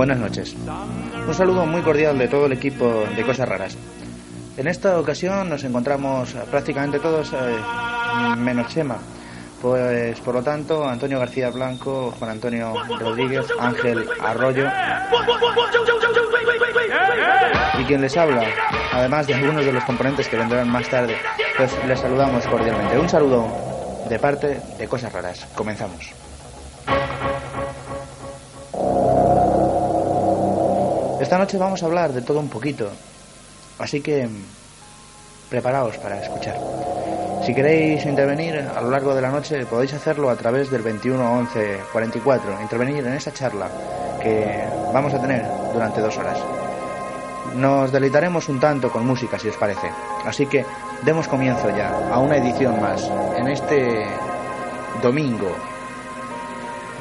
buenas noches. Un saludo muy cordial de todo el equipo de Cosas Raras. En esta ocasión nos encontramos prácticamente todos, eh, menos Chema. Pues por lo tanto, Antonio García Blanco, Juan Antonio Rodríguez, Ángel Arroyo y quien les habla, además de algunos de los componentes que vendrán más tarde, pues les saludamos cordialmente. Un saludo de parte de Cosas Raras. Comenzamos. Esta noche vamos a hablar de todo un poquito, así que preparaos para escuchar. Si queréis intervenir a lo largo de la noche podéis hacerlo a través del 21 11 44, intervenir en esa charla que vamos a tener durante dos horas. Nos deleitaremos un tanto con música si os parece, así que demos comienzo ya a una edición más en este domingo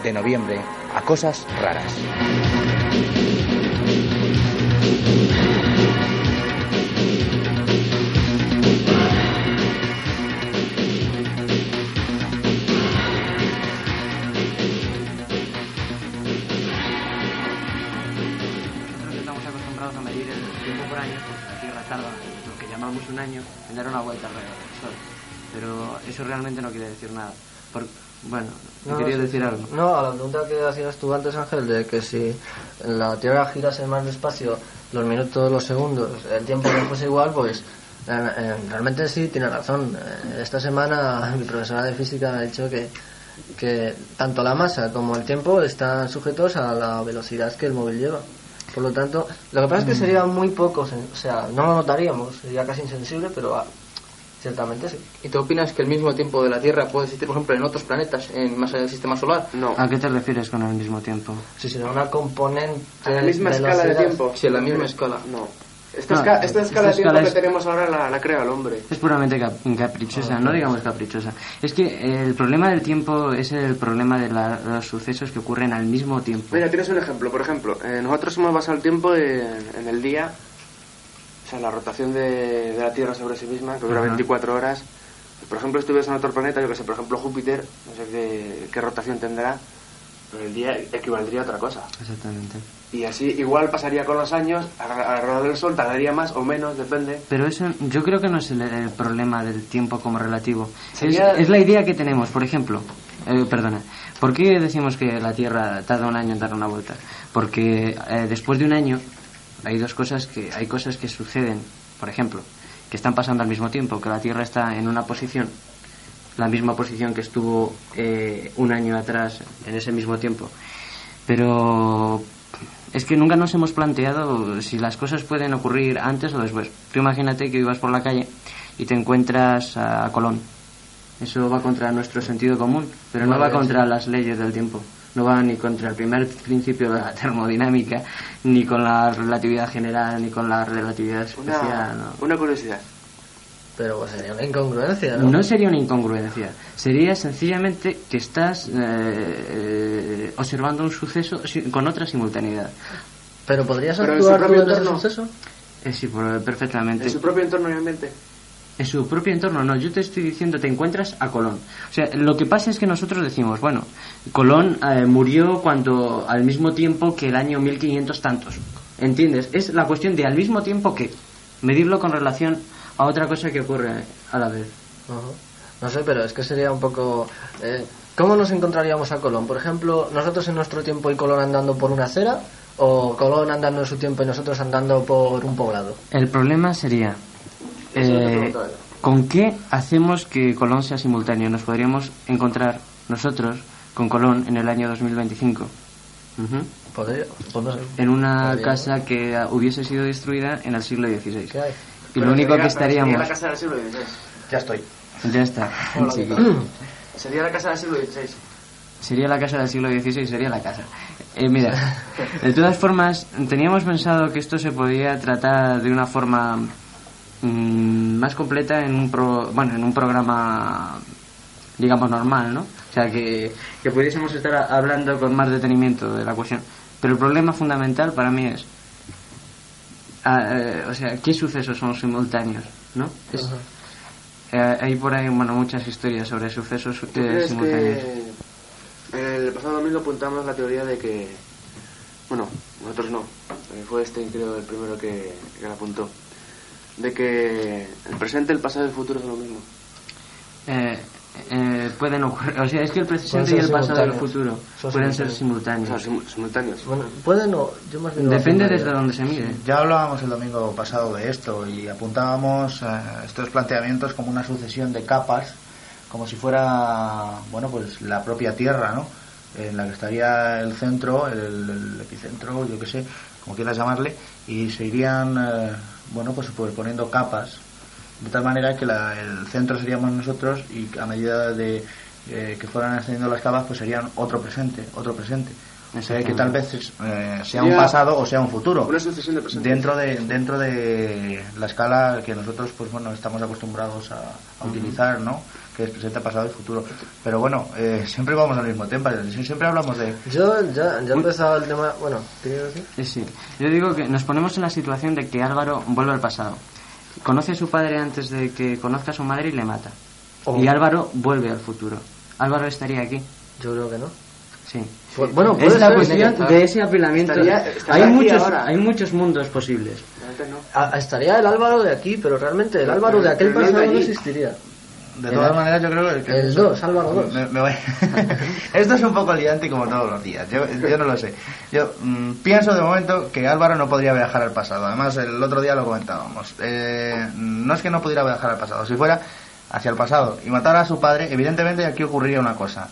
de noviembre a cosas raras. Un año en dar una vuelta alrededor del Sol. Pero eso realmente no quiere decir nada. Por- bueno, No, quería sí, decir algo. No, a la pregunta que hacías tú antes, Ángel, de que si la Tierra girase más despacio, los minutos, los segundos, el tiempo no fuese igual, pues eh, eh, realmente sí tiene razón. Eh, Esta semana mi profesora de física me ha dicho que, que tanto la masa como el tiempo están sujetos a la velocidad que el móvil lleva. Por lo tanto, lo que pasa es que sería muy poco, o sea, no lo notaríamos, sería casi insensible, pero ciertamente sí. ¿Y tú opinas que el mismo tiempo de la Tierra puede existir, por ejemplo, en otros planetas, en más allá del sistema solar? No. ¿A qué te refieres con el mismo tiempo? Si será una componente ¿A la misma escala de tiempo? Sí, en la misma escala. No. Esta, No, esca- esta esta escala de tiempo escala que es- tenemos ahora la, la crea el hombre. Es puramente cap- caprichosa, no digamos caprichosa. Es que el problema del tiempo es el problema de, la- los sucesos que ocurren al mismo tiempo. Mira, tienes un ejemplo. Por ejemplo, eh, nosotros hemos basado el tiempo en, en el día, o sea, la rotación de, de la Tierra sobre sí misma, que dura Ajá. 24 horas. Por ejemplo, estuvieras en otro planeta, yo que sé, por ejemplo Júpiter, no sé qué, qué rotación tendrá, pero el día equivaldría a otra cosa. Exactamente. Y así igual pasaría con los años, a- alrededor del Sol tardaría más o menos, depende. Pero eso yo creo que no es el, el problema del tiempo como relativo. Es, Sería- es la idea que tenemos, por ejemplo. eh, perdona. ¿Por qué decimos que la Tierra tarda un año en dar una vuelta? Porque eh, después de un año hay dos cosas que hay cosas que suceden, por ejemplo, que están pasando al mismo tiempo, que la Tierra está en una posición, la misma posición que estuvo eh, un año atrás en ese mismo tiempo. Pero es que nunca nos hemos planteado si las cosas pueden ocurrir antes o después. Tú imagínate que ibas por la calle y te encuentras a Colón. Eso va contra nuestro sentido común, pero no va contra las leyes del tiempo. No va ni contra el primer principio de la termodinámica, ni con la relatividad general, ni con la relatividad especial. Una, no. una curiosidad. Pero pues, sería una incongruencia, ¿no? No sería una incongruencia, sería sencillamente que estás eh, eh, observando un suceso con otra simultaneidad. Pero podrías Pero en su actuar propio entorno. suceso. Eh, sí, por- perfectamente. En su propio entorno y ambiente. En su propio entorno, no, yo te estoy diciendo, te encuentras a Colón. O sea, lo que pasa es que nosotros decimos, bueno, Colón eh, murió cuando al mismo tiempo que el año 1500 tantos. ¿Entiendes? Es la cuestión de al mismo tiempo que medirlo con relación a otra cosa que ocurre a la vez. No sé, pero es que sería un poco... eh, ¿Cómo nos encontraríamos a Colón? Por ejemplo, nosotros en nuestro tiempo y Colón andando por una acera, o Colón andando en su tiempo y nosotros andando por un poblado. El problema sería, eh, ¿con qué hacemos que Colón sea simultáneo? Nos podríamos encontrar nosotros con Colón en el año 2025. Ujú. Podría, pues no sé. en una Podría. casa que hubiese sido destruida en el siglo XVI. ¿Qué hay? Y lo único que Sería estaríamos... la casa del siglo XVI. Ya estoy. Ya está. Sí. Sería la casa del siglo XVI. Sería la casa del siglo XVI, sería la casa. Eh, mira, de todas formas, teníamos pensado que esto se podía tratar de una forma mm, más completa en un, pro- bueno, en un programa, digamos, normal, ¿no? O sea, que, que pudiésemos estar hablando con más detenimiento de la cuestión. Pero el problema fundamental para mí es, ah, eh, o sea, ¿qué sucesos son simultáneos, no? Es- eh, hay por ahí, bueno, muchas historias sobre sucesos ¿Tú eh, simultáneos. el pasado domingo apuntamos la teoría de que bueno, nosotros no, fue este creo el primero que, que lo apuntó, de que el presente, el pasado y el futuro son lo mismo. Eh, eh, pueden ocurrir, o sea, es que el presente y el pasado y el futuro Son pueden ser O simultáneos. simultáneos. Bueno, pueden o yo más bien Depende desde donde se mire. Ya hablábamos el domingo pasado de esto y apuntábamos eh, estos planteamientos como una sucesión de capas, como si fuera, bueno, pues la propia Tierra, ¿no? En la que estaría el centro, el, el epicentro, yo qué sé, como quieras llamarle, y se irían, eh, bueno, pues superponiendo capas, de tal manera que la- el centro seríamos nosotros y a medida de eh, que fueran ascendiendo las capas, pues serían otro presente, otro presente. O sea, que tal vez eh, sea un pasado o sea un futuro Una sucesión de presentes. dentro de dentro de la escala que nosotros pues bueno estamos acostumbrados a, a utilizar no que es presente pasado y futuro pero bueno eh, siempre vamos al mismo tema siempre hablamos de Yo ya, ya he empezado el tema. Bueno, ¿qué quiero decir? Eh, Sí, yo digo que nos ponemos en la situación de que Álvaro vuelve al pasado. Conoce a su padre antes de que conozca a su madre y le mata. Oh. Y Álvaro vuelve al futuro. Álvaro estaría aquí. Yo creo que no. Sí. Bueno, es la cuestión estar. de ese apilamiento. Estaría- estaría hay muchos, ahora. hay muchos mundos posibles. Antes no. A- estaría el Álvaro de aquí, pero realmente el Pero- Álvaro de aquel pasado no existiría. De todas maneras yo creo que El 2, Álvaro 2. Me- me voy- Esto es un poco liante como todos los días. Yo, yo no lo sé. Yo mm, pienso de momento que Álvaro no podría viajar al pasado. Además, el otro día lo comentábamos. Eh, no es que no pudiera viajar al pasado. Si fuera hacia el pasado y matara a su padre, evidentemente aquí ocurriría una cosa.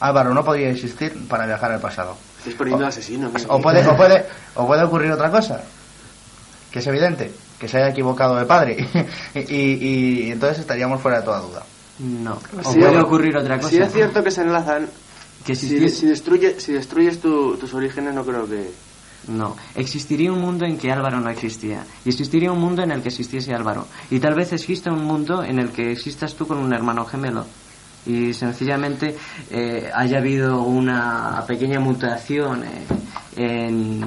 Álvaro no podría existir para viajar al pasado. Estáis poniendo asesino. O puede, o puede, o puede ocurrir otra cosa, que es evidente, que se haya equivocado de padre. y, y- y entonces estaríamos fuera de toda duda. No. O Sí, puede o- ocurrir otra cosa. Si es cierto que se enlazan, Que si, si, destruye, si destruyes tu- tus orígenes, no creo que. No, existiría un mundo en que Álvaro no existía. Y existiría un mundo en el que existiese Álvaro. Y tal vez exista un mundo en el que existas tú con un hermano gemelo. Y sencillamente eh, haya habido una pequeña mutación eh, en,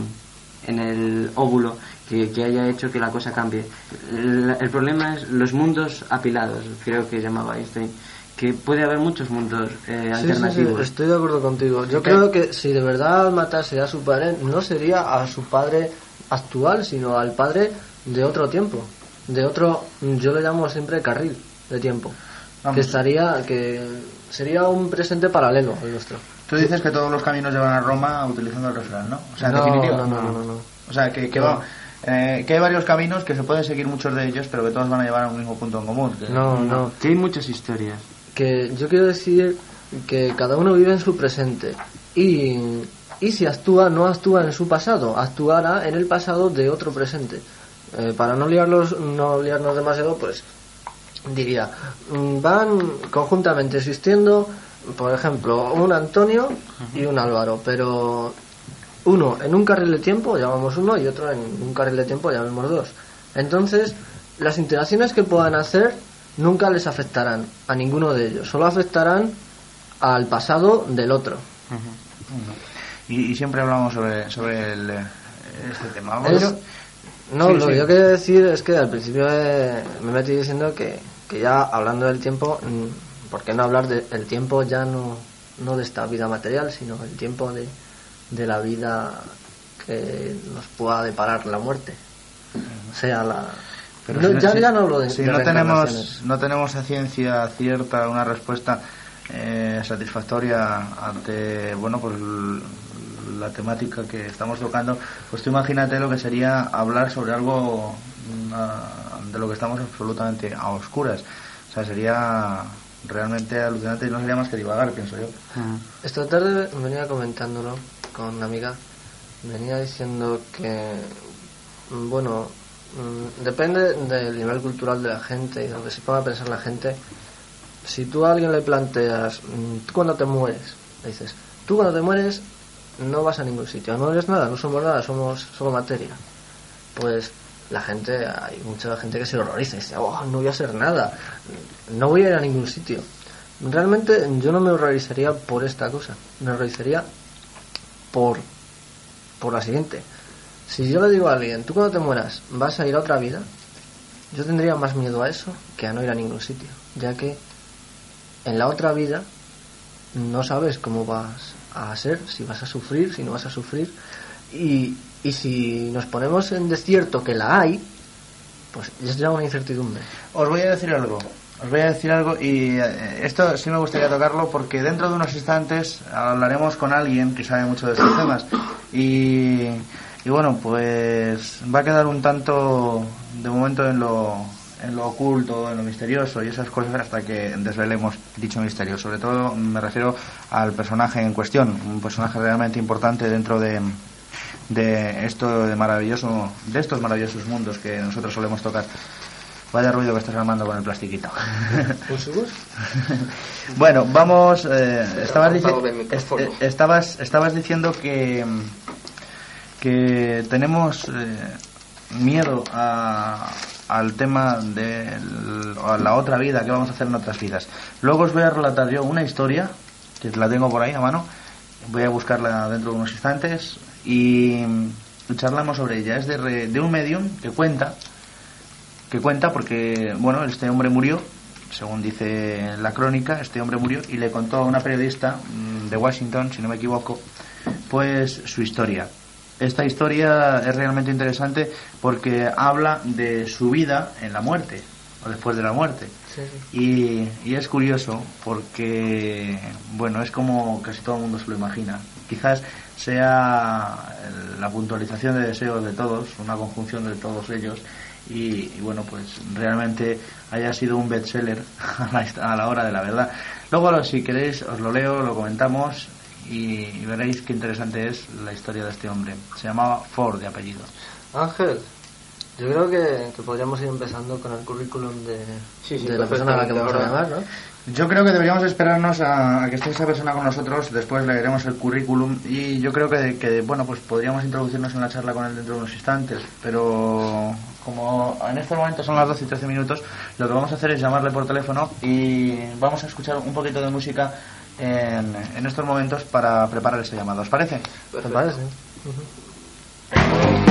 en el óvulo que, que haya hecho que la cosa cambie. El, el problema es los mundos apilados, creo que llamaba Einstein. Que puede haber muchos mundos eh, Sí, sí, sí, alternativos. estoy de acuerdo contigo. Yo creo que si de verdad matase a su padre, no sería a su padre actual, sino al padre de otro tiempo. De otro, yo le llamo siempre carril de tiempo. Vamos. Que estaría, que sería un presente paralelo al nuestro. Tú dices que todos los caminos llevan a Roma utilizando el refrán, ¿no? O sea, en no, definitiva. no, no, no, no, no. O sea, que, que, No. va- eh, que hay varios caminos que se pueden seguir muchos de ellos, pero que todos van a llevar a un mismo punto en común. que- No, no. Que hay muchas historias. que yo quiero decir que cada uno vive en su presente y, y si actúa no actúa en su pasado actuará en el pasado de otro presente Eh, para no liarlos no liarnos demasiado pues diría mm, van conjuntamente existiendo por ejemplo un Antonio y un Álvaro pero uno en un carril de tiempo llamamos uno y otro en un carril de tiempo llamamos dos entonces las interacciones que puedan hacer nunca les afectarán a ninguno de ellos solo afectarán al pasado del otro Y, y siempre hablamos sobre, sobre el, eh, este tema. Es- no Sí, lo sí. que yo quería decir es que al principio eh, me metí diciendo que, que ya hablando del tiempo mm, ¿por qué no hablar del tiempo ya no no de esta vida material sino el tiempo de, de la vida que nos pueda deparar la muerte. Sea la Pero no, si ya, si- ya no hablo de, si de no tenemos no tenemos a ciencia cierta una respuesta eh, satisfactoria ante bueno pues la temática que estamos tocando pues tú imagínate lo que sería hablar sobre algo mm, de lo que estamos absolutamente a oscuras. O sea sería realmente alucinante y no sería más que divagar pienso yo. Ah. Esta tarde venía comentándolo con una amiga. Venía diciendo que, mm, bueno, mm, depende del nivel cultural de la gente y de lo se ponga a pensar la gente. Si tú a alguien le planteas, mm, tú cuando te mueres, le dices, tú cuando te mueres no vas a ningún sitio, no eres nada, no somos nada, somos solo materia. Pues la gente, hay mucha gente que se horroriza y dice, oh, no voy a hacer nada, no voy a ir a ningún sitio. Realmente yo no me horrorizaría por esta cosa, me horrorizaría por, por la siguiente. Si yo le digo a alguien, tú cuando te mueras vas a ir a otra vida, yo tendría más miedo a eso que a no ir a ningún sitio, ya que en la otra vida no sabes cómo vas a ser, si vas a sufrir, si no vas a sufrir, Y, y si nos ponemos en desierto que la hay, pues es ya una incertidumbre. Os voy a decir algo. Os voy a decir algo y eh, esto sí me gustaría tocarlo porque dentro de unos instantes hablaremos con alguien que sabe mucho de estos temas y, y bueno, pues va a quedar un tanto de momento en lo, en lo oculto, en lo misterioso y esas cosas hasta que desvelemos dicho misterio. Sobre todo me refiero al personaje en cuestión, un personaje realmente importante dentro de, de esto de maravilloso, de estos maravillosos mundos que nosotros solemos tocar. Vaya ruido que estás armando con el plastiquito. bueno, vamos. eh, estabas, dici- eh, estabas, estabas diciendo que que tenemos eh, miedo a- al tema de la otra vida, que vamos a hacer en otras vidas. Luego os voy a relatar yo una historia, que la tengo por ahí a mano, voy a buscarla dentro de unos instantes y mm, charlamos sobre ella. Es de, re- de un medium que cuenta, que cuenta porque, bueno, este hombre murió, según dice la crónica, este hombre murió y le contó a una periodista mm, de Washington, si no me equivoco, pues su historia. Esta historia es realmente interesante porque habla de su vida en la muerte o después de la muerte. Y, y es curioso porque, bueno, es como casi todo el mundo se lo imagina. Quizás sea la puntualización de deseos de todos, una conjunción de todos ellos, y, y bueno, pues realmente haya sido un bestseller a la, a la hora de la verdad. Luego, si queréis, os lo leo, lo comentamos y, y veréis qué interesante es la historia de este hombre. Se llamaba Ford de apellido. Ángel, yo creo que, que podríamos ir empezando con el currículum de, Sí, sí, de la persona a la que vamos a llamar, ¿no? Yo creo que deberíamos esperarnos a, a que esté esa persona con nosotros, después leeremos el currículum y yo creo que, que, bueno, pues podríamos introducirnos en la charla con él dentro de unos instantes, pero como en este momento son las 12 y 13 minutos, lo que vamos a hacer es llamarle por teléfono y vamos a escuchar un poquito de música en, en estos momentos para preparar ese llamado. ¿Os parece? ¿Te parece? I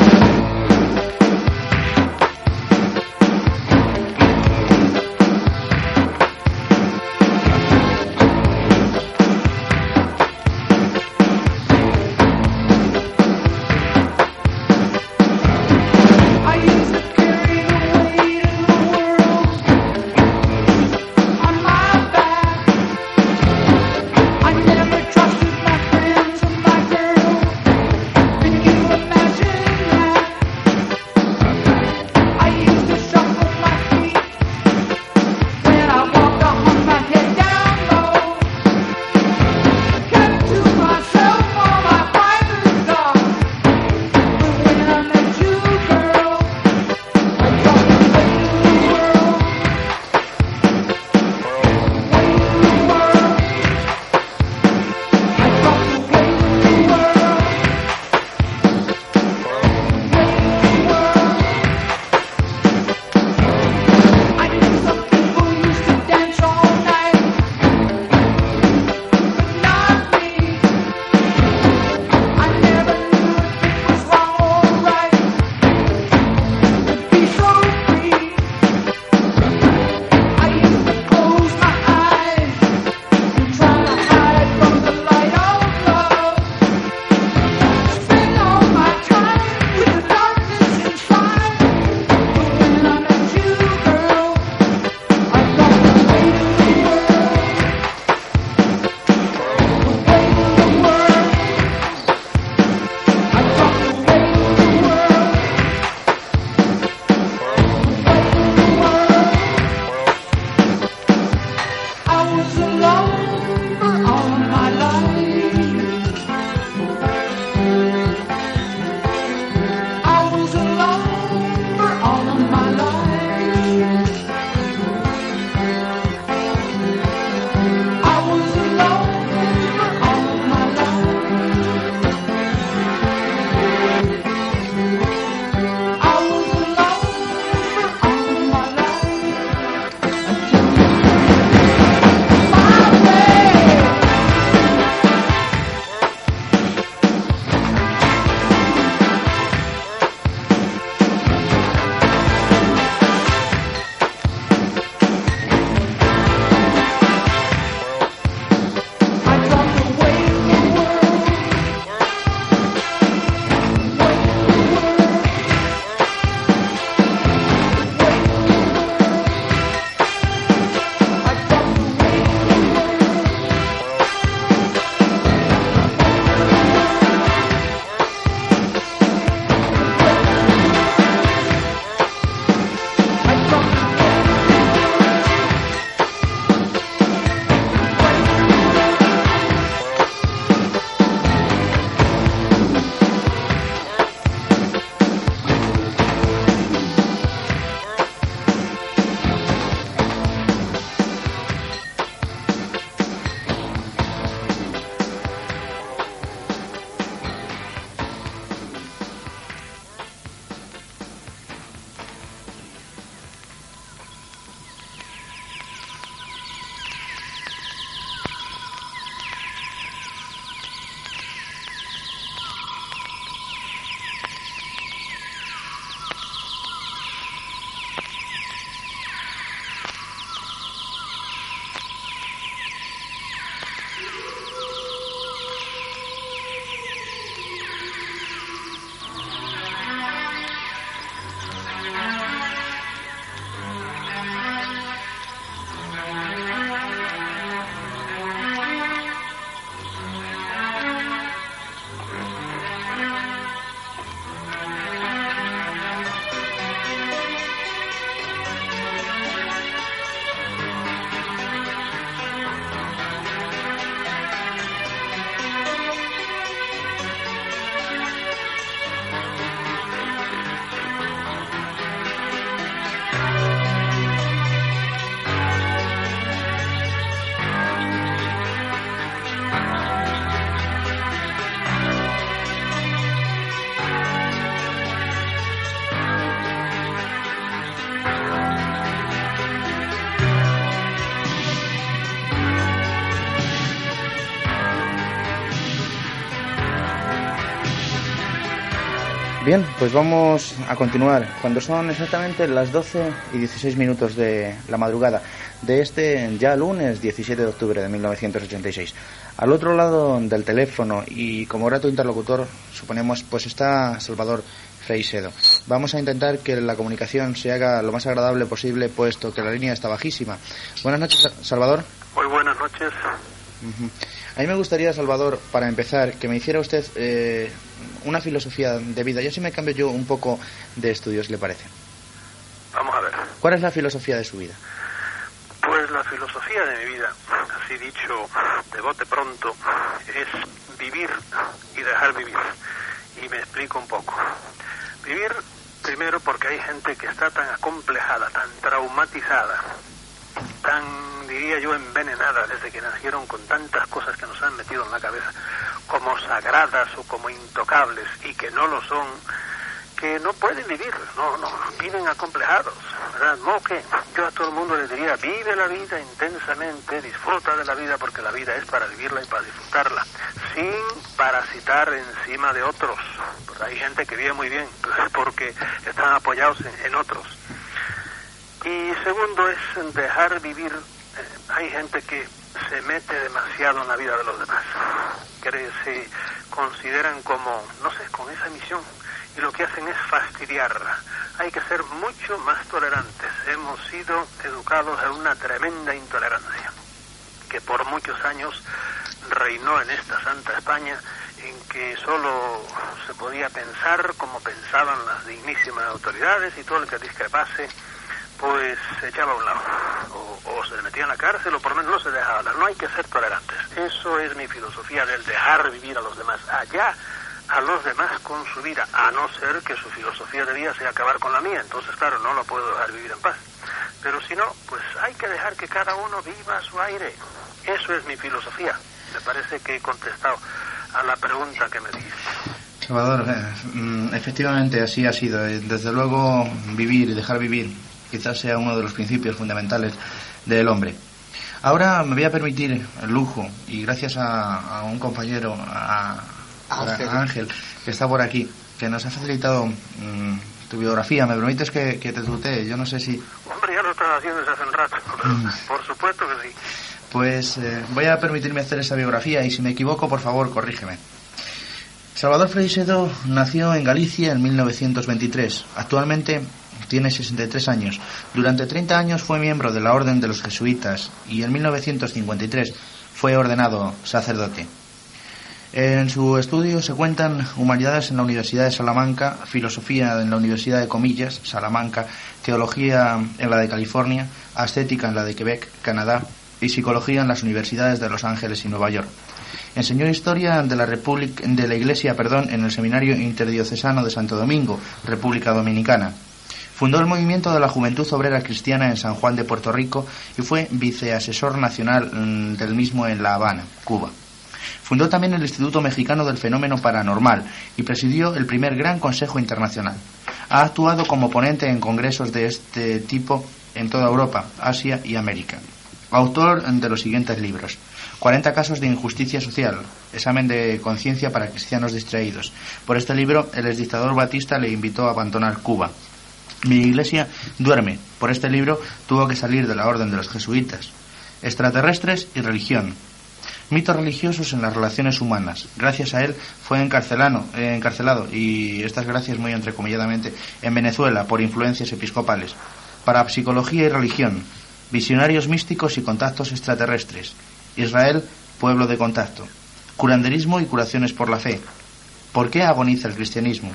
Bien, pues vamos a continuar. Cuando son exactamente las 12 y 16 minutos de la madrugada de este ya lunes 17 de octubre de 1986. Al otro lado del teléfono y como grato interlocutor, suponemos, pues está Salvador Freisedo. Vamos a intentar que la comunicación se haga lo más agradable posible, puesto que la línea está bajísima. Buenas noches, Salvador. Muy buenas noches. A mí me gustaría, Salvador, para empezar, que me hiciera usted eh, una filosofía de vida. Y así me cambio yo un poco de estudios, ¿le parece? Vamos a ver. ¿Cuál es la filosofía de su vida? Pues la filosofía de mi vida, así dicho de bote pronto, es vivir y dejar vivir. Y me explico un poco. Vivir primero porque hay gente que está tan acomplejada, tan traumatizada, tan, diría yo, envenenada desde que nacieron con tantas cosas que nos han metido en la cabeza, como sagradas o como intocables, y que no lo son, que no pueden vivir, no, no, viven acomplejados, ¿verdad? No que yo a todo el mundo les diría, vive la vida intensamente, disfruta de la vida porque la vida es para vivirla y para disfrutarla, sin parasitar encima de otros. Hay gente que vive muy bien porque están apoyados en otros. Y segundo es dejar vivir. Hay gente que se mete demasiado en la vida de los demás, que se consideran como, no sé, con esa misión y lo que hacen es fastidiarla. Hay que ser mucho más tolerantes. Hemos sido educados en una tremenda intolerancia que por muchos años reinó en esta santa España en que solo se podía pensar como pensaban las dignísimas autoridades y todo el que discrepase pues se echaba a un lado o, o se le metía en la cárcel o por lo menos no se dejaba hablar. No hay que ser tolerantes. Eso es mi filosofía del dejar vivir a los demás. Allá a los demás con su vida, a no ser que su filosofía de vida sea acabar con la mía. Entonces, claro, no lo puedo dejar vivir en paz. Pero si no, pues hay que dejar que cada uno viva a su aire. Eso es mi filosofía. Me parece que he contestado a la pregunta que me dice. Salvador, eh, mm, efectivamente así ha sido. Eh, Desde luego, vivir y dejar vivir quizás sea uno de los principios fundamentales del hombre. Ahora me voy a permitir el lujo, y gracias a, a un compañero, a, a Ángel. Ángel, que está por aquí, que nos ha facilitado mm, tu biografía. ¿Me permites que, que te tutee? Yo no sé si... Hombre, ya lo estás haciendo desde hace un rato. Por supuesto que sí. Pues eh, voy a permitirme hacer esa biografía y si me equivoco, por favor, corrígeme. Salvador Freixedo nació en Galicia en 1923. Actualmente tiene 63 años. Durante 30 años fue miembro de la Orden de los Jesuitas y en 1953 fue ordenado sacerdote. En su estudio se cuentan humanidades en la Universidad de Salamanca, filosofía en la Universidad de Comillas, Salamanca, teología en la de California, ascética en la de Quebec, Canadá, y psicología en las universidades de Los Ángeles y Nueva York. Enseñó historia de la, de la Iglesia perdón, en el Seminario Interdiocesano de Santo Domingo, República Dominicana. Fundó el movimiento de la Juventud Obrera Cristiana en San Juan de Puerto Rico y fue viceasesor nacional mm, del mismo en La Habana, Cuba. Fundó también el Instituto Mexicano del Fenómeno Paranormal y presidió el primer Gran Consejo Internacional. Ha actuado como ponente en congresos de este tipo en toda Europa, Asia y América. Autor de los siguientes libros. 40 casos de injusticia social. Examen de conciencia para cristianos distraídos. Por este libro, el exdictador Batista le invitó a abandonar Cuba. Mi iglesia duerme. Por este libro tuvo que salir de la orden de los jesuitas. Extraterrestres y religión. Mitos religiosos en las relaciones humanas. Gracias a él fue encarcelano, eh, encarcelado, y estas gracias muy entrecomilladamente, en Venezuela por influencias episcopales. Para psicología y religión. Visionarios místicos y contactos extraterrestres. Israel, pueblo de contacto. Curanderismo y curaciones por la fe. ¿Por qué agoniza el cristianismo?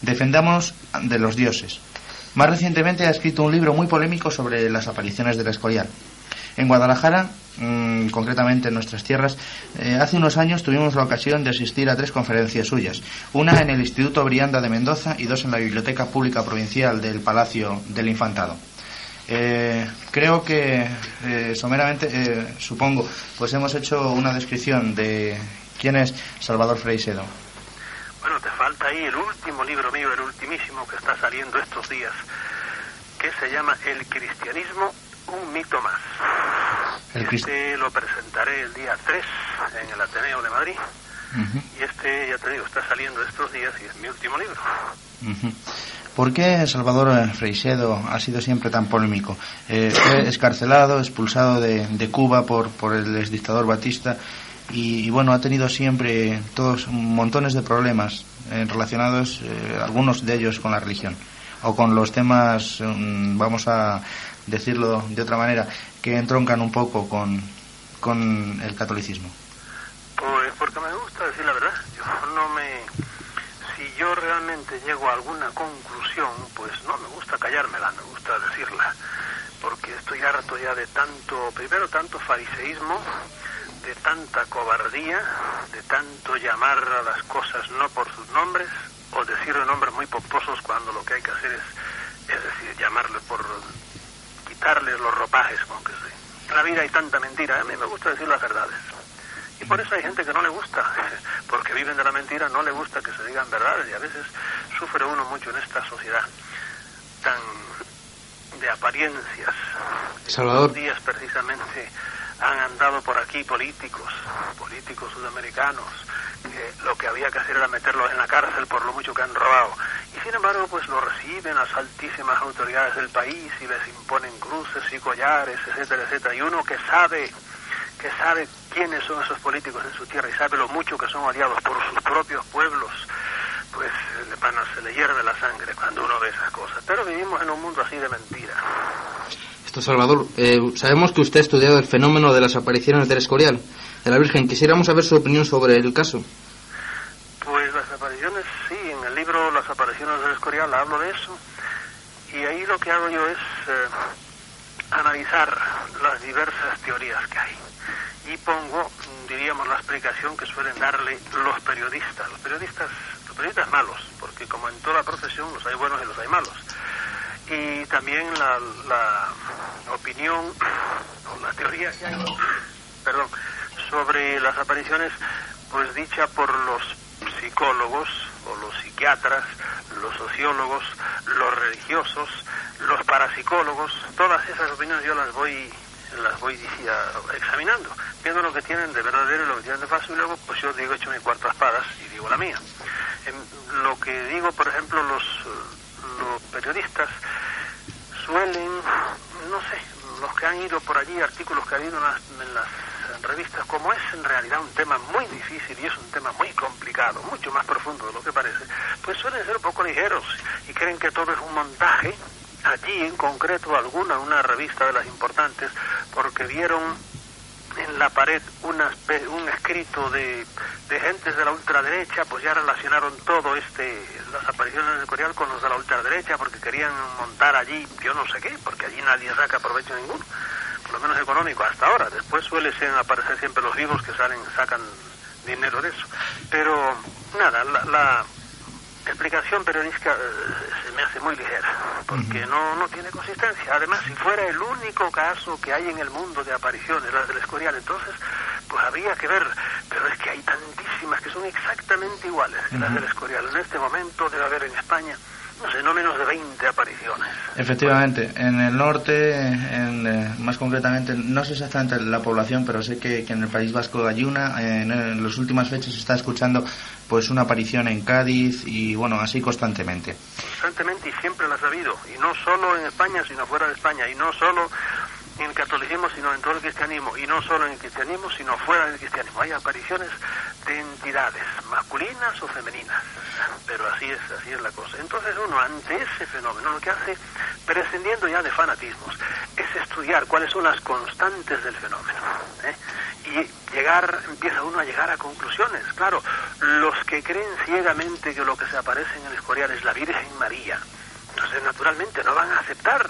Defendamos de los dioses. Más recientemente ha escrito un libro muy polémico sobre las apariciones del Escorial. En Guadalajara, mm, concretamente en nuestras tierras, eh, hace unos años tuvimos la ocasión de asistir a tres conferencias suyas. Una en el Instituto Brianda de Mendoza y dos en la Biblioteca Pública Provincial del Palacio del Infantado. Eh, creo que eh, someramente, eh, supongo, pues hemos hecho una descripción de quién es Salvador Freisedo. Bueno, te falta ahí el último libro mío, el ultimísimo que está saliendo estos días, que se llama El cristianismo, un mito más. Este lo presentaré el día 3 en el Ateneo de Madrid. Y este, ya te digo, está saliendo estos días y es mi último libro. Ujú. ¿Por qué Salvador Freixedo ha sido siempre tan polémico? Eh, fue escarcelado, expulsado de, de Cuba por, por el exdictador Batista y, bueno, ha tenido siempre todos montones de problemas eh, relacionados, eh, algunos de ellos con la religión o con los temas, mm, vamos a decirlo de otra manera, que entroncan un poco con, con el catolicismo. Pues porque me gusta decir la verdad. Yo no me. Si yo realmente llego a alguna conclusión, pues no me gusta callármela, me gusta decirla. Porque estoy harto ya de tanto, primero tanto fariseísmo, de tanta cobardía, de tanto llamar a las cosas no por sus nombres, o decirle nombres muy pomposos cuando lo que hay que hacer es, es decir, llamarle por quitarles los ropajes con que se. En la vida hay tanta mentira, a mí me gusta decir las verdades. Y por eso hay gente que no le gusta, porque viven de la mentira, no le gusta que se digan verdades y a veces sufre uno mucho en esta sociedad tan de apariencias. Salvador. Estos días precisamente han andado por aquí políticos, políticos sudamericanos, que lo que había que hacer era meterlos en la cárcel por lo mucho que han robado. Y sin embargo, pues lo reciben las altísimas autoridades del país y les imponen cruces y collares, etcétera, etcétera. Y uno que sabe que sabe quiénes son esos políticos en su tierra y sabe lo mucho que son odiados por sus propios pueblos, pues le, pana, se le hierve la sangre cuando uno ve esas cosas. Pero vivimos en un mundo así de mentira. Salvador, eh, sabemos que usted ha estudiado el fenómeno de las apariciones del Escorial, de la Virgen. Quisiéramos saber su opinión sobre el caso. Pues las apariciones, sí, en el libro Las apariciones del Escorial hablo de eso. Y ahí lo que hago yo es eh, analizar las diversas teorías que hay. Y pongo, diríamos, la explicación que suelen darle los periodistas. Los periodistas, los periodistas malos, porque como en toda profesión los hay buenos y los hay malos. Y también la, la opinión o la teoría perdón, sobre las apariciones, pues dicha por los psicólogos o los psiquiatras, los sociólogos, los religiosos, los parapsicólogos, todas esas opiniones yo las voy las voy decía, examinando, viendo lo que tienen de verdadero y lo que tienen de falso y luego pues yo digo hecho mi cuarto a espadas y digo la mía. En lo que digo, por ejemplo, los periodistas suelen, no sé, ido por allí, artículos que ha habido en las, en las revistas, como es en realidad un tema muy difícil y es un tema muy complicado, mucho más profundo de lo que parece, pues suelen ser un poco ligeros y creen que todo es un montaje. Allí en concreto alguna, una revista de las importantes, porque vieron en la pared una, un escrito de, de gentes de la ultraderecha, pues ya relacionaron todo este, las apariciones del Corial con los de la ultraderecha, porque querían montar allí, yo no sé qué, porque allí nadie saca provecho ninguno, por lo menos económico hasta ahora. Después suele ser aparecer siempre los vivos que salen, sacan dinero de eso. Pero nada, la, la explicación periodística eh, se me hace muy ligera, porque no, no tiene consistencia. Además, si fuera el único caso que hay en el mundo de apariciones, las del Escorial, entonces, pues habría que ver, pero es que hay tantísimas que son exactamente iguales que las del Escorial. En este momento debe haber en España, no menos de 20 apariciones. Efectivamente, en el norte, en, eh, más concretamente, no sé exactamente la población, pero sé que, que en el País Vasco hay una. En, en las últimas fechas se está escuchando pues una aparición en Cádiz y bueno, así constantemente. constantemente y siempre las ha habido, y no solo en España, sino fuera de España, y no solo en el catolicismo, sino en todo el cristianismo, y no solo en el cristianismo, sino fuera del cristianismo. Hay apariciones de entidades masculinas o femeninas, pero así es, así es la cosa. Entonces uno ante ese fenómeno lo que hace, prescindiendo ya de fanatismos, es estudiar cuáles son las constantes del fenómeno. ¿eh? Y llegar, empieza uno a llegar a conclusiones. Claro, los que creen ciegamente que lo que se aparece en el Escorial es la Virgen María, entonces, naturalmente, no van a aceptar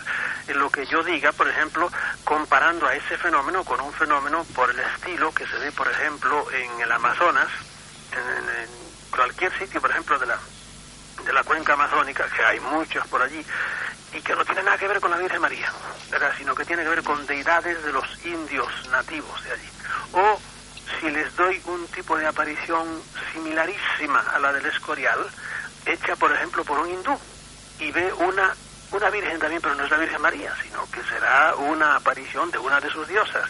lo que yo diga, por ejemplo, comparando a ese fenómeno con un fenómeno por el estilo que se ve, por ejemplo, en el Amazonas, en, cualquier sitio, por ejemplo, de la, de la cuenca amazónica, que hay muchos por allí, y que no tiene nada que ver con la Virgen María, ¿verdad? sino que tiene que ver con deidades de los indios nativos de allí. O si les doy un tipo de aparición similarísima a la del Escorial, hecha, por ejemplo, por un hindú, y ve una, una virgen también, pero no es la Virgen María, sino que será una aparición de una de sus diosas.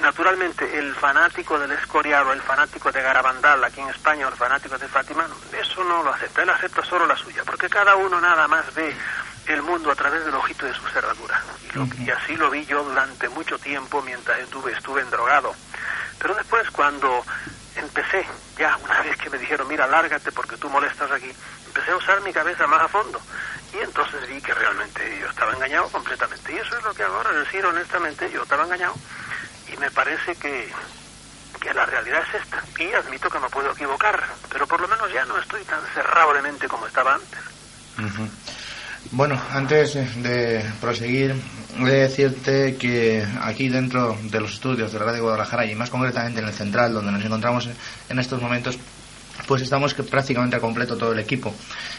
naturalmente, el fanático del Escorial o el fanático de Garabandal aquí en España o el fanático de Fátima, eso no lo acepta. Él acepta solo la suya, porque cada uno nada más ve el mundo a través del ojito de su cerradura. Y, lo- y así lo vi yo durante mucho tiempo mientras estuve, estuve endrogado. Pero después, cuando empecé, ya una vez que me dijeron, mira, lárgate porque tú molestas aquí, empecé a usar mi cabeza más a fondo. Y entonces vi que realmente yo estaba engañado completamente. Y eso es lo que ahora decir honestamente, yo estaba engañado. Y me parece que, que la realidad es esta. Y admito que me puedo equivocar, pero por lo menos ya no estoy tan cerrado como estaba antes. Bueno, antes de proseguir, he de decirte que aquí dentro de los estudios de la Radio Guadalajara y más concretamente en el central donde nos encontramos en estos momentos, pues estamos que prácticamente a completo todo el equipo.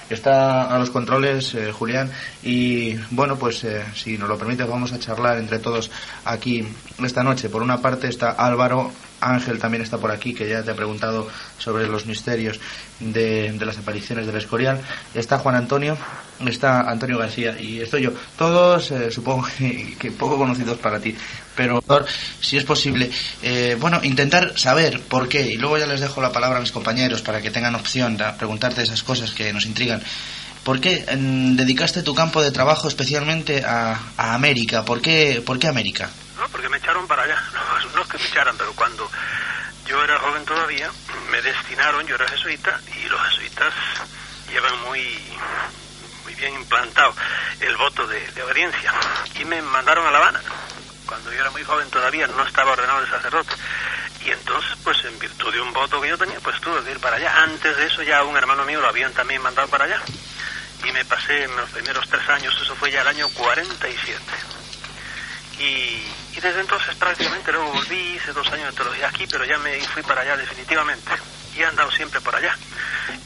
Está a los controles eh, Julián y bueno, pues eh, si nos lo permite vamos a charlar entre todos aquí esta noche. Por una parte está Álvaro, Ángel también está por aquí, que ya te ha preguntado sobre los misterios de, de las apariciones del Escorial. Está Juan Antonio, está Antonio García y estoy yo. Todos eh, supongo que, que poco conocidos para ti, pero si es posible, eh, bueno, intentar saber por qué y luego ya les dejo la palabra a mis compañeros para que tengan opción a preguntarte esas cosas que nos intrigan. ¿Por qué mm, dedicaste tu campo de trabajo especialmente a, a América? ¿Por qué, ¿Por qué América? No, porque me echaron para allá. No es que me echaran, pero cuando yo era joven todavía, me destinaron, yo era jesuita, y los jesuitas llevan muy, bien implantado el voto de, obediencia. Y me mandaron a La Habana. Cuando yo era muy joven todavía no estaba ordenado de sacerdote. Y entonces, pues en virtud de un voto que yo tenía, pues tuve que ir para allá. Antes de eso ya un hermano mío lo habían también mandado para allá. Y me pasé en los primeros tres años, eso fue ya el año 47. Y, desde entonces prácticamente luego volví, hice dos años de teología aquí, pero ya me fui para allá definitivamente. Y he andado siempre por allá.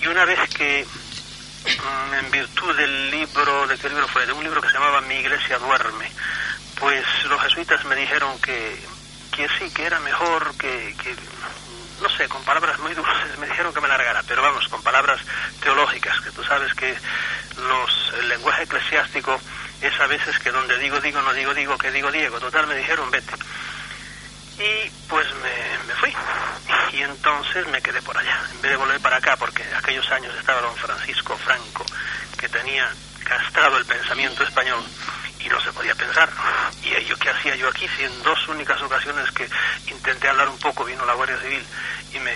Y una vez que, en virtud del libro, ¿de qué libro fue? De un libro que se llamaba Mi iglesia duerme, pues los jesuitas me dijeron que, que sí, que era mejor que, que, no sé, con palabras muy dulces, me dijeron que me largara, pero vamos, con palabras teológicas, que tú sabes que los, el lenguaje eclesiástico es a veces que donde digo, digo, no digo, digo, que digo, Diego. Total, me dijeron, vete. Y pues me, me fui. Y entonces me quedé por allá, en vez de volver para acá, porque en aquellos años estaba don Francisco Franco, que tenía castrado el pensamiento español y no se podía pensar. Y yo, ¿qué hacía yo aquí? Si en dos únicas ocasiones que intenté hablar un poco vino la Guardia Civil y me,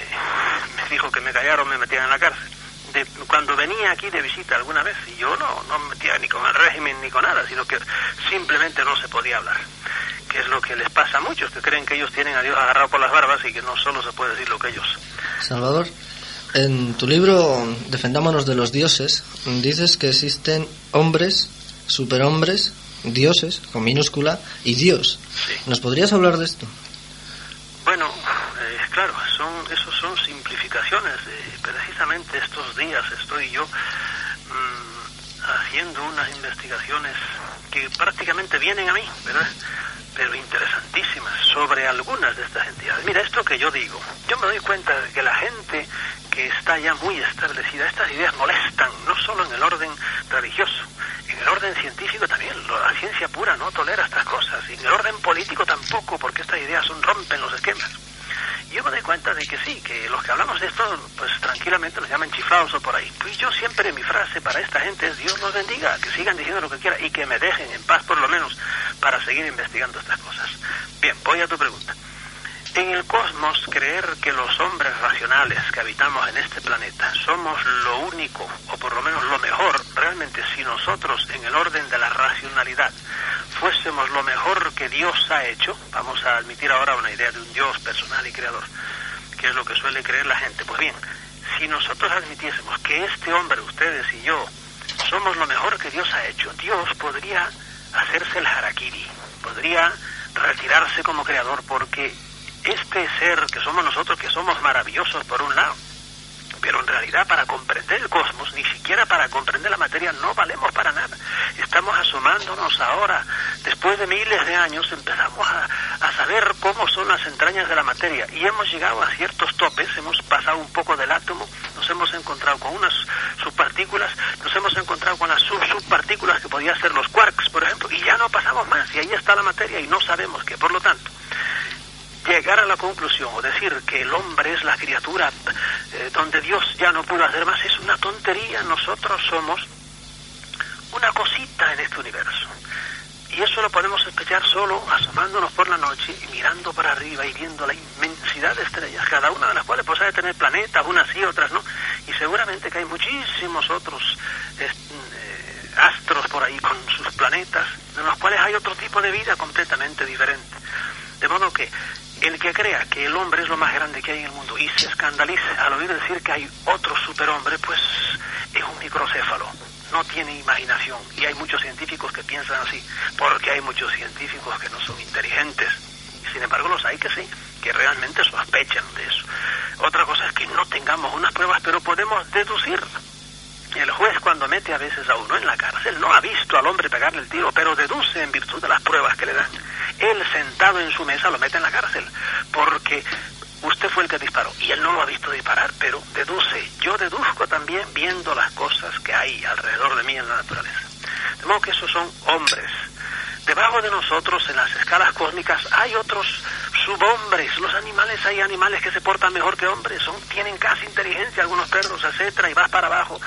me dijo que me callaron, me metían en la cárcel. De, cuando venía aquí de visita alguna vez, y yo no, no me metía ni con el régimen ni con nada, sino que simplemente no se podía hablar. Que es lo que les pasa a muchos, que creen que ellos tienen a Dios agarrado por las barbas y que no solo se puede decir lo que ellos. Salvador, en tu libro Defendámonos de los dioses, dices que existen hombres, superhombres, dioses, con minúscula, y Dios. ¿Nos podrías hablar de esto? Bueno, eh, claro, son, esos son simplificaciones. Eh, precisamente estos días estoy yo mm, haciendo unas investigaciones que prácticamente vienen a mí, pero, pero interesantísimas, sobre algunas de estas entidades. Mira, esto que yo digo, yo me doy cuenta de que la gente que está ya muy establecida, estas ideas molestan, no solo en el orden religioso, en el orden científico también, la ciencia pura no tolera estas cosas, y en el orden político tampoco, porque estas ideas son, rompen los esquemas. Yo me doy cuenta de que sí, que los que hablamos de esto, pues tranquilamente nos llaman chiflados o por ahí. Pues yo siempre mi frase para esta gente es Dios los bendiga, que sigan diciendo lo que quieran y que me dejen en paz por lo menos para seguir investigando estas cosas. Bien, voy a tu pregunta. En el cosmos, creer que los hombres racionales que habitamos en este planeta somos lo único, o por lo menos lo mejor, realmente si nosotros en el orden de la racionalidad fuésemos lo mejor que Dios ha hecho, vamos a admitir ahora una idea de un Dios personal y creador, que es lo que suele creer la gente. Pues bien, si nosotros admitiésemos que este hombre, ustedes y yo, somos lo mejor que Dios ha hecho, Dios podría hacerse el harakiri, podría retirarse como creador porque este ser que somos nosotros, que somos maravillosos por un lado, pero en realidad para comprender el cosmos, ni siquiera para comprender la materia, no valemos para nada. Estamos asomándonos ahora, después de miles de años, empezamos a, a saber cómo son las entrañas de la materia y hemos llegado a ciertos topes, hemos pasado un poco del átomo, nos hemos encontrado con unas subpartículas, nos hemos encontrado con las sub-subpartículas que podían ser los quarks, por ejemplo, y ya no pasamos más, y ahí está la materia y no sabemos que, por lo tanto, llegar a la conclusión o decir que el hombre es la criatura donde Dios ya no pudo hacer más es una tontería. Nosotros somos una cosita en este universo. Y eso lo podemos sospechar solo asomándonos por la noche y mirando para arriba y viendo la inmensidad de estrellas, cada una de las cuales de tener planetas, unas sí, otras no. Y seguramente que hay muchísimos otros es- eh, astros por ahí con sus planetas, en los cuales hay otro tipo de vida completamente diferente. De modo que el que crea que el hombre es lo más grande que hay en el mundo y se escandalice al oír decir que hay otro superhombre, pues es un microcéfalo, no tiene imaginación. Y hay muchos científicos que piensan así, porque hay muchos científicos que no son inteligentes. Sin embargo, los hay que sí, que realmente sospechan de eso. Otra cosa es que no tengamos unas pruebas, pero podemos deducir. El juez cuando mete a veces a uno en la cárcel no ha visto al hombre pegarle el tiro, pero deduce en virtud de las pruebas que le dan. Él sentado en su mesa lo mete en la cárcel, porque usted fue el que disparó y él no lo ha visto disparar, pero deduce. Yo deduzco también viendo las cosas que hay alrededor de mí en la naturaleza. De modo que esos son hombres. Debajo de nosotros, en las escalas cósmicas, hay otros subhombres. Los animales, hay animales que se portan mejor que hombres, tienen casi inteligencia, algunos perros, etcétera, y vas para abajo.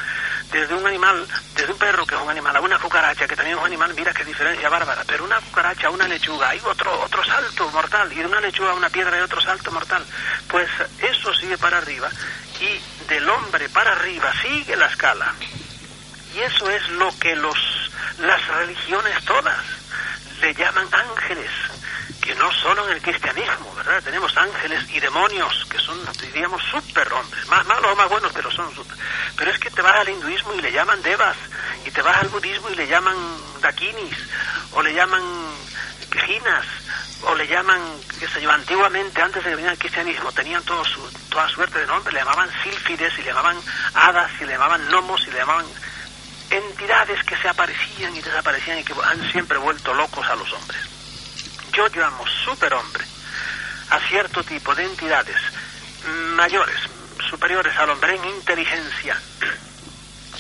Desde un animal, desde un perro que es un animal, a una cucaracha que también es un animal, mira qué diferencia bárbara. Pero una cucaracha una lechuga, hay otro, otro salto mortal, y de una lechuga a una piedra hay otro salto mortal. Pues eso sigue para arriba, y del hombre para arriba sigue la escala. Y eso es lo que los, las religiones todas le llaman ángeles, que no solo en el cristianismo, ¿verdad? Tenemos ángeles y demonios, que son, diríamos, superhombres, más malos o más buenos, pero son super. Pero es que te vas al hinduismo y le llaman devas, y te vas al budismo y le llaman dakinis, o le llaman jinas, o le llaman, qué sé yo, antiguamente, antes de que viniera el cristianismo, tenían todo su, toda suerte de nombre, le llamaban sílfides, y le llamaban hadas, y le llamaban gnomos, y le llamaban entidades que se aparecían y desaparecían y que han siempre vuelto locos a los hombres. Yo llamo superhombre a cierto tipo de entidades mayores, superiores al hombre en inteligencia,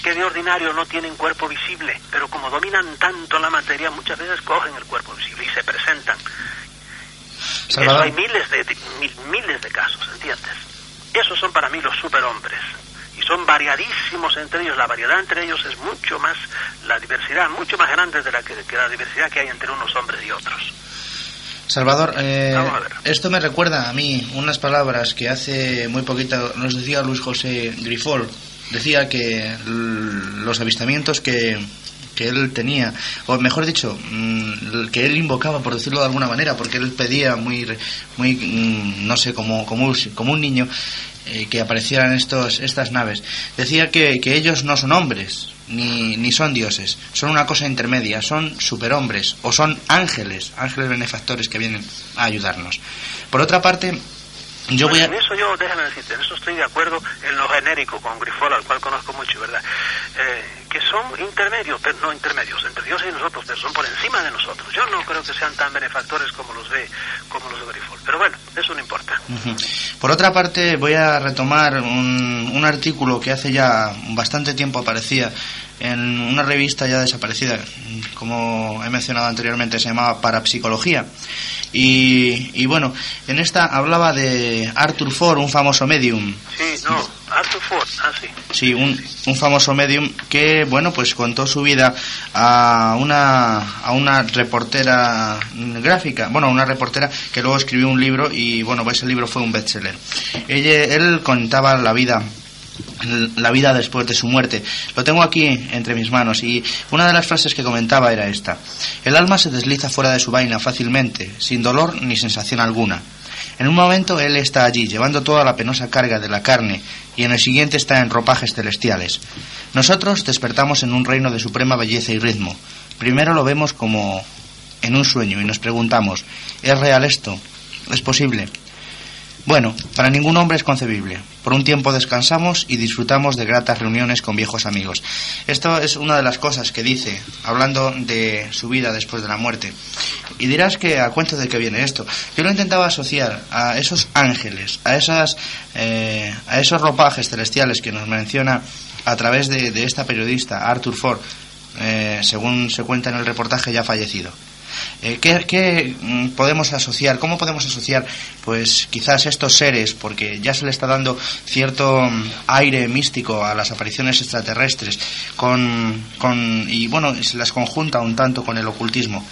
que de ordinario no tienen cuerpo visible, pero como dominan tanto la materia, muchas veces cogen el cuerpo visible y se presentan. Eso hay miles de, de- mil- miles de casos, ¿entiendes? Esos son para mí los superhombres. Y son variadísimos entre ellos. La variedad entre ellos es mucho más, la diversidad, mucho más grande de la que, que la diversidad que hay entre unos hombres y otros. Salvador, eh, esto me recuerda a mí unas palabras que hace muy poquito nos decía Luis José Grifol. Decía que los avistamientos que, que él tenía, o mejor dicho, mm, que él invocaba, por decirlo de alguna manera, porque él pedía muy, muy mm, no sé, como, como, un- como un niño, eh, que aparecieran estos, estas naves. Decía que, que ellos no son hombres, ni, ni son dioses, son una cosa intermedia, son superhombres o son ángeles, ángeles benefactores que vienen a ayudarnos. Por otra parte, yo voy a... En eso yo, déjame decirte, en eso estoy de acuerdo en lo genérico con Grifol, al cual conozco mucho, ¿verdad? Eh, que son intermedios, pero no intermedios, entre Dios y nosotros, pero son por encima de nosotros. Yo no creo que sean tan benefactores como los ve, como los de Grifol. Pero bueno, importa. Ujú. Por otra parte, voy a retomar un, un artículo que hace ya bastante tiempo aparecía en una revista ya desaparecida, como he mencionado anteriormente, se llamaba Parapsicología. Y, y bueno, en esta hablaba de Arthur Ford, un famoso medium. Sí, no, Arthur Ford, ah, sí. Sí, un, un famoso medium que, bueno, pues contó su vida a una, a una reportera gráfica, bueno, una reportera que luego escribió un libro y, bueno, pues ese libro fue un bestseller. Ella, él contaba la vida la vida después de su muerte. Lo tengo aquí entre mis manos y una de las frases que comentaba era esta. El alma se desliza fuera de su vaina fácilmente, sin dolor ni sensación alguna. En un momento él está allí, llevando toda la penosa carga de la carne, y en el siguiente está en ropajes celestiales. Nosotros despertamos en un reino de suprema belleza y ritmo. Primero lo vemos como en un sueño y nos preguntamos, ¿es real esto? ¿Es posible? Bueno, para ningún hombre es concebible. Por un tiempo descansamos y disfrutamos de gratas reuniones con viejos amigos. Esto es una de las cosas que dice, hablando de su vida después de la muerte. Y dirás que a cuento de qué viene esto. Yo lo intentaba asociar a esos ángeles, a esas, eh, a esos ropajes celestiales que nos menciona a través de, esta periodista, Arthur Ford, eh, según se cuenta en el reportaje ya fallecido. Eh, ¿qué, mm, podemos asociar? ¿Cómo podemos asociar, pues, quizás estos seres, porque ya se le está dando cierto mm, aire místico a las apariciones extraterrestres, con, con y bueno, se las conjunta un tanto con el ocultismo?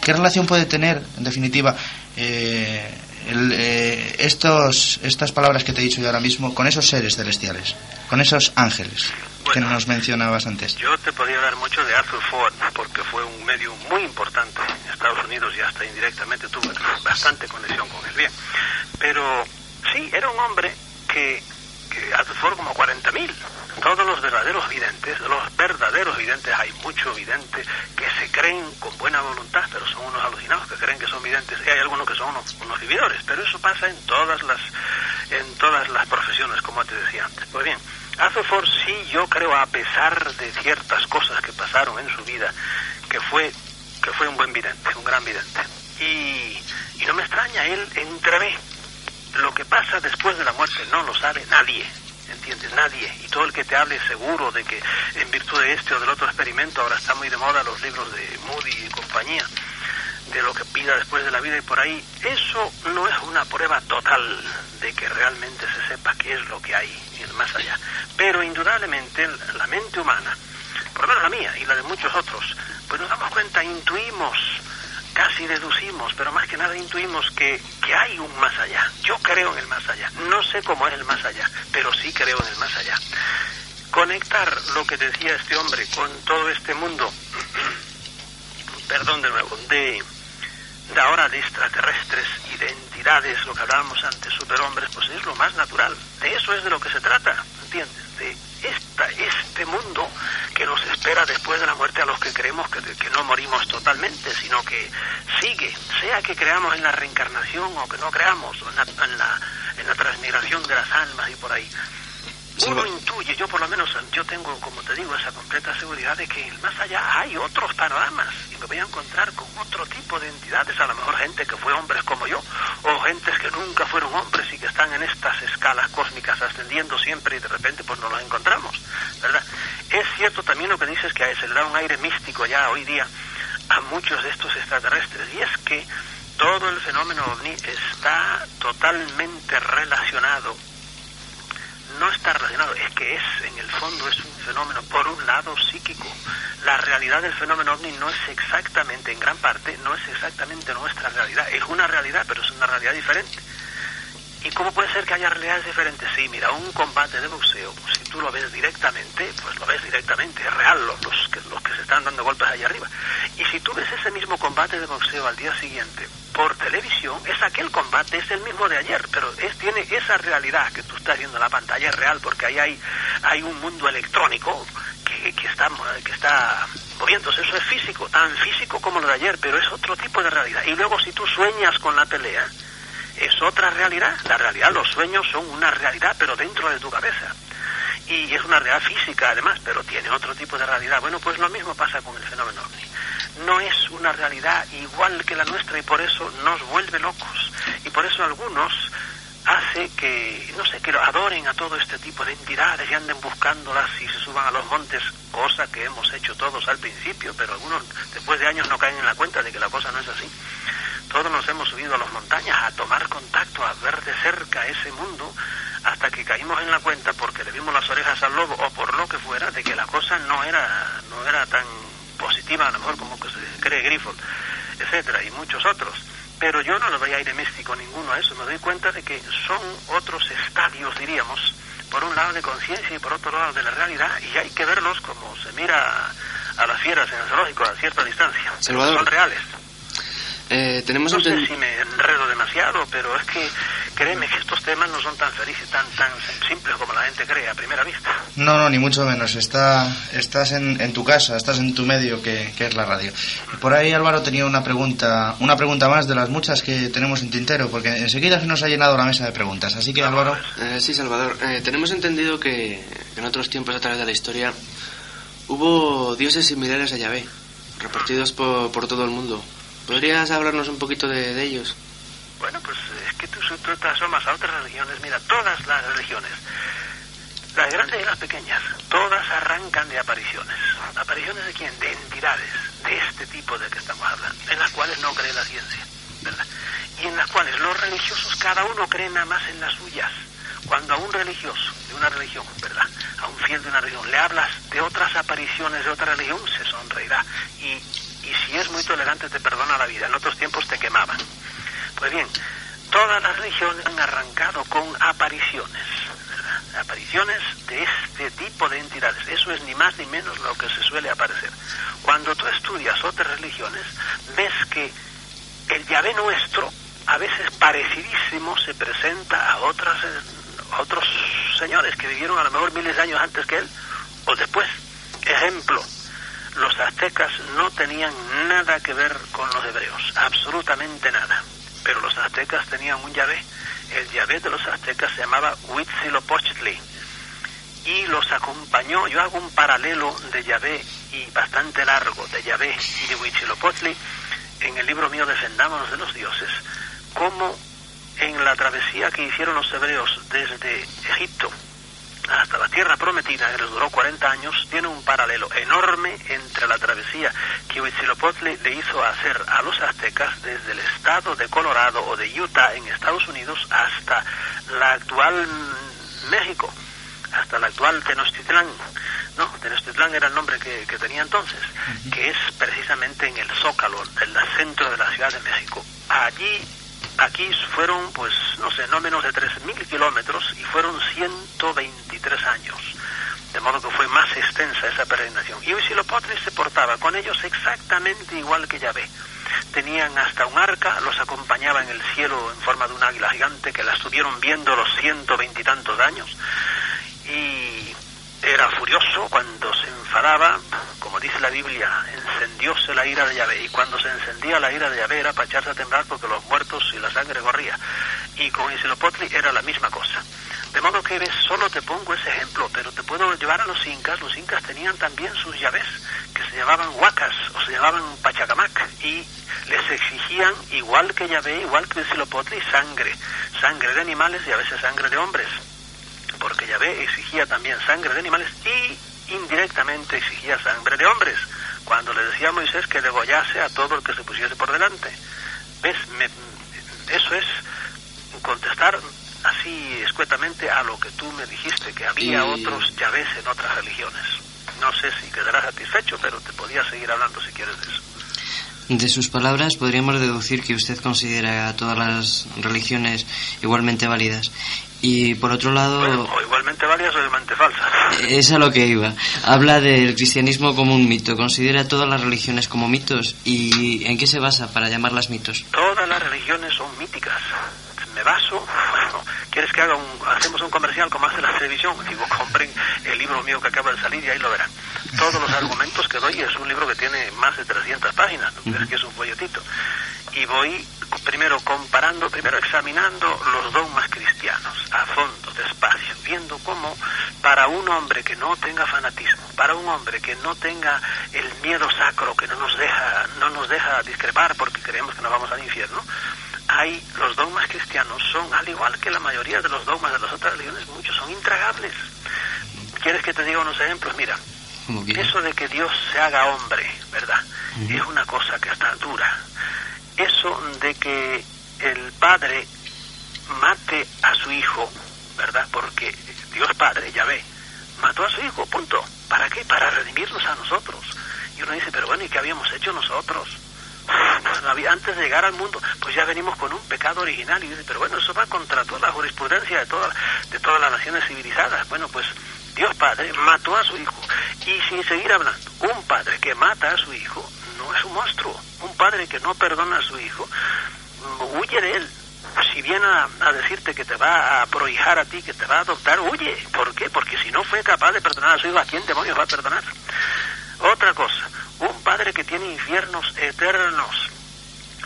¿Qué relación puede tener, en definitiva, eh, eh, estos, estas palabras que te he dicho yo ahora mismo con esos seres celestiales, con esos ángeles que Bueno. nos mencionabas antes? Yo te podría hablar mucho de Arthur Ford, porque fue un medio muy importante en Estados Unidos y hasta indirectamente tuve bastante conexión con él. Bien, pero sí, era un hombre que, que Arthur Ford como 40.000. Todos los verdaderos videntes, los verdaderos videntes, hay muchos videntes que se creen con buena voluntad, pero son unos alucinados que creen que son videntes. Y hay algunos que son unos, unos vividores, pero eso pasa en todas las en todas las profesiones, como te decía antes. Pues bien, Ford sí, yo creo, a pesar de ciertas cosas que pasaron en su vida, que fue, que fue un buen vidente, un gran vidente. Y, y no me extraña, él entrevé. Lo que pasa después de la muerte no lo sabe nadie, ¿entiendes? Nadie. Y todo el que te hable seguro de que en virtud de este o del otro experimento, ahora está muy de moda los libros de Moody y compañía, de lo que pida después de la vida y por ahí, eso no es una prueba total de que realmente se sepa qué es lo que hay en el más allá. Pero indudablemente la mente humana, por lo menos la mía y la de muchos otros, pues nos damos cuenta, intuimos, casi deducimos, pero más que nada intuimos que, que hay un más allá. Yo creo en el más allá. No sé cómo es el más allá, pero sí creo en el más allá. Conectar lo que decía este hombre con todo este mundo, perdón de nuevo, de, de ahora de extraterrestres y de entidades, lo que hablábamos antes, superhombres, pues es lo más natural. De eso es de lo que se trata, ¿entiendes? De esta, este mundo que nos espera después de la muerte a los que creemos que, que no morimos totalmente, sino que sigue, sea que creamos en la reencarnación o que no creamos, o en la, en la, en la transmigración de las almas y por ahí. Uno intuye, yo por lo menos, yo tengo, como te digo, esa completa seguridad de que más allá hay otros panoramas y me voy a encontrar con otro tipo de entidades, a lo mejor gente que fue hombres como yo, o gentes que nunca fueron hombres y que están en estas escalas cósmicas ascendiendo siempre y de repente pues nos los encontramos, ¿verdad? Es cierto también lo que dices que se le da un aire místico ya hoy día a muchos de estos extraterrestres y es que todo el fenómeno ovni está totalmente relacionado no está relacionado, es que es, en el fondo, es un fenómeno, por un lado, psíquico. La realidad del fenómeno ovni no es exactamente, en gran parte, no es exactamente nuestra realidad. Es una realidad, pero es una realidad diferente. ¿Y cómo puede ser que haya realidades diferentes? Sí, mira, un combate de boxeo, pues, si tú lo ves directamente, pues lo ves directamente, es real, los, los, que, los que se están dando golpes allá arriba. Y si tú ves ese mismo combate de boxeo al día siguiente por televisión, es aquel combate, es el mismo de ayer, pero es, tiene esa realidad que tú estás viendo en la pantalla, es real, porque ahí hay, hay un mundo electrónico que, que, está, que está moviéndose, eso es físico, tan físico como lo de ayer, pero es otro tipo de realidad. Y luego si tú sueñas con la pelea, es otra realidad. La realidad, los sueños son una realidad, pero dentro de tu cabeza. Y es una realidad física, además, pero tiene otro tipo de realidad. Bueno, pues lo mismo pasa con el fenómeno ovni. No es una realidad igual que la nuestra y por eso nos vuelve locos. Y por eso algunos hace que, no sé, que adoren a todo este tipo de entidades y anden buscándolas y se suban a los montes, cosa que hemos hecho todos al principio, pero algunos después de años no caen en la cuenta de que la cosa no es así todos nos hemos subido a las montañas a tomar contacto, a ver de cerca ese mundo, hasta que caímos en la cuenta, porque le vimos las orejas al lobo o por lo que fuera, de que la cosa no era, no era tan positiva, a lo mejor como que se cree Griffith, etcétera, y muchos otros. Pero yo no le doy aire místico ninguno a eso, me doy cuenta de que son otros estadios, diríamos, por un lado de conciencia y por otro lado de la realidad, y hay que verlos como se mira a las fieras en el zoológico a cierta distancia. Salvador. Son reales. Eh, tenemos No sé si me enredo demasiado, pero es que créeme que estos temas no son tan felices, tan tan simples como la gente cree a primera vista. No, no, ni mucho menos. Está, estás en, en tu casa, estás en tu medio que, que es la radio. Por ahí Álvaro tenía una pregunta, una pregunta más de las muchas que tenemos en tintero, porque enseguida se nos ha llenado la mesa de preguntas. Así que Álvaro, Eh, sí, Salvador. Eh, tenemos entendido que en otros tiempos a través de la historia hubo dioses similares a Yahvé, repartidos por, por todo el mundo. ¿Podrías hablarnos un poquito de, de ellos? Bueno, pues es que tú, tú te asomas a otras religiones, mira, todas las religiones Las grandes y las pequeñas, todas arrancan de apariciones. ¿Apariciones de quién? De entidades, de este tipo de que estamos hablando, en las cuales no cree la ciencia, ¿verdad? Y en las cuales los religiosos, cada uno cree nada más en las suyas. Cuando a un religioso de una religión, ¿verdad? A un fiel de una religión, le hablas de otras apariciones de otra religión, se sonreirá. Y, y si es muy tolerante, te perdona la vida. En otros tiempos te quemaban. Pues bien, todas las religiones han arrancado con apariciones, apariciones de este tipo de entidades. Eso es ni más ni menos lo que se suele aparecer. Cuando tú estudias otras religiones, ves que el Yahvé nuestro, a veces parecidísimo, se presenta a otras, eh, a otros señores que vivieron a lo mejor miles de años antes que él, o después. Ejemplo, los aztecas no tenían nada que ver con los hebreos, absolutamente nada. Pero los aztecas tenían un Yahvé. El Yahvé de los aztecas se llamaba Huitzilopochtli. Y los acompañó, yo hago un paralelo de Yahvé y bastante largo de Yahvé y de Huitzilopochtli en el libro mío Defendámonos de los Dioses, como en la travesía que hicieron los hebreos desde Egipto hasta la tierra prometida, que les duró 40 años, tiene un paralelo enorme entre la travesía que Huitzilopochtli le hizo hacer a los aztecas desde el estado de Colorado o de Utah en Estados Unidos hasta la actual México, hasta la actual Tenochtitlán. No, Tenochtitlán era el nombre que, que tenía entonces, que es precisamente en el Zócalo, en el centro de la Ciudad de México. Allí Aquí fueron, pues, no sé, no menos de 3.000 kilómetros y fueron 123 años. De modo que fue más extensa esa peregrinación. Y Huitzilopochtli se portaba con ellos exactamente igual que Yahvé. Tenían hasta un arca, los acompañaba en el cielo en forma de un águila gigante que la estuvieron viendo los ciento veintitantos años. Y era furioso cuando se enfadaba, como dice la Biblia, encendióse la ira de Yahvé. Y cuando se encendía la ira de Yahvé era para echarse a temblar porque los muertos y la sangre corría. Y con Huitzilopochtli era la misma cosa. De modo que ves, solo te pongo ese ejemplo, pero te puedo llevar a los incas. Los incas tenían también sus llaves, que se llamaban huacas o se llamaban pachacamac, y les exigían, igual que Yahvé, igual que Huitzilopochtli, sangre. Sangre de animales y a veces sangre de hombres porque Yahvé exigía también sangre de animales y indirectamente exigía sangre de hombres, cuando le decía a Moisés que degollase a todo el que se pusiese por delante. ¿Ves? Me- eso es contestar así escuetamente a lo que tú me dijiste, que había Y- otros Yahvés en otras religiones. No sé si quedarás satisfecho, pero te podía seguir hablando si quieres de eso. De sus palabras podríamos deducir que usted considera a todas las religiones igualmente válidas. Y por otro lado, Bueno, o igualmente válidas o igualmente falsas. es a lo que iba. Habla del cristianismo como un mito. ¿Considera todas las religiones como mitos? ¿Y en qué se basa para llamarlas mitos? Todas las religiones son míticas. Me baso, bueno, ¿quieres que haga un, hacemos un comercial como hace la televisión? Digo, compren el libro mío que acaba de salir y ahí lo verán. Todos los argumentos que doy es un libro que tiene más de 300 páginas, ¿no crees que es un folletito? Y voy primero comparando, primero examinando los dogmas cristianos, a fondo, despacio, viendo cómo para un hombre que no tenga fanatismo, para un hombre que no tenga el miedo sacro que no nos deja, no nos deja discrepar porque creemos que nos vamos al infierno, hay los dogmas cristianos son al igual que la mayoría de los dogmas de las otras religiones, muchos son intragables. ¿Quieres que te diga unos ejemplos? Mira, eso de que Dios se haga hombre, ¿verdad? Es una cosa que está dura. Eso de que el padre mate a su hijo, ¿verdad? Porque Dios Padre, ya ve, mató a su hijo, punto. ¿Para qué? Para redimirnos a nosotros. Y uno dice, pero bueno, ¿y qué habíamos hecho nosotros? Antes de llegar al mundo, pues ya venimos con un pecado original. Y dice, pero bueno, eso va contra toda la jurisprudencia de, toda, de todas las naciones civilizadas. Bueno, pues Dios Padre mató a su hijo. Y sin seguir hablando, un padre que mata a su hijo no es un monstruo. Un padre que no perdona a su hijo, mm, huye de él. Si viene a, a decirte que te va a prohijar a ti, que te va a adoptar, huye. ¿Por qué? Porque si no fue capaz de perdonar a su hijo, ¿a quién demonios va a perdonar? Otra cosa, que tiene infiernos eternos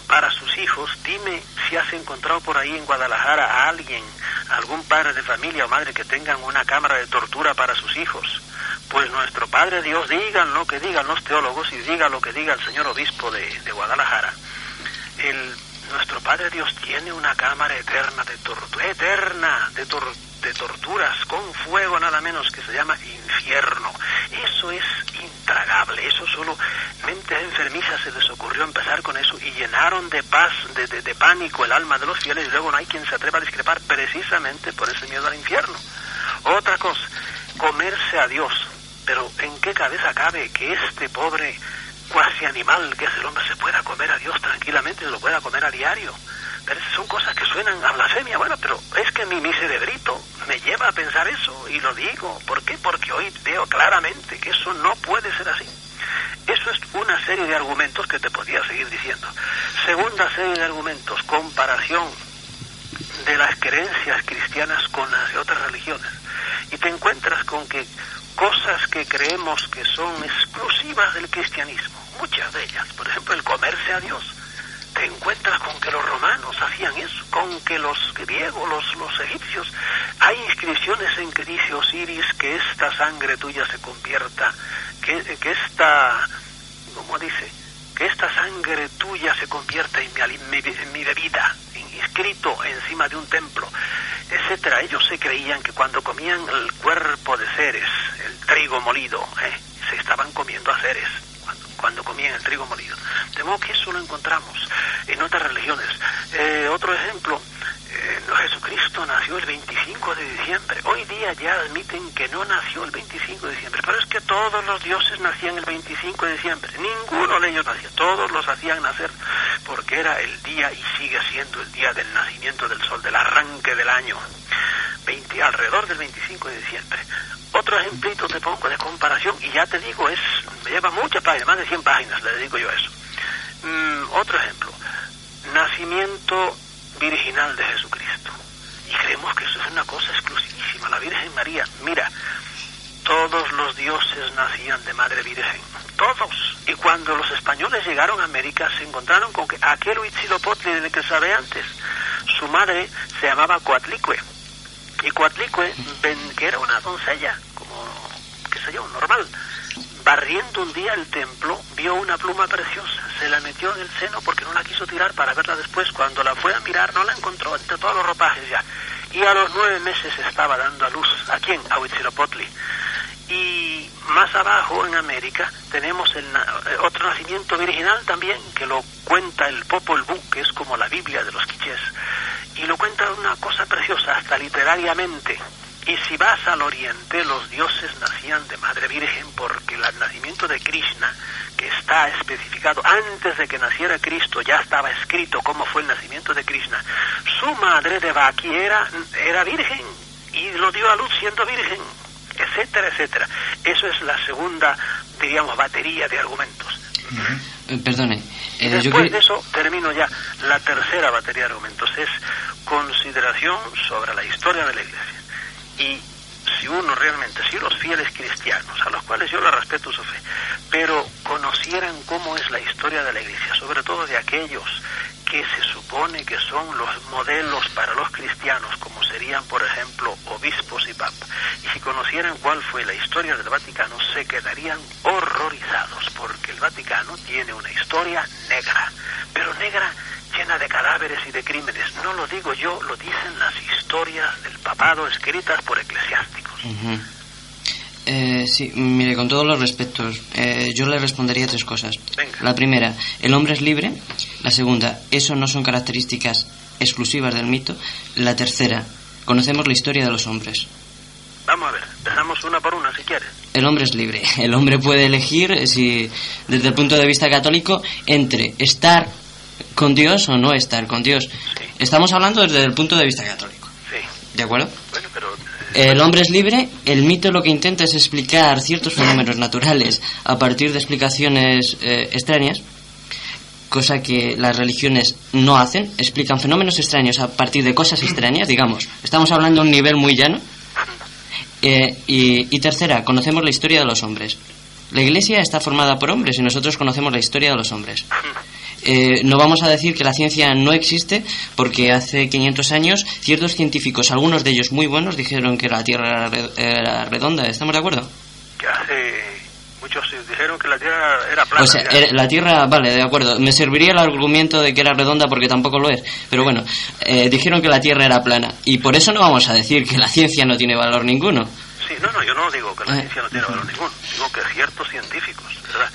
para sus hijos, dime si has encontrado por ahí en Guadalajara a alguien, algún padre de familia o madre que tengan una cámara de tortura para sus hijos. Pues nuestro Padre Dios, digan lo que digan los teólogos y diga lo que diga el señor obispo de, de Guadalajara. El, nuestro Padre Dios tiene una cámara eterna de tortura, eterna de tortura te torturas con fuego nada menos que se llama infierno. Eso es intragable, eso solo mentes enfermizas se les ocurrió empezar con eso y llenaron de paz, de, de- de pánico el alma de los fieles y luego no hay quien se atreva a discrepar precisamente por ese miedo al infierno. Otra cosa, comerse a Dios. Pero ¿en qué cabeza cabe que este pobre cuasi animal que es el hombre se pueda comer a Dios tranquilamente, se lo pueda comer a diario? Pero son cosas que suenan a blasfemia. Bueno, pero es que mi, mi cerebrito me lleva a pensar eso y lo digo. ¿Por qué? Porque hoy veo claramente que eso no puede ser así. Eso es una serie de argumentos que te podía seguir diciendo. Segunda serie de argumentos, comparación de las creencias cristianas con las de otras religiones. Y te encuentras con que cosas que creemos que son exclusivas del cristianismo, muchas de ellas, por ejemplo el comerse a Dios, te encuentras con que los romanos hacían eso, con que los griegos, los, los egipcios, hay inscripciones en que dice Osiris que esta sangre tuya se convierta, que, que esta, ¿cómo dice? Que esta sangre tuya se convierta en mi, mi- bebida, inscrito encima de un templo, etcétera. Ellos se creían que cuando comían el cuerpo de seres, el trigo molido, ¿eh? se estaban comiendo a seres cuando, comían el trigo molido. De modo que eso lo encontramos en otras religiones. Eh, otro ejemplo, Jesucristo nació el 25 de diciembre. Hoy día ya admiten que no nació el 25 de diciembre, pero es que todos los dioses nacían el 25 de diciembre. Ninguno de ellos nacía, todos los hacían nacer porque era el día y sigue siendo el día del nacimiento del sol, del arranque del año. 20, alrededor del 25 de diciembre. Otro ejemplito te pongo de comparación y ya te digo, es me lleva muchas páginas, más de 100 páginas le dedico yo a eso. Mm, otro ejemplo, nacimiento virginal de Jesucristo. Y creemos que eso es una cosa exclusivísima, la Virgen María. Mira, todos los dioses nacían de Madre Virgen, todos. Y cuando los españoles llegaron a América se encontraron con que aquel Huitzilopochtli del que sabe antes, su madre se llamaba Coatlicue. Y Coatlicue, ven- que era una doncella, como, qué sé yo, normal, barriendo un día el templo, vio una pluma preciosa, se la metió en el seno porque no la quiso tirar para verla después. Cuando la fue a mirar no la encontró entre todos los ropajes ya. Y a los nueve meses estaba dando a luz. ¿A quién? A Huitzilopochtli. Y más abajo en América tenemos el eh, otro nacimiento virginal también que lo cuenta el Popol Vuh, que es como la Biblia de los quichés. Y lo cuenta una cosa preciosa, hasta literariamente. Y si vas al oriente, los dioses nacían de Madre Virgen porque el nacimiento de Krishna, que está especificado antes de que naciera Cristo, ya estaba escrito cómo fue el nacimiento de Krishna. Su madre de Baki era, era virgen y lo dio a luz siendo virgen, etcétera, etcétera. Eso es la segunda, diríamos, batería de argumentos. Eh, perdone, eh, después de eso termino ya. La tercera batería de argumentos es consideración sobre la historia de la Iglesia. Y si uno realmente, si los fieles cristianos, a los cuales yo le respeto su fe, pero conocieran cómo es la historia de la Iglesia, sobre todo de aquellos que se supone que son los modelos para los cristianos, como serían, por ejemplo, obispos y papas, y si conocieran cuál fue la historia del Vaticano, se quedarían horrorizados, porque el Vaticano tiene una historia negra, pero negra llena de cadáveres y de crímenes. No lo digo yo, lo dicen las historias del papado escritas por eclesiásticos. Ujú. Eh, sí, mire, con todos los respetos, eh, yo le respondería tres cosas. Venga. La primera, el hombre es libre. La segunda, eso no son características exclusivas del mito. La tercera, conocemos la historia de los hombres. Vamos a ver, empezamos una por una si quieres. El hombre es libre. El hombre puede elegir, eh, si, desde el punto de vista católico, entre estar con Dios o no estar con Dios. Estamos hablando desde el punto de vista católico. Sí, ¿De acuerdo? bueno, pero El hombre es libre, el mito lo que intenta es explicar ciertos fenómenos naturales a partir de explicaciones eh, extrañas, cosa que las religiones no hacen, explican fenómenos extraños a partir de cosas extrañas, digamos. Estamos hablando a un nivel muy llano. Eh, y, y tercera, conocemos la historia de los hombres. La iglesia está formada por hombres y nosotros conocemos la historia de los hombres. Eh, no vamos a decir que la ciencia no existe porque hace 500 años ciertos científicos, algunos de ellos muy buenos, dijeron que la Tierra era re- era redonda. ¿Estamos de acuerdo? que hace Muchos dijeron que la Tierra era plana. O sea, ya. eh, la Tierra, vale, de acuerdo. Me serviría el argumento de que era redonda porque tampoco lo es. Pero bueno, eh, dijeron que la Tierra era plana. Y por eso no vamos a decir que la ciencia no tiene valor ninguno. Sí, no, no, yo no digo que la Eh. ciencia no tiene valor ninguno. Digo que ciertos científicos, ¿verdad?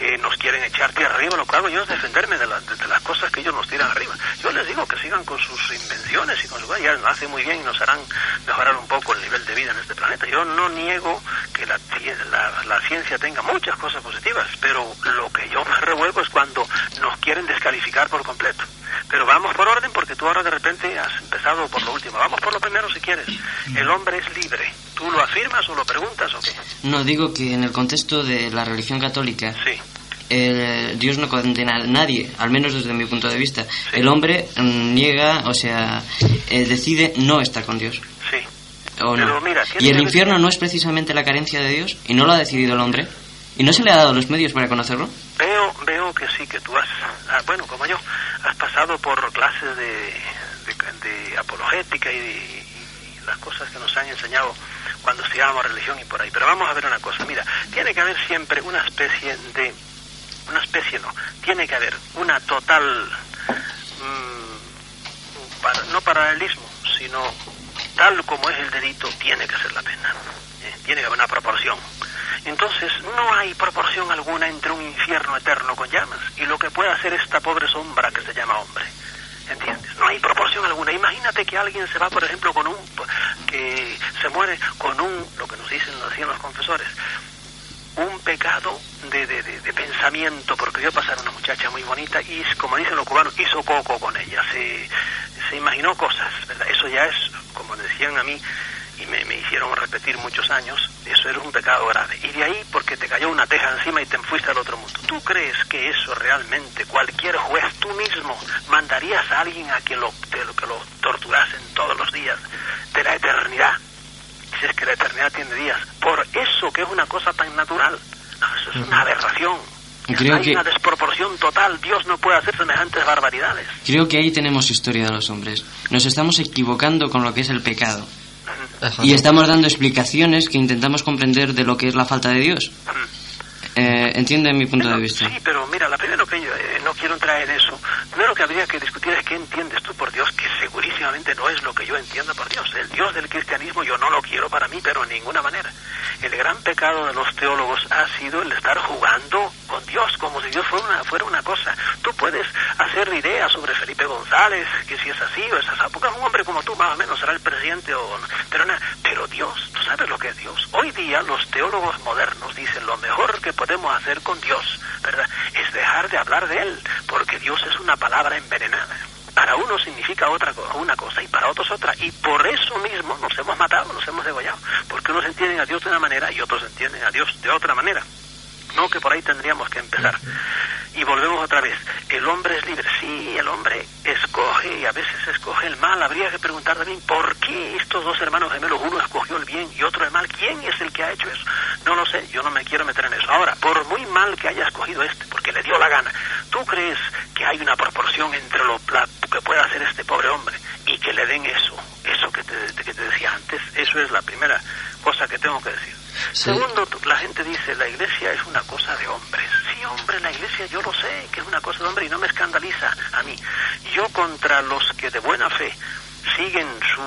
Que nos quieren echar tierra arriba, lo que hago yo es defenderme de, la- de- las cosas que ellos nos tiran arriba. Yo les digo que sigan con sus invenciones y con su... Ya hace muy bien y nos harán mejorar un poco el nivel de vida en este planeta. Yo no niego que la, la, la ciencia tenga muchas cosas positivas, pero lo que yo me revuelvo es cuando nos quieren descalificar por completo. Pero vamos por orden porque tú ahora de repente has empezado por lo último. Vamos por lo primero si quieres. El hombre es libre. ¿Tú lo afirmas o lo preguntas o qué? No, digo que en el contexto de la religión católica, Sí. Dios no condena a nadie, al menos desde mi punto de vista. El hombre mm, niega, o sea, eh, decide no estar con Dios. Sí. ¿O no? Mira, y el infierno no es precisamente la carencia de Dios, y no lo ha decidido el hombre, y no se le ha dado los medios para conocerlo. Veo, veo que sí, que tú has, ah, bueno, como yo, has pasado por clases de, de, de apologética y, y las cosas que nos han enseñado cuando estudiábamos religión y por ahí. Pero vamos a ver una cosa, mira, tiene que haber siempre una especie de, una especie no, tiene que haber una total, mm, para- no paralelismo, sino tal como es el delito, tiene que ser la pena. Eh, tiene que haber una proporción. Entonces, no hay proporción alguna entre un infierno eterno con llamas y lo que puede hacer esta pobre sombra que se llama hombre. ¿Entiendes? No hay proporción alguna. Imagínate que alguien se va, por ejemplo, con un. Que se muere con un. lo que nos dicen, nos los confesores. Un pecado de, de, pensamiento, porque vio pasar una muchacha muy bonita y, como dicen los cubanos, hizo coco con ella. Se, se imaginó cosas, ¿verdad? Eso ya es, como decían a mí, y me, me hicieron repetir muchos años, eso era un pecado grave. Y de ahí porque te cayó una teja encima y te fuiste al otro mundo. ¿Tú crees que eso realmente cualquier juez, tú mismo, mandarías a alguien a que lo, te- que lo torturasen todos los días de la eternidad? Si es que la eternidad tiene días. Por eso que es una cosa tan natural. No, eso es una aberración. Creo Hay que- una desproporción total. Dios no puede hacer semejantes barbaridades. Creo que ahí tenemos historia de los hombres. Nos estamos equivocando con lo que es el pecado. Y estamos dando explicaciones que intentamos comprender de lo que es la falta de Dios. Eh, entiende mi punto de vista. Sí, pero mira, la primero que yo eh, no quiero entrar en eso. Primero que habría que discutir es qué entiendes tú por Dios, que segurísimamente no es lo que yo entiendo por Dios. El Dios del cristianismo yo no lo quiero para mí, pero en ninguna manera. El gran pecado de los teólogos ha sido el estar jugando con Dios, como si Dios fuera una, fuera una cosa. Tú puedes hacer ideas sobre Felipe González, que si es así o es así, porque un hombre como tú, más o menos, será el presidente o. Pero, na- pero Dios, tú sabes lo que es Dios. Hoy día los teólogos modernos dicen lo mejor que podemos hacer con Dios, ¿verdad? Es dejar de hablar de Él, porque Dios es una palabra envenenada. Para uno significa otra una cosa y para otros otra. Y por eso mismo nos hemos matado, nos hemos degollado. Porque unos entienden a Dios de una manera y otros entienden a Dios de otra manera. No, que por ahí tendríamos que empezar. Y volvemos otra vez. El hombre es libre. Sí, el hombre escoge y a veces escoge el mal. Habría que preguntar también por qué estos dos hermanos gemelos, uno escogió el bien y otro el mal. ¿Quién es el que ha hecho eso? No lo sé, yo no me quiero meter en eso. Ahora, por muy mal que haya escogido este, porque le dio la gana, ¿tú crees que hay una proporción entre lo que puede hacer este pobre hombre y que le den eso? Eso que te, que te decía antes, eso es la primera cosa que tengo que decir. Segundo, tú- la gente dice, la iglesia es una cosa de hombres. Sí, hombre, la iglesia yo lo sé, que es una cosa de hombre y no me escandaliza a mí. Yo contra los que de buena fe siguen su,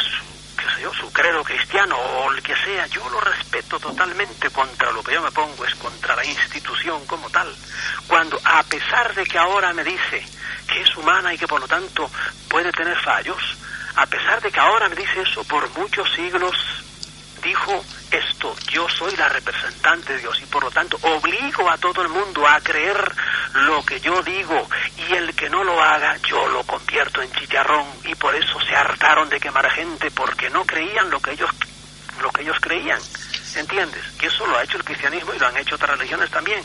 su qué sé yo, su credo cristiano o el que sea, yo lo respeto totalmente contra lo que yo me pongo, es contra la institución como tal. Cuando, a pesar de que ahora me dice que es humana y que por lo tanto puede tener fallos, a pesar de que ahora me dice eso, por muchos siglos dijo esto, yo soy la representante de Dios y por lo tanto obligo a todo el mundo a creer lo que yo digo y el que no lo haga yo lo convierto en chicharrón y por eso se hartaron de quemar gente porque no creían lo que ellos lo que ellos creían. ¿Entiendes? Que eso lo ha hecho el cristianismo y lo han hecho otras religiones también.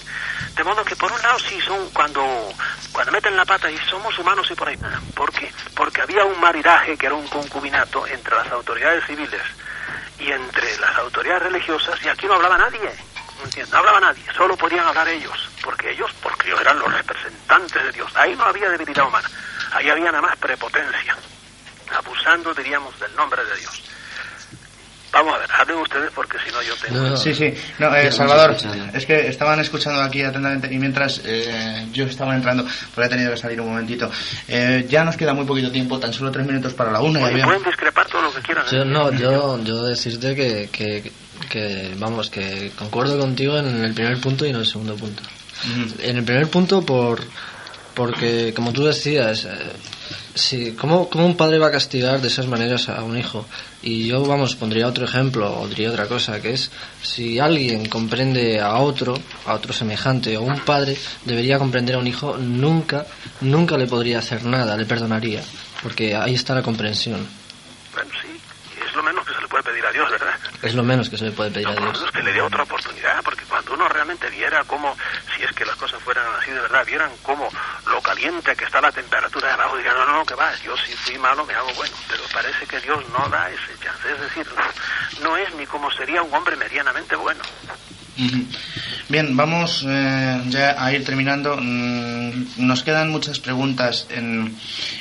De modo que por un lado sí son cuando, cuando meten la pata y somos humanos y por ahí. ¿Por qué? Porque había un maridaje que era un concubinato entre las autoridades civiles y entre las autoridades religiosas y aquí no hablaba nadie. ¿entiendes? No hablaba nadie, solo podían hablar ellos, porque ellos, porque ellos eran los representantes de Dios. Ahí no había debilidad humana, ahí había nada más prepotencia, abusando, diríamos, del nombre de Dios. Vamos a ver, hablen ustedes porque si no yo tengo... No, no. Sí, sí. No, eh, Salvador, es que estaban escuchando aquí atentamente y mientras eh, yo estaba entrando, pues he tenido que salir un momentito. Eh, ya nos queda muy poquito tiempo, tan solo tres minutos para la una. pueden discrepar todo lo que quieran. ¿eh? Yo, no, yo, yo decirte que, que, que, vamos, que concuerdo contigo en el primer punto y en el segundo punto. En el primer punto por porque como tú decías si cómo, cómo un padre va a castigar de esas maneras a un hijo y yo vamos pondría otro ejemplo o diría otra cosa que es si alguien comprende a otro a otro semejante o un padre debería comprender a un hijo nunca nunca le podría hacer nada le perdonaría porque ahí está la comprensión Bueno, sí, es lo menos que se le puede pedir a Dios, ¿verdad? Es lo menos que se le puede pedir No, a Dios. que le dé otra oportunidad, porque cuando uno realmente viera cómo, si es que las cosas fueran así de verdad, vieran cómo lo caliente que está la temperatura de abajo, digan, no, no, que va, yo si fui malo me hago bueno, pero parece que Dios no da ese chance, es decir, no, no es ni como sería un hombre medianamente bueno. Bien, vamos eh, ya a ir terminando. Mm, Nos quedan muchas preguntas en,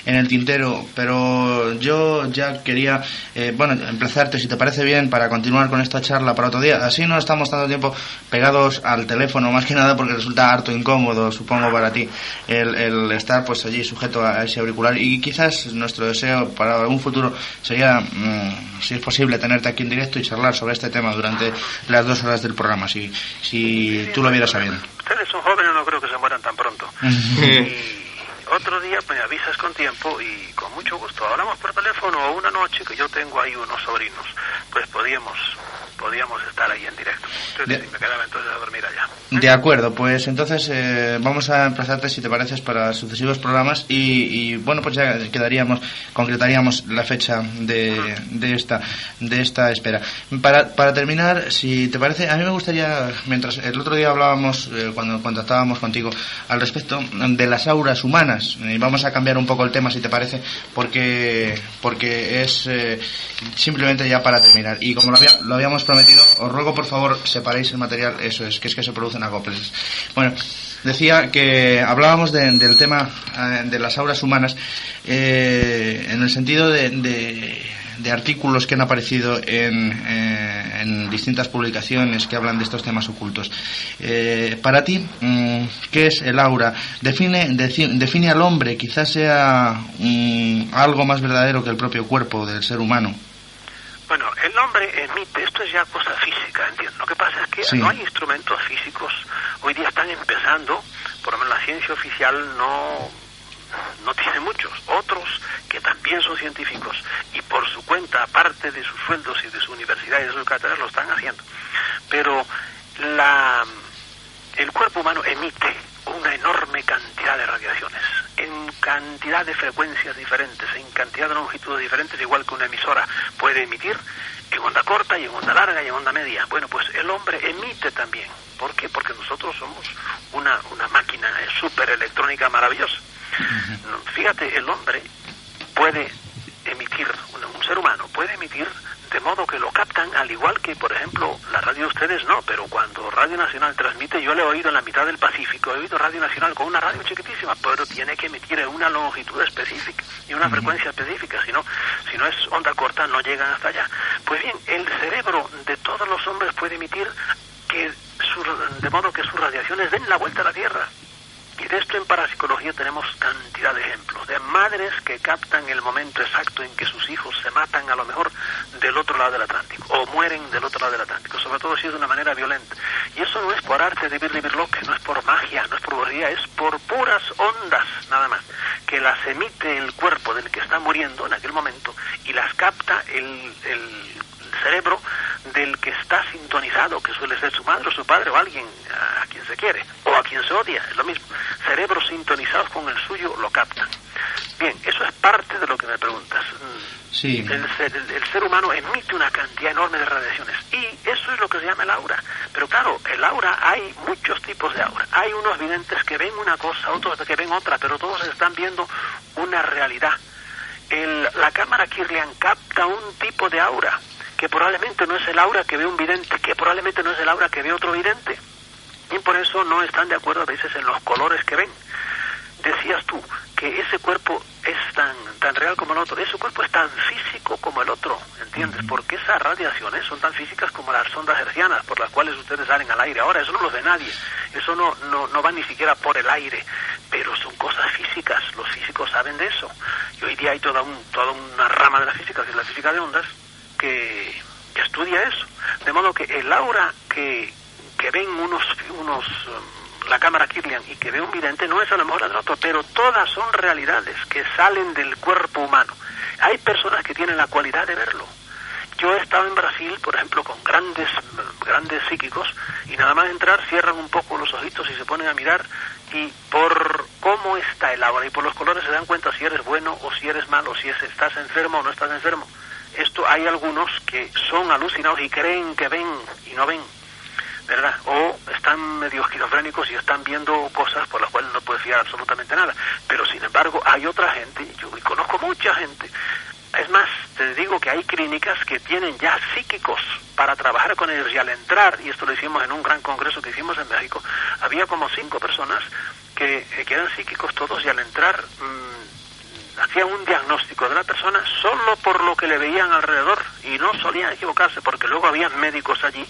en el tintero, pero yo ya quería, eh, bueno, emplazarte, si te parece bien, para continuar con esta charla para otro día. Así no estamos tanto tiempo pegados al teléfono, más que nada porque resulta harto incómodo, supongo, para ti, el, el estar pues allí sujeto a ese auricular. Y quizás nuestro deseo para un futuro sería, mm, si es posible, tenerte aquí en directo y charlar sobre este tema durante las dos horas del programa, si, si tú lo vieras sabiendo. Ustedes son jóvenes, no creo que se mueran tan pronto. Y otro día me avisas con tiempo y con mucho gusto. Hablamos por teléfono o una noche que yo tengo ahí unos sobrinos. Pues podíamos, podíamos estar ahí en directo. Entonces, De- me quedaba entonces a dormir allá. De acuerdo, pues entonces eh, vamos a emplazarte, si te pareces, para sucesivos programas y, y, bueno, pues ya quedaríamos, concretaríamos la fecha de, de esta de esta espera. Para, para terminar, si te parece, a mí me gustaría, mientras el otro día hablábamos, eh, cuando contactábamos contigo, al respecto de las auras humanas, y vamos a cambiar un poco el tema, si te parece, porque porque es eh, simplemente ya para terminar. Y como lo, había- lo habíamos prometido, os ruego por favor separéis el material, eso es, que es que se producen acoples. Bueno, decía que hablábamos de- del tema eh, de las auras humanas eh, en el sentido de, de- artículos que han aparecido en, eh, en distintas publicaciones que hablan de estos temas ocultos. Eh, para ti, mm, ¿qué es el aura? Define, define al hombre, quizás sea mm, algo más verdadero que el propio cuerpo del ser humano. Bueno, el hombre emite, esto es ya cosa física, entiendo. Lo que pasa es que Sí. no hay instrumentos físicos, hoy día están empezando, por lo menos la ciencia oficial no, no tiene muchos, otros que también son científicos y por su cuenta, aparte de sus sueldos y de su universidad y de sus cátedras, lo están haciendo. Pero la, el cuerpo humano emite una enorme cantidad de radiaciones, en cantidad de frecuencias diferentes, en cantidad de longitudes diferentes, igual que una emisora puede emitir en onda corta y en onda larga y en onda media. Bueno, pues el hombre emite también. ¿Por qué? Porque nosotros somos una, una máquina súper electrónica maravillosa. Fíjate, el hombre puede emitir, un ser humano puede emitir de modo que lo captan, al igual que, por ejemplo, la radio de ustedes no, pero cuando Radio Nacional transmite, yo le he oído en la mitad del Pacífico, he oído Radio Nacional con una radio chiquitísima, pero tiene que emitir en una longitud específica y una frecuencia específica, si no, si no es onda corta, no llegan hasta allá. Pues bien, el cerebro de todos los hombres puede emitir que su- de modo que sus radiaciones den la vuelta a la Tierra. De esto en parapsicología tenemos cantidad de ejemplos, de madres que captan el momento exacto en que sus hijos se matan a lo mejor del otro lado del Atlántico, o mueren del otro lado del Atlántico, sobre todo si es de una manera violenta. Y eso no es por arte de Birli Birloque, no es por magia, no es por brujería, es por puras ondas, nada más, que las emite el cuerpo del que está muriendo en aquel momento y las capta el cerebro del que está sintonizado, que suele ser su madre o su padre o alguien a quien se quiere o a quien se odia, es lo mismo. Cerebros sintonizados con el suyo lo captan. Bien, eso es parte de lo que me preguntas. Sí. El ser, el- el ser humano emite una cantidad enorme de radiaciones y eso es lo que se llama el aura. Pero claro, el aura hay muchos tipos de aura. Hay unos videntes que ven una cosa, otros que ven otra, pero todos están viendo una realidad. El- la cámara Kirlian capta un tipo de aura que probablemente no es el aura que ve un vidente, que probablemente no es el aura que ve otro vidente. Y por eso no están de acuerdo a veces en los colores que ven. Decías tú que ese cuerpo es tan, tan real como el otro, ese cuerpo es tan físico como el otro, ¿entiendes? Porque esas radiaciones son tan físicas como las ondas hercianas por las cuales ustedes salen al aire. Ahora, eso no lo ve nadie, eso no, no, no va ni siquiera por el aire, pero son cosas físicas, los físicos saben de eso. Y hoy día hay toda, un, toda una rama de la física, que es la física de ondas, que, estudia eso. De modo que el aura que, que ven unos, unos um, la cámara Kirlian y que ve un vidente no es a lo mejor la otro, pero todas son realidades que salen del cuerpo humano. Hay personas que tienen la cualidad de verlo. Yo he estado en Brasil, por ejemplo, con grandes, grandes psíquicos y nada más entrar cierran un poco los ojitos y se ponen a mirar y por cómo está el aura y por los colores se dan cuenta si eres bueno o si eres malo, si es- estás enfermo o no estás enfermo. Esto hay algunos que son alucinados y creen que ven y no ven. ¿verdad? O están medio esquizofrénicos y están viendo cosas por las cuales no puedes fiar absolutamente nada. Pero sin embargo, hay otra gente, yo conozco mucha gente. Es más, te digo que hay clínicas que tienen ya psíquicos para trabajar con ellos y al entrar, y esto lo hicimos en un gran congreso que hicimos en México, había como cinco personas que, eh, eran psíquicos todos y al entrar mm, hacían un diagnóstico de la persona solo por lo que le veían alrededor y no solían equivocarse porque luego había médicos allí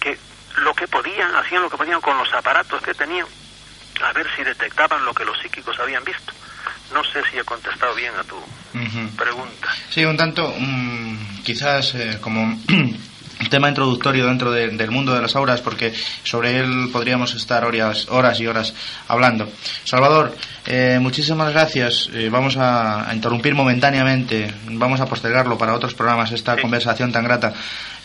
que lo que podían, hacían lo que podían con los aparatos que tenían, a ver si detectaban lo que los psíquicos habían visto. No sé si he contestado bien a tu pregunta. Sí, un tanto, mm, quizás eh, como tema introductorio dentro de- del mundo de las auras, porque sobre él podríamos estar horas, horas y horas hablando. Salvador, eh, muchísimas gracias. Eh, vamos a, a interrumpir momentáneamente, vamos a postergarlo para otros programas esta Sí. conversación tan grata.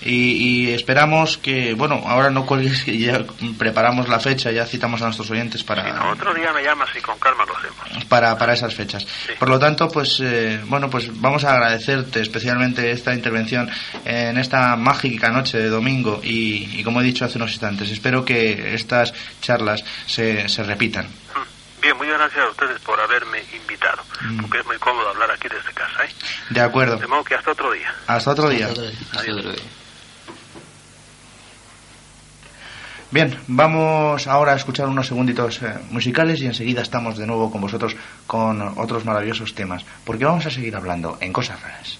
Y, y esperamos que, bueno, ahora no cuelgues, que ya preparamos la fecha, ya citamos a nuestros oyentes para, no, otro día me llamas y con calma lo hacemos. para, para esas fechas. Sí. Por lo tanto, pues eh, bueno, pues vamos a agradecerte especialmente esta intervención en esta mágica noche de domingo y, y como he dicho hace unos instantes, espero que estas charlas se, se repitan. Mm. Bien, muchas gracias a ustedes por haberme invitado, Mm. porque es muy cómodo hablar aquí desde casa. ¿eh? De acuerdo. De modo que hasta otro día. Hasta otro día. Otro día. Hasta otro día. Bien, vamos ahora a escuchar unos segunditos eh, musicales y enseguida estamos de nuevo con vosotros con otros maravillosos temas, porque vamos a seguir hablando en cosas raras.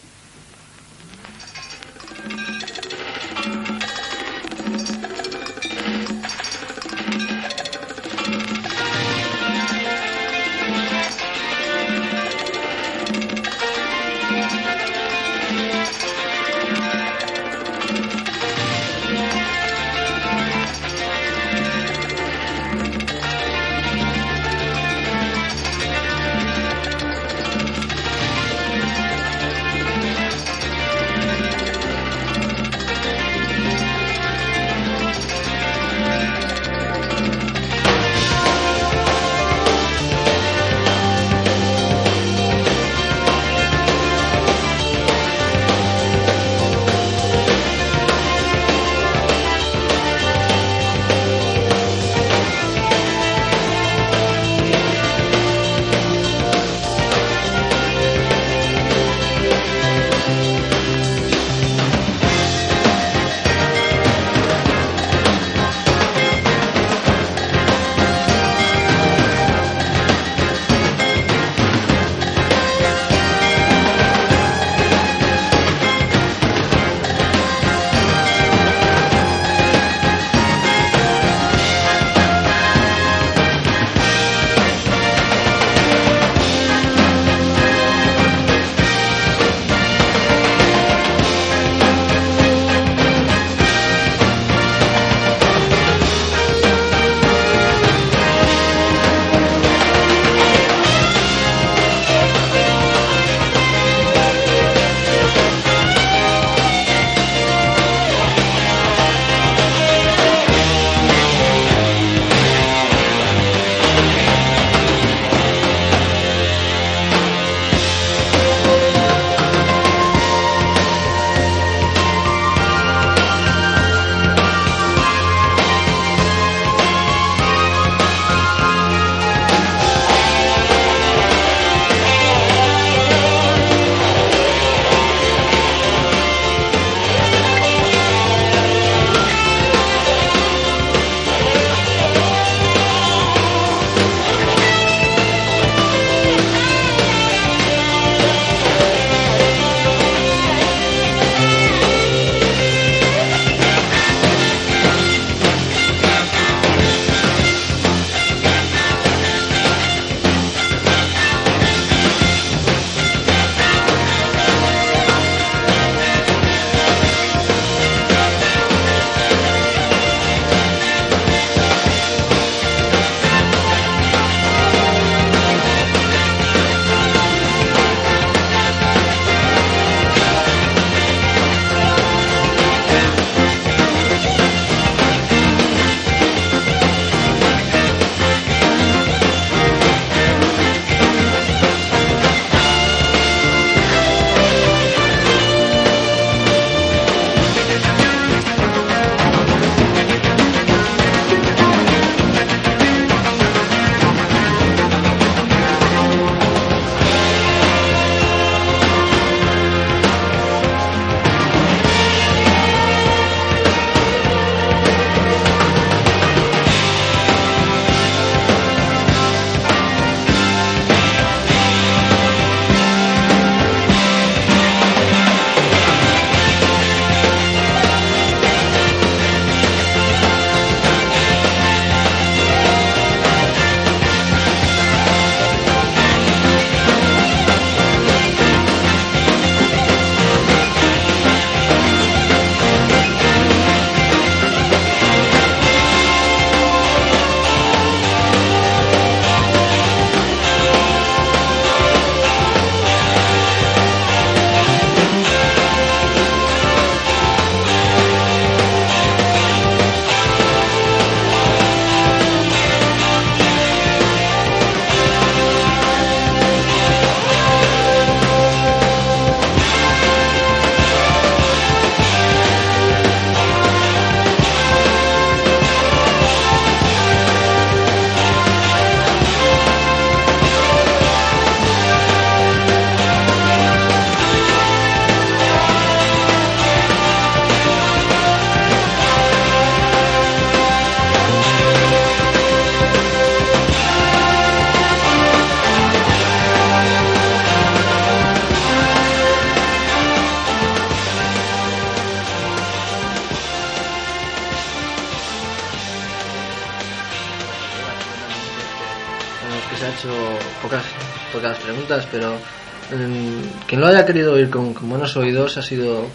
Quien lo haya querido oír con, con buenos oídos ha sido,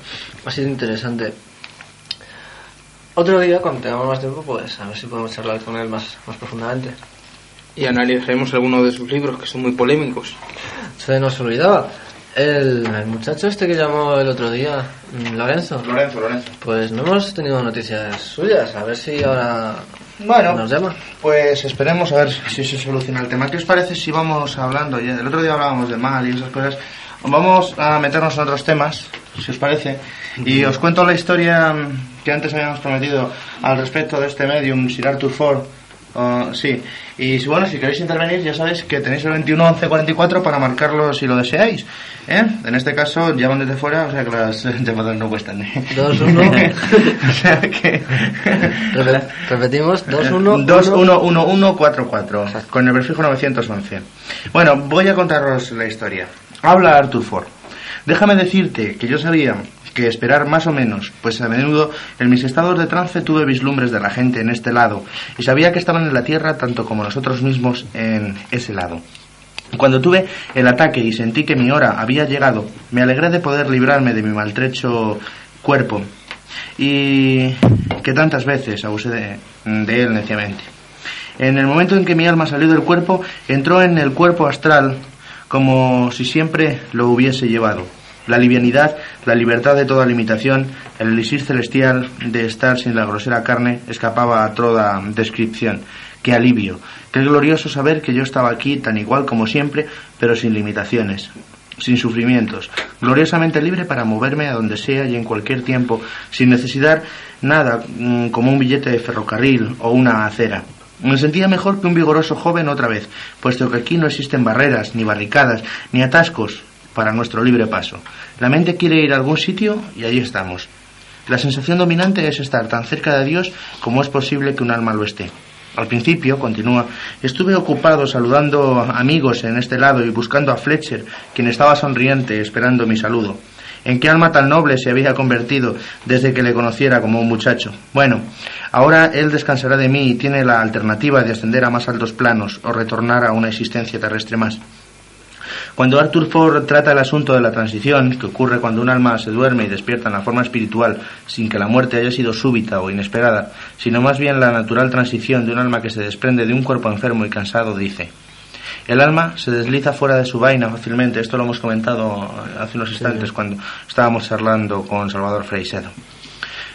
ha sido interesante. Otro día, cuando tengamos más tiempo, pues a ver si podemos charlar con él más, más profundamente. Y analizaremos algunos de sus libros que son muy polémicos. Se nos olvidaba. El, el muchacho este que llamó el otro día, mm, Lorenzo. Lorenzo, Lorenzo. Pues no hemos tenido noticias suyas. A ver si ahora Bueno, nos llama. Pues esperemos a ver si se soluciona el tema. ¿Qué os parece si vamos hablando? ya- El otro día hablábamos de mal y esas cosas. Vamos a meternos en otros temas, si os parece. Y os cuento la historia que antes habíamos prometido al respecto de este medium, Sir Arthur Ford. Uh, sí, y si, bueno, si queréis intervenir, ya sabéis que tenéis el 21 11 44 para marcarlo si lo deseáis. ¿eh? En este caso, llaman desde fuera, o sea que las llamadas no cuestan. ¿eh? Dos, uno. o sea que. Repe- repetimos, 2, 1, 211144 con el prefijo 911. Bueno, voy a contaros la historia. Habla Arthur Ford. Déjame decirte que yo sabía que esperar más o menos, pues a menudo en mis estados de trance tuve vislumbres de la gente en este lado y sabía que estaban en la tierra tanto como nosotros mismos en ese lado. Cuando tuve el ataque y sentí que mi hora había llegado, me alegré de poder librarme de mi maltrecho cuerpo y que tantas veces abusé de, él neciamente. En el momento en que mi alma salió del cuerpo, entró en el cuerpo astral como si siempre lo hubiese llevado. La livianidad, la libertad de toda limitación, el elixir celestial de estar sin la grosera carne escapaba a toda descripción. Qué alivio, qué glorioso saber que yo estaba aquí tan igual como siempre, pero sin limitaciones, sin sufrimientos, gloriosamente libre para moverme a donde sea y en cualquier tiempo, sin necesitar nada mm, como un billete de ferrocarril o una acera. Me sentía mejor que un vigoroso joven otra vez, puesto que aquí no existen barreras, ni barricadas, ni atascos para nuestro libre paso. La mente quiere ir a algún sitio y allí estamos. La sensación dominante es estar tan cerca de Dios como es posible que un alma lo esté. Al principio, continúa, estuve ocupado saludando amigos en este lado y buscando a Fletcher, quien estaba sonriente esperando mi saludo. ¿En qué alma tan noble se había convertido desde que le conociera como un muchacho? Bueno, ahora él descansará de mí y tiene la alternativa de ascender a más altos planos o retornar a una existencia terrestre más. Cuando Arthur Ford trata el asunto de la transición, que ocurre cuando un alma se duerme y despierta en la forma espiritual sin que la muerte haya sido súbita o inesperada, sino más bien la natural transición de un alma que se desprende de un cuerpo enfermo y cansado, dice, el alma se desliza fuera de su vaina fácilmente. Esto lo hemos comentado hace unos instantes cuando estábamos charlando con Salvador Freixedo.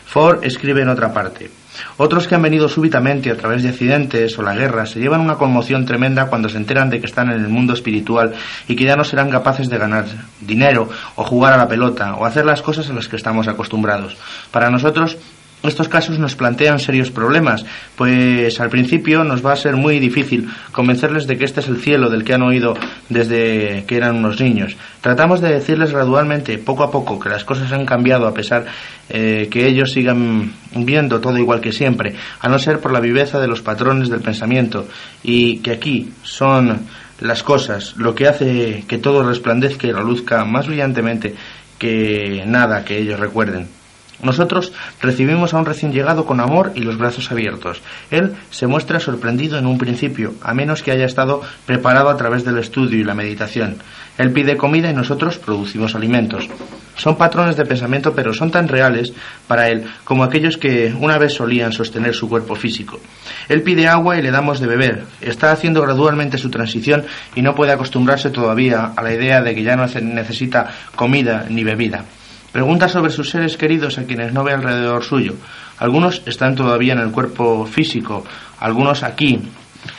Ford escribe en otra parte. Otros que han venido súbitamente a través de accidentes o la guerra se llevan una conmoción tremenda cuando se enteran de que están en el mundo espiritual y que ya no serán capaces de ganar dinero o jugar a la pelota o hacer las cosas a las que estamos acostumbrados. Para nosotros estos casos nos plantean serios problemas, pues al principio nos va a ser muy difícil convencerles de que este es el cielo del que han oído desde que eran unos niños. Tratamos de decirles gradualmente, poco a poco, que las cosas han cambiado a pesar eh, que ellos sigan viendo todo igual que siempre, a no ser por la viveza de los patrones del pensamiento, y que aquí son las cosas lo que hace que todo resplandezca y reluzca más brillantemente que nada que ellos recuerden. Nosotros recibimos a un recién llegado con amor y los brazos abiertos. Él se muestra sorprendido en un principio, a menos que haya estado preparado a través del estudio y la meditación. Él pide comida y nosotros producimos alimentos. Son patrones de pensamiento, pero son tan reales para él como aquellos que una vez solían sostener su cuerpo físico. Él pide agua y le damos de beber. Está haciendo gradualmente su transición y no puede acostumbrarse todavía a la idea de que ya no necesita comida ni bebida. Pregunta sobre sus seres queridos a quienes no ve alrededor suyo. Algunos están todavía en el cuerpo físico, algunos aquí,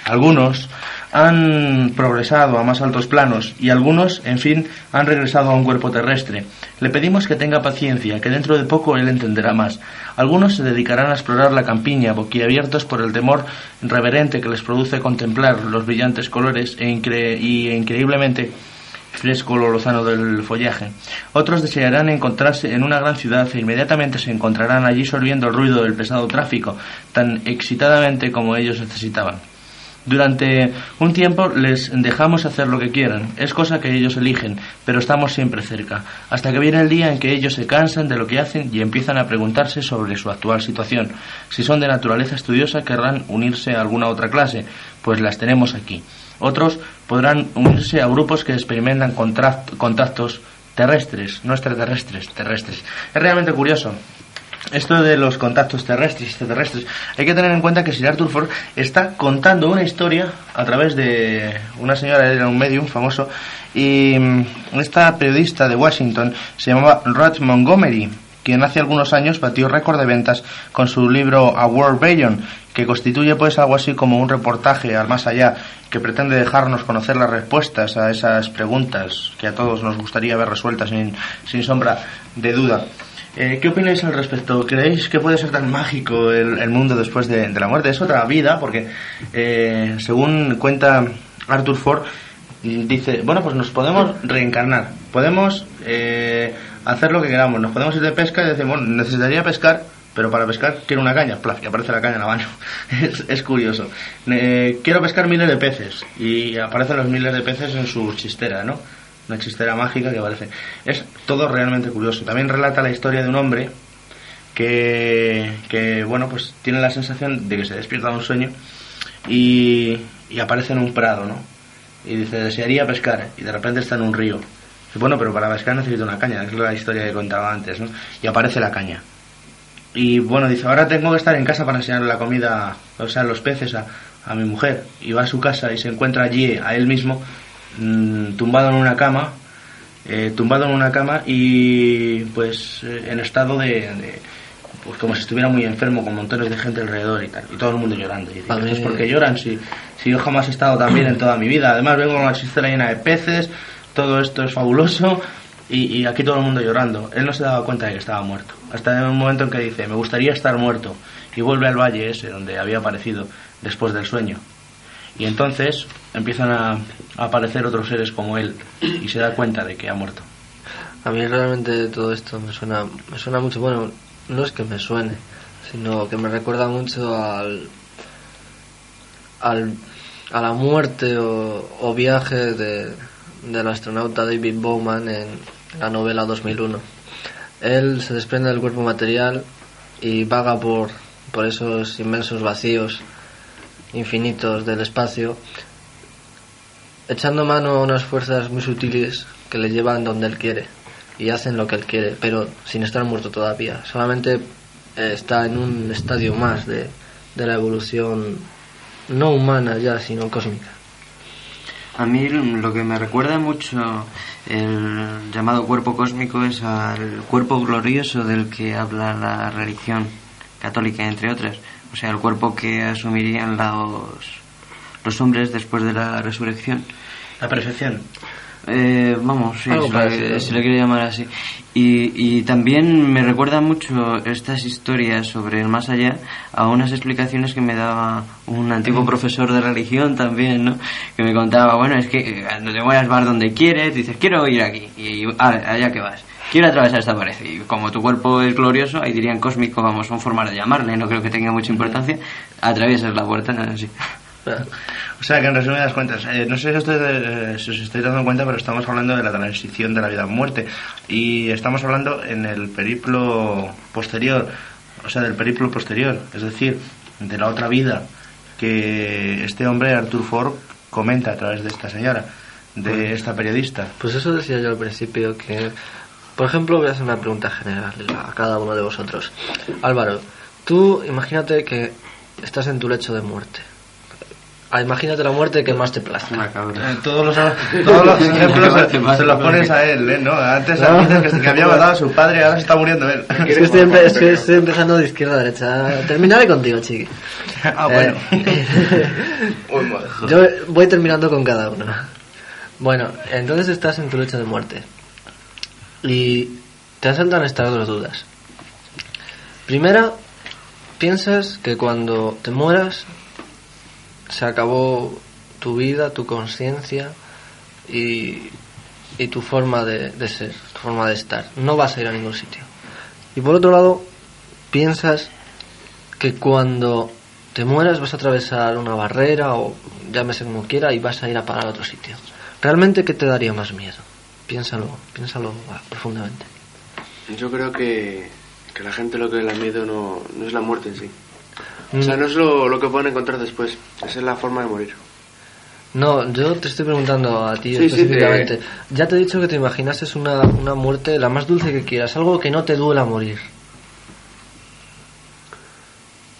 algunos han progresado a más altos planos y algunos, en fin, han regresado a un cuerpo terrestre. Le pedimos que tenga paciencia, que dentro de poco él entenderá más. Algunos se dedicarán a explorar la campiña, boquiabiertos por el temor reverente que les produce contemplar los brillantes colores e incre e increíblemente fresco lo lozano del follaje. Otros desearán encontrarse en una gran ciudad e inmediatamente se encontrarán allí solviendo el ruido del pesado tráfico, tan excitadamente como ellos necesitaban. Durante un tiempo les dejamos hacer lo que quieran, es cosa que ellos eligen, pero estamos siempre cerca, hasta que viene el día en que ellos se cansan de lo que hacen y empiezan a preguntarse sobre su actual situación. Si son de naturaleza estudiosa querrán unirse a alguna otra clase, pues las tenemos aquí. Otros podrán unirse a grupos que experimentan contactos terrestres, no extraterrestres, terrestres. Es realmente curioso. Esto de los contactos terrestres y extraterrestres, hay que tener en cuenta que Sir Arthur Ford está contando una historia a través de una señora, era un medium famoso, y mm, esta periodista de Washington se llamaba Ruth Montgomery, quien hace algunos años batió récord de ventas con su libro A World Beyond, que constituye pues algo así como un reportaje al más allá, que pretende dejarnos conocer las respuestas a esas preguntas que a todos nos gustaría ver resueltas sin, sin sombra de duda. Eh, ¿Qué opináis al respecto? ¿Creéis que puede ser tan mágico el, mundo después de, la muerte? Es otra vida, porque eh, según cuenta Arthur Ford, dice, bueno, pues nos podemos reencarnar, podemos eh, hacer lo que queramos, nos podemos ir de pesca y decir, bueno, necesitaría pescar, pero para pescar quiero una caña, plaf, y aparece la caña en la mano. es, curioso. Quiero pescar miles de peces, y aparecen los miles de peces en su chistera, ¿no? Una chistera mágica que aparece. Es todo realmente curioso. También relata la historia de un hombre que, que bueno, pues tiene la sensación de que se despierta de un sueño y, y aparece en un prado, ¿no? Y dice, desearía pescar, y de repente está en un río. Bueno, pero para pescar necesito una caña, es la historia que contaba antes, ¿no? Y aparece la caña. Y bueno, dice, ahora tengo que estar en casa para enseñarle la comida, o sea, los peces a, a mi mujer. Y va a su casa y se encuentra allí a él mismo, mm, tumbado en una cama, eh, tumbado en una cama y pues eh, en estado de, de- pues como si estuviera muy enfermo con montones de gente alrededor y tal y todo el mundo llorando y dice, A mí- "¿Esto es porque lloran si, si yo jamás he estado tan bien en toda mi vida además vengo con una chistera llena de peces todo esto es fabuloso y, y aquí todo el mundo llorando. Él no se daba cuenta de que estaba muerto. Hasta un momento en que dice me gustaría estar muerto y vuelve al valle ese donde había aparecido después del sueño. Y entonces empiezan a, a aparecer otros seres como él y se da cuenta de que ha muerto. A mí realmente todo esto me suena, me suena mucho, bueno, no es que me suene, sino que me recuerda mucho al, al a la muerte o, o viaje de, del astronauta David Bowman en la novela 2001. Él se desprende del cuerpo material y vaga por, por esos inmensos vacíos infinitos del espacio, echando mano a unas fuerzas muy sutiles que le llevan donde él quiere y hacen lo que él quiere, pero sin estar muerto todavía. Solamente eh, está en un estadio más de, de la evolución no humana ya, sino cósmica. A mí lo que me recuerda mucho el llamado cuerpo cósmico es al cuerpo glorioso del que habla la religión católica, entre otras. O sea, el cuerpo que asumirían los, los hombres después de la resurrección. La perfección. Eh, vamos, sí, Algo si, parecido. lo, si lo quiero llamar así. Y, y también me recuerda mucho estas historias sobre el más allá a unas explicaciones que me daba un antiguo profesor de religión también, ¿no? Que me contaba, bueno, es que eh, cuando te mueras vas donde quieres, dices, quiero ir aquí, y ah, allá que vas. Quiero atravesar esta pared. Y como tu cuerpo es glorioso, ahí dirían cósmico, vamos, son formas de llamarle, no creo que tenga mucha importancia. Atraviesas la puerta, ¿no? Así. O sea, que en resumidas cuentas, eh, no sé si, ustedes, eh, si os estáis dando cuenta, pero estamos hablando de la transición de la vida a muerte. Y estamos hablando en el periplo posterior, o sea, del periplo posterior, es decir, de la otra vida que este hombre, Arthur Ford, comenta a través de esta señora, de esta periodista. Pues eso decía yo al principio que, por ejemplo, voy a hacer una pregunta general a cada uno de vosotros. Álvaro, tú imagínate que estás en tu lecho de muerte. Ah, imagínate la muerte que más te plazca. Eh, todos los, todos los ejemplos se, se los pones a él, ¿eh? ¿no? Antes dices que, que había matado a su padre, ahora se está muriendo él. Es que estoy, empe- es que estoy empezando de izquierda a derecha. Terminaré contigo, chiqui. Ah, bueno. Eh, yo voy terminando con cada uno. Bueno, entonces estás en tu lecho de muerte. Y te asaltan estas dos dudas. Primera, piensas que cuando te mueras se acabó tu vida, tu conciencia y, y tu forma de, de ser, tu forma de estar. No vas a ir a ningún sitio. Y por otro lado, piensas que cuando te mueras, vas a atravesar una barrera o llámese como quiera y vas a ir a parar a otro sitio. ¿Realmente qué te daría más miedo? Piénsalo, piénsalo profundamente. Yo creo que, que la gente lo que le da miedo no, no es la muerte en sí. Mm. O sea, no es lo, lo que pueden encontrar después, esa es la forma de morir. No, yo te estoy preguntando a ti Sí, sí, específicamente. Ya te he dicho que te imaginases una, una muerte la más dulce que quieras, algo que no te duela morir.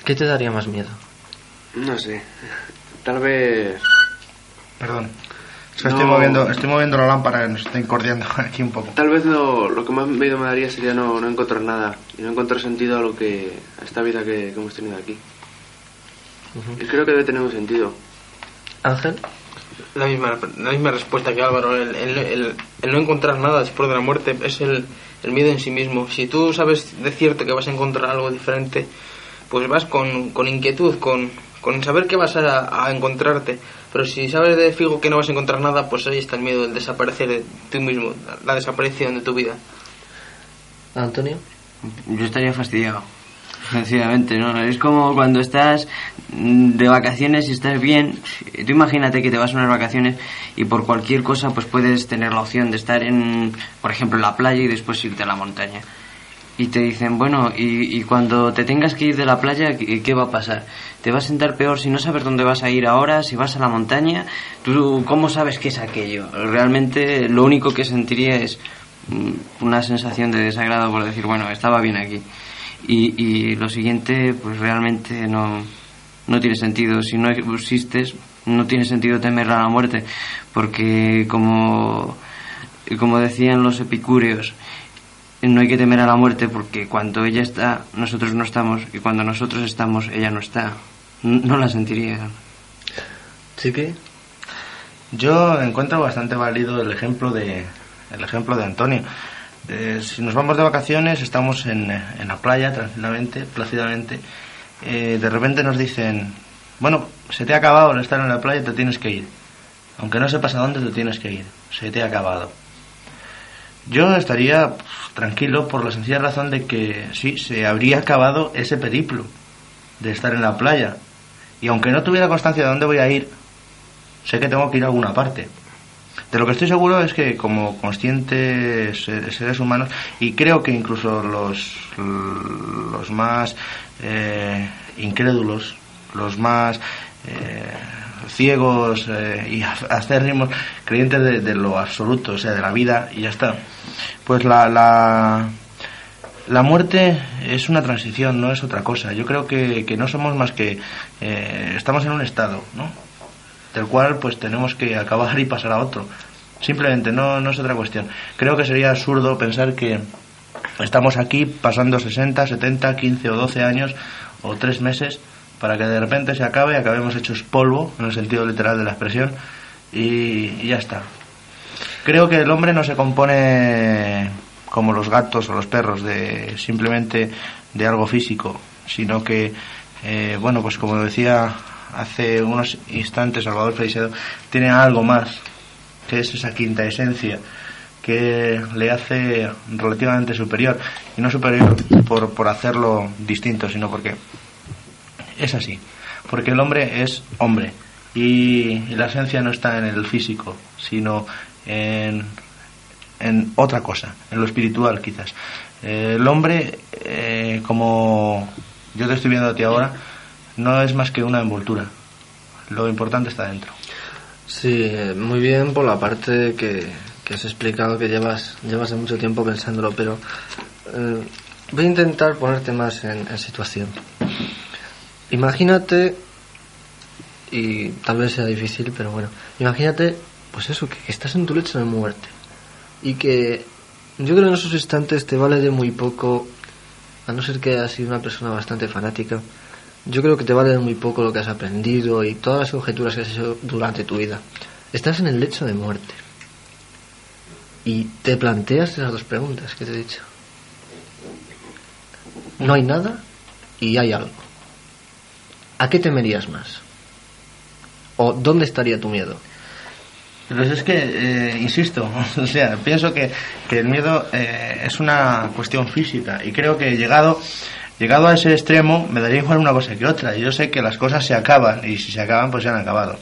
¿Qué te daría más miedo? No sé, tal vez... Perdón. Es que No. estoy, moviendo, estoy moviendo la lámpara, nos está incordiando aquí un poco. Tal vez lo, lo que más miedo me daría sería no, no encontrar nada y no encontrar sentido a lo que a esta vida que, que hemos tenido aquí. Y creo que debe tener un sentido. Ángel, La misma, la misma respuesta que Álvaro. El, el- el- el no encontrar nada después de la muerte es el, el miedo en sí mismo. Si tú sabes de cierto que vas a encontrar algo diferente, pues vas con, con inquietud, con, con saber que vas a, a encontrarte. Pero si sabes de fijo que no vas a encontrar nada, pues ahí está el miedo, el desaparecer de tú mismo, la desaparición de tu vida. Antonio. Yo estaría fastidiado. Sencillamente, ¿no? Es como cuando estás de vacaciones y estás bien. Tú imagínate que te vas a unas vacaciones y por cualquier cosa pues puedes tener la opción de estar en, por ejemplo, la playa y después irte a la montaña. Y te dicen, bueno, y, y cuando te tengas que ir de la playa, ¿qué, qué va a pasar? Te vas a sentar peor si no sabes dónde vas a ir ahora, si vas a la montaña. ¿Tú cómo sabes qué es aquello? Realmente lo único que sentiría es mm, una sensación de desagrado por decir, bueno, estaba bien aquí. Y, y lo siguiente, pues realmente no, no tiene sentido. Si no existes, no tiene sentido temer a la muerte, porque como, como decían los epicúreos, no hay que temer a la muerte porque cuando ella está, nosotros no estamos, y cuando nosotros estamos, ella no está. No la sentiría. Chiqui. Yo encuentro bastante válido el ejemplo de el ejemplo de Antonio. Eh, si nos vamos de vacaciones, estamos en, en la playa tranquilamente, plácidamente. eh, de repente nos dicen, bueno, se te ha acabado el estar en la playa, te tienes que ir. Aunque no sepas a dónde te tienes que ir, se te ha acabado. Yo estaría pues, tranquilo por la sencilla razón de que sí, se habría acabado ese periplo de estar en la playa. Y aunque no tuviera constancia de dónde voy a ir, sé que tengo que ir a alguna parte. De lo que estoy seguro es que como conscientes eh, seres humanos, y creo que incluso los, los más eh, incrédulos, los más eh, ciegos eh, y acérrimos creyentes de, lo absoluto, o sea, de la vida, y ya está. Pues la, la, la muerte es una transición, no es otra cosa. Yo creo que, que no somos más que... eh, estamos en un estado, ¿no? Del cual pues tenemos que acabar y pasar a otro. Simplemente, no, no es otra cuestión. Creo que sería absurdo pensar que estamos aquí pasando 60, 70, 15 o 12 años o 3 meses para que de repente se acabe, acabemos hechos polvo, en el sentido literal de la expresión, y, y ya está. Creo que el hombre no se compone como los gatos o los perros de simplemente de algo físico, sino que, eh, bueno, pues como decía hace unos instantes Salvador Freixedo, tiene algo más, que es esa quinta esencia que le hace relativamente superior, y no superior por, por hacerlo distinto, sino porque es así, porque el hombre es hombre, y, la esencia no está en el físico, sino en, en otra cosa, en lo espiritual quizás. Eh, el hombre, eh, como yo te estoy viendo a ti ahora, no es más que una envoltura. Lo importante está dentro. Sí, muy bien por la parte que, que has explicado que llevas, llevas mucho tiempo pensándolo, pero eh, voy a intentar ponerte más en, en situación. Imagínate, y tal vez sea difícil, pero bueno, imagínate, pues eso, que, que estás en tu lecho de muerte y que yo creo en esos instantes te vale de muy poco, a no ser que hayas sido una persona bastante fanática, yo creo que te vale muy poco lo que has aprendido y todas las objeturas que has hecho durante tu vida. Estás en el lecho de muerte y te planteas esas dos preguntas que te he dicho. No hay nada y hay algo. ¿A qué temerías más? ¿O dónde estaría tu miedo? Pero es que, eh, insisto, o sea, pienso que, que el miedo eh, es una cuestión física y creo que llegado llegado a ese extremo, me daría igual una cosa que otra. Yo sé que las cosas se acaban y si se acaban, pues se han acabado.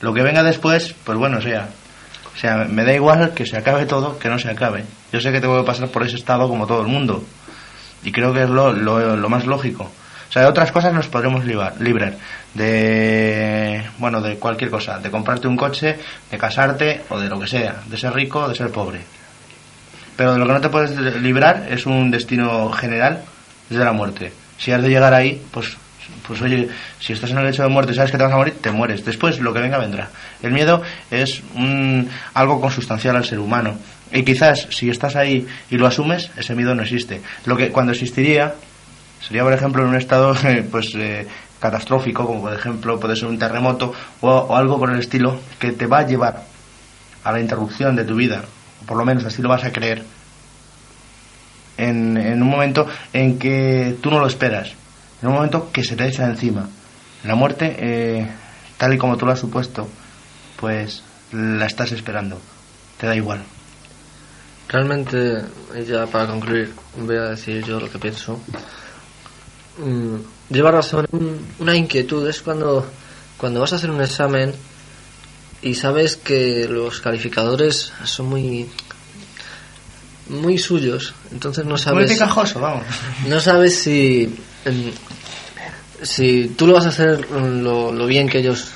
Lo que venga después, pues bueno, sea. O sea, me da igual que se acabe todo, que no se acabe. Yo sé que tengo que pasar por ese estado como todo el mundo. Y creo que es lo, lo, más lógico. O sea, de otras cosas nos podremos librar. De, bueno, de cualquier cosa. De comprarte un coche, de casarte o de lo que sea. De ser rico o de ser pobre. Pero de lo que no te puedes librar es un destino general, es de la muerte. Si has de llegar ahí, pues, pues oye, si estás en el hecho de muerte y sabes que te vas a morir, te mueres. Después lo que venga vendrá. El miedo es un, algo consustancial al ser humano. Y quizás si estás ahí y lo asumes, ese miedo no existe. Lo que cuando existiría sería, por ejemplo, en un estado pues eh, catastrófico, como por ejemplo puede ser un terremoto o, o algo por el estilo que te va a llevar a la interrupción de tu vida, o por lo menos así lo vas a creer, en, en un momento en que tú no lo esperas, en un momento que se te echa encima. La muerte, eh, tal y como tú lo has supuesto, pues la estás esperando, te da igual. Realmente, ya para concluir, voy a decir yo lo que pienso. Mm, lleva razón un- una inquietud, es cuando, cuando vas a hacer un examen y sabes que los calificadores son muy muy suyos, entonces no Muy sabes picajoso, vamos. no sabes si em, si tú lo vas a hacer mm, lo, lo bien que ellos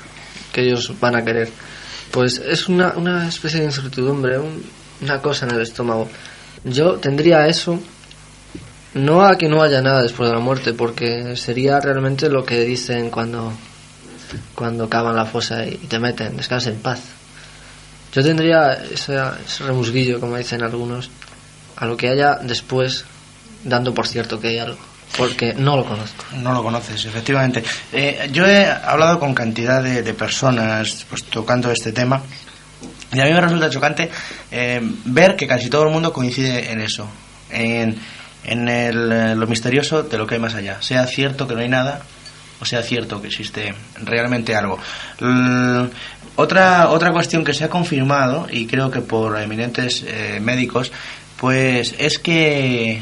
que ellos van a querer. Pues es una, una especie de incertidumbre un- una cosa en el estómago. Yo tendría eso no a que no haya nada después de la muerte porque sería realmente lo que dicen cuando cuando cavan la fosa y te meten. Descansa en paz. Yo tendría ese, ese remusguillo como dicen algunos a lo que haya después dando por cierto que hay algo porque no lo conozco No lo conoces, efectivamente. Eh, yo he hablado con cantidad de, de personas pues, tocando este tema y a mí me resulta chocante eh, ver que casi todo el mundo coincide en eso, en, en el, eh, lo misterioso de lo que hay más allá. Sea cierto que no hay nada o sea cierto que existe realmente algo. Otra, otra cuestión que se ha confirmado, y creo que por eminentes eh, médicos, pues es que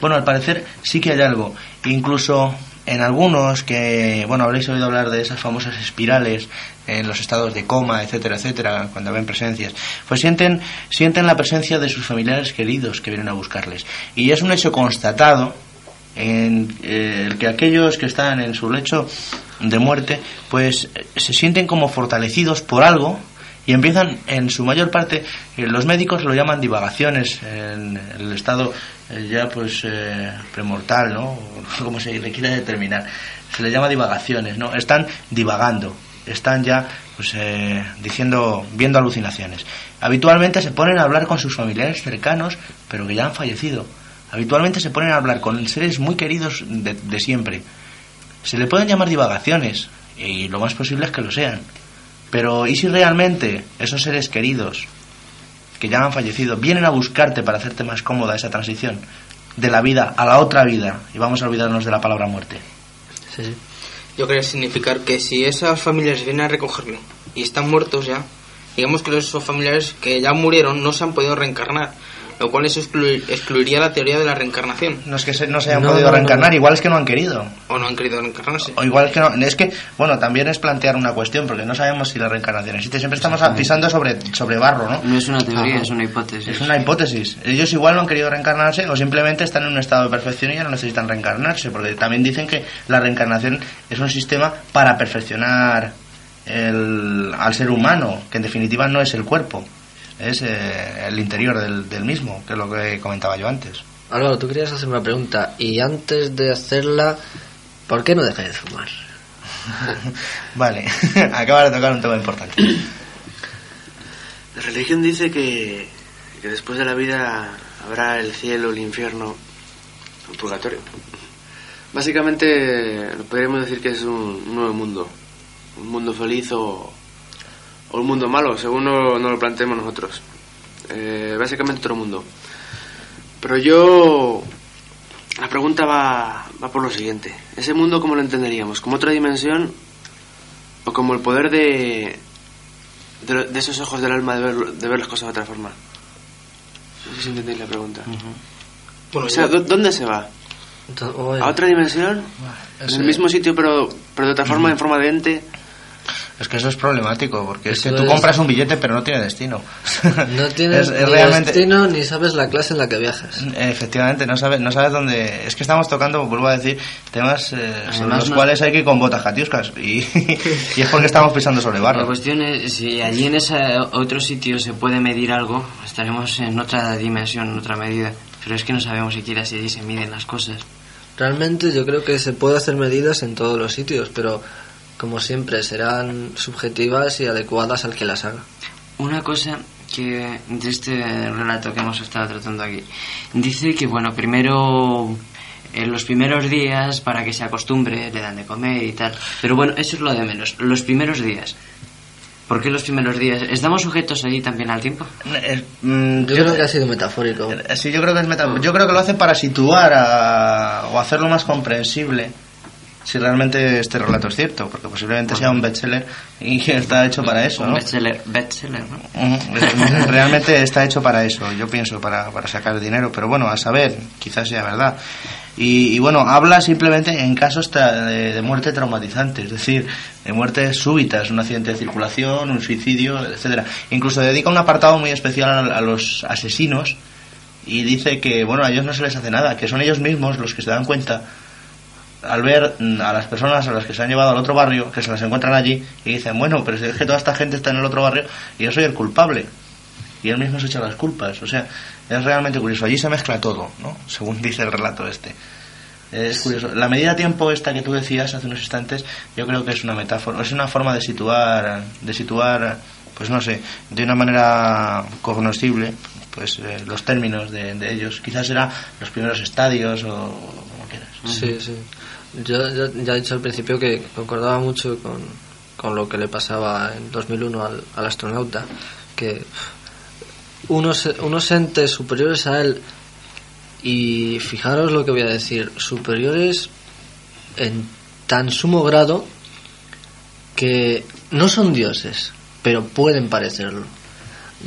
bueno, al parecer sí que hay algo. Incluso en algunos que, bueno, habréis oído hablar de esas famosas espirales en los estados de coma, etcétera, etcétera, cuando ven presencias, pues sienten, sienten la presencia de sus familiares queridos que vienen a buscarles. Y es un hecho constatado en eh, el que aquellos que están en su lecho de muerte, pues eh, se sienten como fortalecidos por algo y empiezan en su mayor parte eh, los médicos lo llaman divagaciones en el estado eh, ya pues eh, premortal no como se le quiera determinar. Se le llama divagaciones no están divagando. Están ya pues eh, diciendo viendo alucinaciones. Habitualmente se ponen a hablar con sus familiares cercanos pero que ya han fallecido. Habitualmente se ponen a hablar con seres muy queridos de, de siempre. Se le pueden llamar divagaciones y lo más posible es que lo sean pero ¿y si realmente esos seres queridos que ya han fallecido vienen a buscarte para hacerte más cómoda esa transición de la vida a la otra vida? Y vamos a olvidarnos de la palabra muerte. sí, sí. Yo quería significar que si esas familias vienen a recogerle y están muertos ya, digamos que esos familiares que ya murieron no se han podido reencarnar, lo cual eso exclu- excluiría la teoría de la reencarnación. No es que se- no se hayan No, podido no, no. reencarnar, igual es que no han querido. O no han querido reencarnarse. O igual es que no. Es que, bueno, también es plantear una cuestión, porque no sabemos si la reencarnación existe. Siempre estamos pisando sobre, sobre barro, ¿no? No es una teoría, Ajá. es una hipótesis. Es una hipótesis. Ellos igual no han querido reencarnarse o simplemente están en un estado de perfección y ya no necesitan reencarnarse, porque también dicen que la reencarnación es un sistema para perfeccionar el- al ser humano, que en definitiva no es el cuerpo, es eh, el interior del, del mismo, que es lo que comentaba yo antes. Álvaro, tú querías hacer una pregunta y antes de hacerla, ¿por qué no dejas de fumar? vale, acaba de tocar un tema importante. La religión dice que, que después de la vida habrá el cielo, el infierno, el purgatorio. Básicamente, podríamos decir que es un, un nuevo mundo. Un mundo feliz o, o un mundo malo, según no, no lo planteemos nosotros. Eh, básicamente otro mundo. Pero yo... La pregunta va, va por lo siguiente. ¿Ese mundo cómo lo entenderíamos? ¿Como otra dimensión? ¿O como el poder de, de, esos ojos del alma de ver, de ver las cosas de otra forma? No sé si entendéis la pregunta. Bueno, O sea, yo- ¿dó- ¿dónde se va? Entonces, a otra dimensión, en ese- el mismo sitio, pero, pero de otra forma, en forma de ente. Es que eso es problemático, porque es que Eso tú es- compras un billete pero no tiene destino. No tienes Es- es ni realmente- destino ni sabes la clase en la que viajas. Efectivamente, no sabes, no sabes dónde... Es que estamos tocando, vuelvo a decir, temas eh, sobre los no- cuales hay que ir con botas jatiuscas. Y, y es porque estamos pisando sobre La barro. cuestión es, si allí en ese otro sitio se puede medir algo, estaremos en otra dimensión, en otra medida. Pero es que no sabemos siquiera si allí se miden las cosas. Realmente yo creo que se puede hacer medidas en todos los sitios, pero como siempre serán subjetivas y adecuadas al que las haga. Una cosa que de este relato que hemos estado tratando aquí, dice que, bueno, primero, en los primeros días, para que se acostumbre, le dan de comer y tal. Pero bueno, eso es lo de menos, los primeros días. ¿Por qué los primeros días? ¿Estamos sujetos allí también al tiempo? Eh, mm, Yo creo que ha sido metafórico. Eh, Sí, yo creo que es meta- Yo creo que lo hace para situar a- o hacerlo más comprensible. Si realmente este relato es cierto, porque posiblemente sea un bestseller y está hecho para eso, Un ¿no? bestseller, bestseller, ¿no? Realmente está hecho para eso, yo pienso, para, para sacar dinero, pero bueno, a saber, quizás sea verdad. Y, y bueno, habla simplemente en casos de, de muerte traumatizante, es decir, de muertes súbitas, un accidente de circulación, un suicidio, etcétera. Incluso dedica un apartado muy especial a, a los asesinos y dice que, bueno, a ellos no se les hace nada, que son ellos mismos los que se dan cuenta al ver mm, a las personas a las que se han llevado al otro barrio, que se las encuentran allí, y dicen, bueno, pero si es que toda esta gente está en el otro barrio y yo soy el culpable. Y él mismo se echa las culpas. O sea, es realmente curioso. Allí se mezcla todo, ¿no? Según dice el relato este. Es curioso. La medida tiempo esta que tú decías hace unos instantes, yo creo que es una metáfora, es una forma de situar, de situar, pues no sé, de una manera cognoscible, pues eh, los términos de, de ellos. Quizás será los primeros estadios o como quieras. Sí, sí. Yo, ya he dicho al principio que concordaba mucho con, con lo que le pasaba en 2001 al, al astronauta, que unos, unos entes superiores a él, y fijaros lo que voy a decir, superiores en tan sumo grado que no son dioses, pero pueden parecerlo.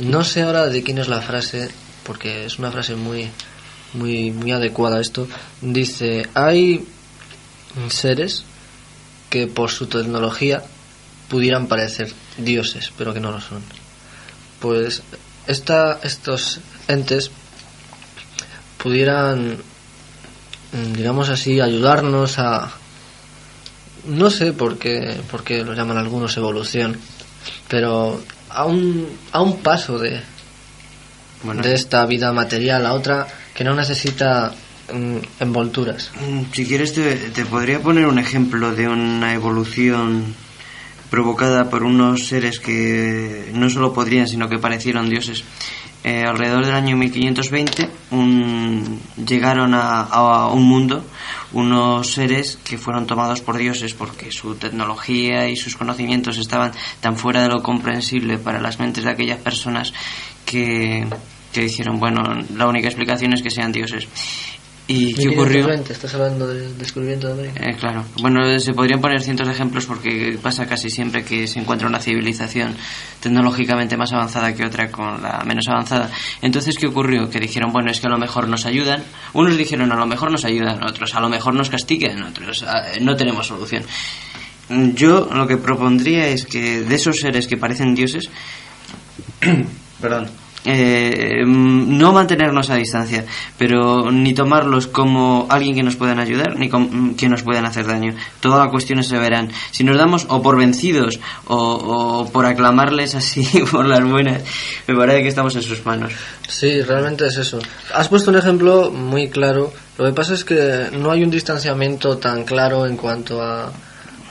No sé ahora de quién es la frase, porque es una frase muy, muy, muy adecuada esto. Dice, hay seres que por su tecnología pudieran parecer dioses, pero que no lo son. Pues esta, estos entes pudieran, mm, digamos así, ayudarnos a... No sé por qué, por qué lo llaman algunos evolución, pero a un, a un paso de, Bueno, de esta vida material a otra que no necesita envolturas. Mm, Si quieres te, podría poner un ejemplo de una evolución provocada por unos seres que no solo podrían, sino que parecieron dioses. Eh, alrededor del año 1520 un- llegaron a, a un mundo unos seres que fueron tomados por dioses porque su tecnología y sus conocimientos estaban tan fuera de lo comprensible para las mentes de aquellas personas que, que dijeron, bueno, la única explicación es que sean dioses. ¿Y qué ocurrió? 1520, ¿Estás hablando del descubrimiento de América? Eh, claro. Bueno, se podrían poner cientos de ejemplos porque pasa casi siempre que se encuentra una civilización tecnológicamente más avanzada que otra con la menos avanzada. Entonces, ¿qué ocurrió? Que dijeron, bueno, es que a lo mejor nos ayudan. Unos dijeron, a lo mejor nos ayudan, otros, a lo mejor nos castigan, otros, "Ah, eh, no tenemos solución. Yo lo que propondría es que de esos seres que parecen dioses, Perdón. Eh, mm, no mantenernos a distancia, pero ni tomarlos como alguien que nos puedan ayudar, ni como mm, que nos puedan hacer daño. Todas las cuestiones se verán. Si nos damos o por vencidos o, por aclamarles así por las buenas, me parece que estamos en sus manos. Sí, realmente es eso. Has puesto un ejemplo muy claro. Lo que pasa es que no hay un distanciamiento tan claro en cuanto a,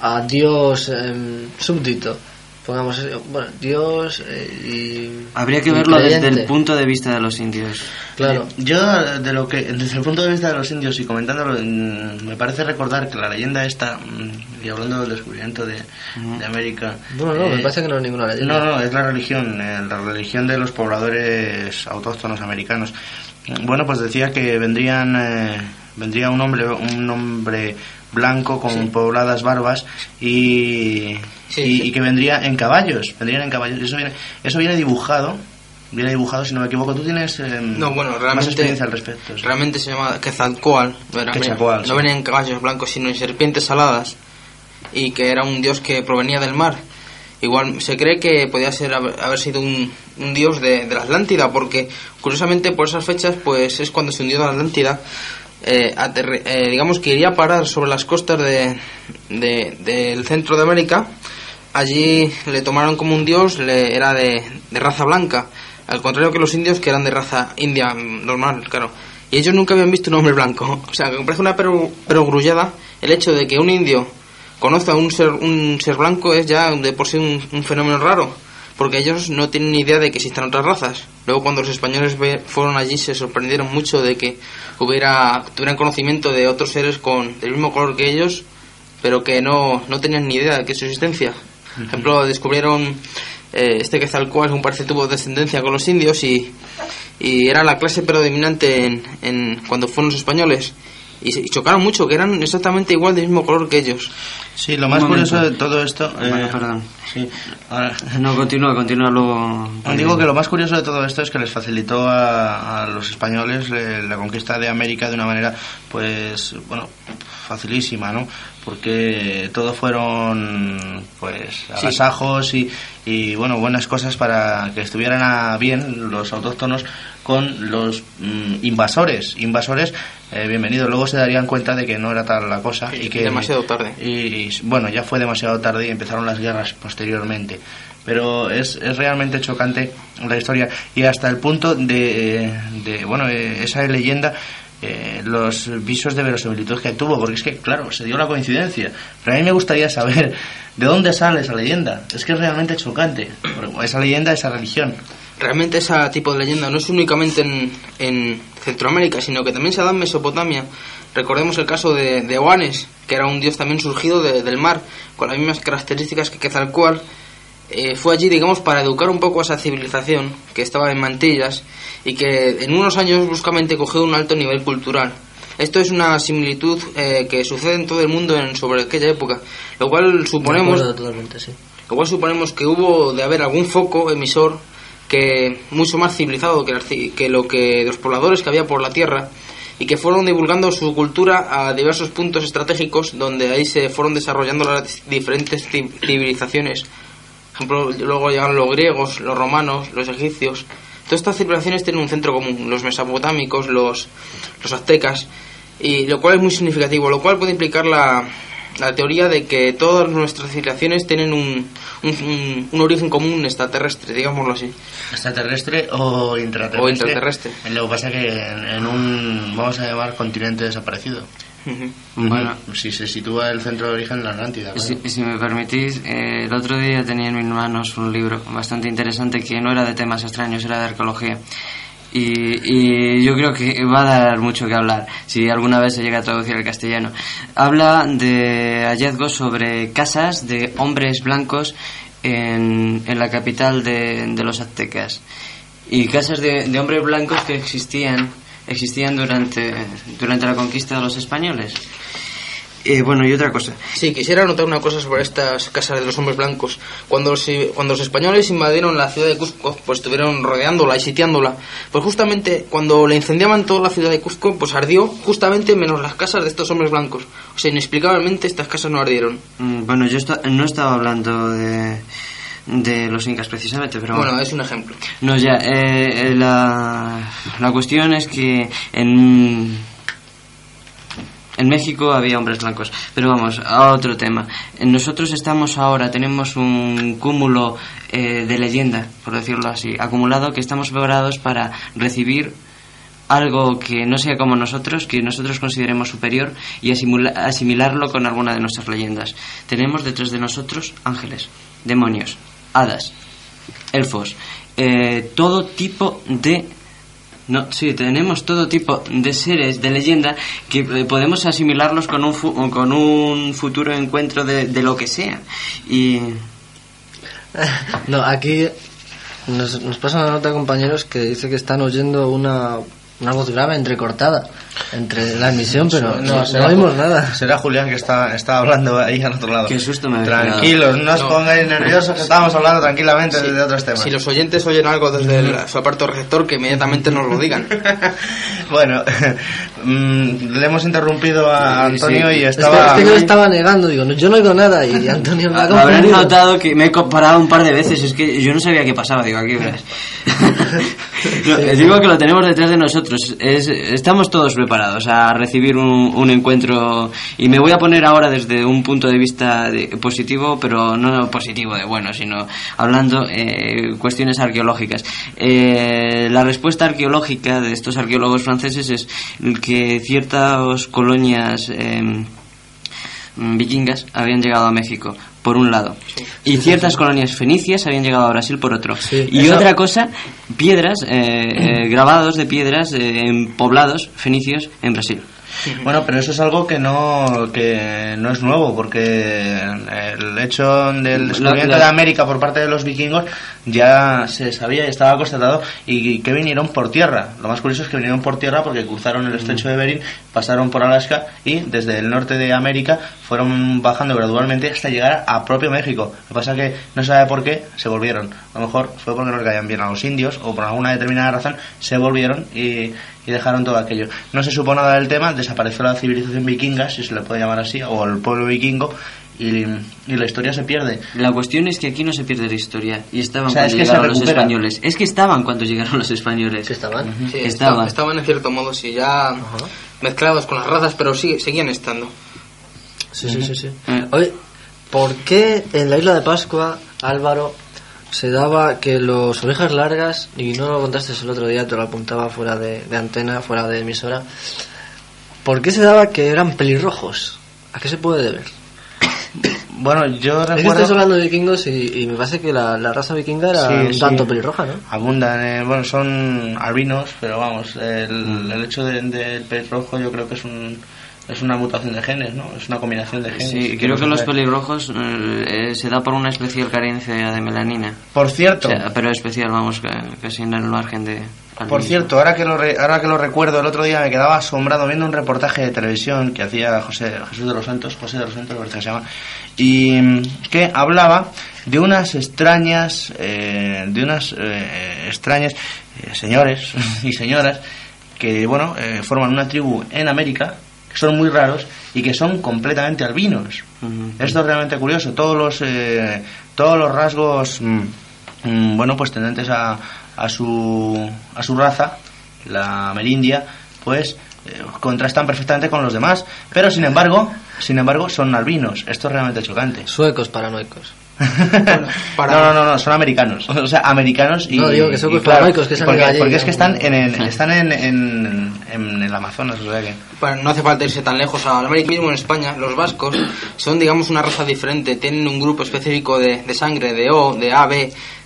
a Dios em, súbdito. Pongamos, bueno, Dios eh, y. Habría que verlo desde el punto de vista de los indios. Claro. Eh, Yo, de lo que, desde el punto de vista de los indios y comentándolo, mm, me parece recordar que la leyenda esta, mm, y hablando del descubrimiento de, de América. Bueno, no, me eh, parece que no es ninguna leyenda. No, no, es la religión, eh, la religión de los pobladores autóctonos americanos. Bueno, pues decía que vendrían, eh, vendría un hombre, un hombre blanco con pobladas barbas y, Sí, y, sí. y que vendría en caballos, vendrían en caballos. Eso viene, eso viene dibujado viene dibujado, si no me equivoco. Tú tienes eh, No, bueno, más experiencia al respecto. sí. realmente se llama Quetzalcoatl. Quetzalcóatl, no sí. venía en caballos blancos, sino en serpientes aladas. Y que era un dios que provenía del mar. Igual se cree que podía ser haber haber sido un, un dios de, de la Atlántida, porque curiosamente por esas fechas pues es cuando se hundió la Atlántida. eh, eh, digamos que iría a parar sobre las costas de, de- del centro de América. Allí le tomaron como un dios, le, era de, raza blanca, al contrario que los indios que eran de raza india normal, claro. Y ellos nunca habían visto un hombre blanco. O sea, que me parece una pero, perogrullada el hecho de que un indio conozca a un ser, un ser blanco es ya de por sí un, un fenómeno raro, porque ellos no tienen ni idea de que existan otras razas. Luego cuando los españoles fueron allí se sorprendieron mucho de que hubiera tuvieran conocimiento de otros seres con del mismo color que ellos, pero que no, no tenían ni idea de que su existencia. Por ejemplo, descubrieron eh, este Quetzalcóatl, según parece, tuvo descendencia con los indios y, y era la clase predominante en, en cuando fueron los españoles. Y, y chocaron mucho, que eran exactamente igual del mismo color que ellos. Sí, lo más curioso de todo esto. Bueno, eh, perdón. Sí, ahora- No, continúa, continúa luego. Digo que lo más curioso de todo esto es que les facilitó a, a los españoles eh, la conquista de América de una manera, pues, bueno, facilísima, ¿no? Porque todo fueron, pues, agasajos y, y, bueno, buenas cosas para que estuvieran a bien los autóctonos con los mm, invasores. Invasores, eh, bienvenidos. Luego se darían cuenta de que no era tal la cosa y que demasiado tarde. y, y, bueno, ya fue demasiado tarde y empezaron las guerras posteriormente. Pero es, es realmente chocante la historia y hasta el punto de, de bueno, eh, esa leyenda, eh, los visos de verosimilitud que tuvo, porque es que, claro, se dio la coincidencia. Pero a mí me gustaría saber de dónde sale esa leyenda. Es que es realmente chocante. Esa leyenda, esa religión. Realmente ese tipo de leyenda no es únicamente en, en Centroamérica, sino que también se da en Mesopotamia. Recordemos el caso de, de Oanes, que era un dios también surgido de- del mar, con las mismas características que Quetzalcóatl. Eh, fue allí, digamos, para educar un poco a esa civilización que estaba en mantillas y que en unos años bruscamente cogió un alto nivel cultural. Esto es una similitud eh, que sucede en todo el mundo en, sobre aquella época, lo cual suponemos sí. Igual suponemos que hubo de haber algún foco emisor que mucho más civilizado que, que lo que los pobladores que había por la tierra y que fueron divulgando su cultura a diversos puntos estratégicos donde ahí se fueron desarrollando las diferentes ci- civilizaciones. Ejemplo, luego llegaron los griegos, los romanos, los egipcios. Todas estas civilizaciones tienen un centro común, los mesopotámicos, los, los aztecas, y lo cual es muy significativo, lo cual puede implicar la, la teoría de que todas nuestras civilizaciones tienen un, un, un- un origen común extraterrestre, digámoslo así. ¿Extraterrestre o intraterrestre? O intraterrestre. Lo que pasa que en, en un, vamos a llamar, continente desaparecido. Bueno, Si se sitúa el centro de origen en la Atlántida. claro. Si, si me permitís, eh, el otro día tenía en mis manos un libro bastante interesante que no era de temas extraños, era de arqueología. Y, y yo creo que va a dar mucho que hablar si alguna vez se llega a traducir al castellano. Habla de hallazgos sobre casas de hombres blancos en, en la capital de, de los aztecas. Y casas de, de hombres blancos que existían existían durante, durante la conquista de los españoles. Eh, bueno, y otra cosa. Sí, quisiera anotar una cosa sobre estas casas de los hombres blancos. Cuando los, cuando los españoles invadieron la ciudad de Cusco, pues estuvieron rodeándola y sitiándola. Pues justamente cuando le incendiaban toda la ciudad de Cusco, pues ardió justamente menos las casas de estos hombres blancos. O sea, inexplicablemente estas casas no ardieron. Mm, Bueno, yo no estaba hablando de, de los incas precisamente, pero Bueno, es un ejemplo. No, ya, eh, eh, la, la cuestión es que en, en México había hombres blancos. Pero vamos, a otro tema. Nosotros estamos ahora, tenemos un cúmulo eh, de leyenda, por decirlo así, acumulado, que estamos preparados para recibir algo que no sea como nosotros, que nosotros consideremos superior y asimilarlo con alguna de nuestras leyendas. Tenemos detrás de nosotros ángeles, demonios, hadas, elfos, eh, todo tipo de... No, sí, tenemos todo tipo de seres de leyenda que eh, podemos asimilarlos con un, fu- con un futuro encuentro de, de lo que sea. Y... No, aquí nos, nos pasa una nota, compañeros, que dice que están oyendo una, una voz grave entrecortada entre la emisión, pero no, no, será- oímos nada. Será Julián que está, está hablando ahí al otro lado. Qué susto me Tranquilos, no os No. pongáis nerviosos, que estábamos hablando tranquilamente de otros temas. Si los oyentes oyen algo desde el, su aparato receptor, que inmediatamente nos lo digan. bueno, mm, le hemos interrumpido a Sí, Antonio sí. y Es que, estaba... es que yo estaba negando, digo, no, yo no oigo nada y Antonio me ha Habrán notado que me he comparado un par de veces, es que yo no sabía qué pasaba, digo, aquí verás. No, digo que lo tenemos detrás de nosotros, es, estamos todos preparados a recibir un, encuentro y me voy a poner ahora desde un punto de vista de- positivo, pero no positivo de bueno, sino hablando eh, cuestiones arqueológicas. Eh, la respuesta arqueológica de estos arqueólogos franceses es que ciertas colonias... mm, vikingas habían llegado a México por un lado. Y ciertas colonias fenicias habían llegado a Brasil por otro. Y Eso- otra cosa piedras eh, eh, grabados de piedras eh, en poblados fenicios en Brasil Bueno, pero eso es algo que no que no es nuevo, porque el hecho del descubrimiento La- la- de América por parte de los vikingos ya se sabía y estaba constatado y que vinieron por tierra. Lo más curioso es que vinieron por tierra porque cruzaron el estrecho de Bering, pasaron por Alaska y desde el norte de América fueron bajando gradualmente hasta llegar a propio México. Lo que pasa es que no se sabe por qué se volvieron. A lo mejor fue porque no le caían bien a los indios o por alguna determinada razón se volvieron y, y dejaron todo aquello. No se supo nada del tema, desapareció la civilización vikinga, si se le puede llamar así, o el pueblo vikingo, y, y la historia se pierde. la cuestión es que aquí no se pierde la historia y estaban O sea, cuando es que se llegaron los españoles es que estaban cuando llegaron los españoles estaban. Sí, Estaban. estaban. en cierto modo, sí, ya mezclados con las razas, pero sí, seguían estando. Sí, sí, sí, sí. Oye, ¿por qué en la isla de Pascua, Álvaro, se daba que los orejas largas, y no lo contaste el otro día, te lo apuntaba fuera de, de antena, fuera de emisora, ¿por qué se daba que eran pelirrojos? ¿A qué se puede deber? Bueno, yo Es que recuerdo... estás hablando de vikingos y, y me parece que la, la raza vikinga era Sí, un sí. tanto pelirroja, ¿no? Abundan, eh, bueno, son albinos, pero vamos, el, el hecho de- del pez rojo yo creo que es un es una mutación de genes, ¿no? Es una combinación de genes. Sí, creo que los pelirrojos eh, eh, se da por una especial carencia de melanina. Por O cierto, sea, pero especial, vamos, que, que sin el margen de... por albinismo. cierto, ahora que lo re- ahora que lo recuerdo, el otro día me quedaba asombrado viendo un reportaje de televisión que hacía José Jesús de los Santos, José de los Santos, que se llama, y mm, que hablaba de unas extrañas, eh, de unas eh, extrañas eh, señores y señoras que bueno eh, forman una tribu en América que son muy raros y que son completamente albinos. Esto es realmente curioso. Todos los, eh, todos los rasgos, mm, mm, bueno, pues tendentes a, a, su, a su raza, la amerindia, pues eh, contrastan perfectamente con los demás. Pero sin embargo, sin embargo, son albinos. Esto es realmente chocante. Suecos paranoicos. Para- No, no, no, no, son americanos. O sea, americanos y. No, digo que son y que porque, es que están en, en- están en, en, en el Amazonas, o sea que. No hace falta irse tan lejos. Al América mismo en España, los vascos son, digamos, una raza diferente. Tienen un grupo específico de, de sangre, de O, de AB,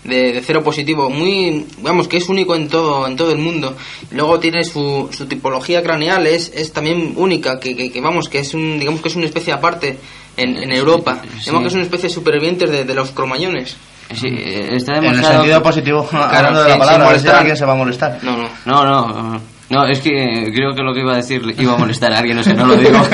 de, de cero positivo, muy, vamos, que es único en todo, en todo el mundo. Luego tiene su, su tipología craneal, es, es también única, que, que, que, vamos, que es un, digamos que es una especie aparte en, en Europa. sí. Digamos que es una especie de supervivientes de, de los cromañones. Sí, eh, está En el demostrado... sentido positivo, hablando de sin- la palabra, sin a molestar. alguien se va a molestar. No, no. No, no, no, es que creo que lo que iba a decir iba a molestar a alguien, o sea, no lo digo.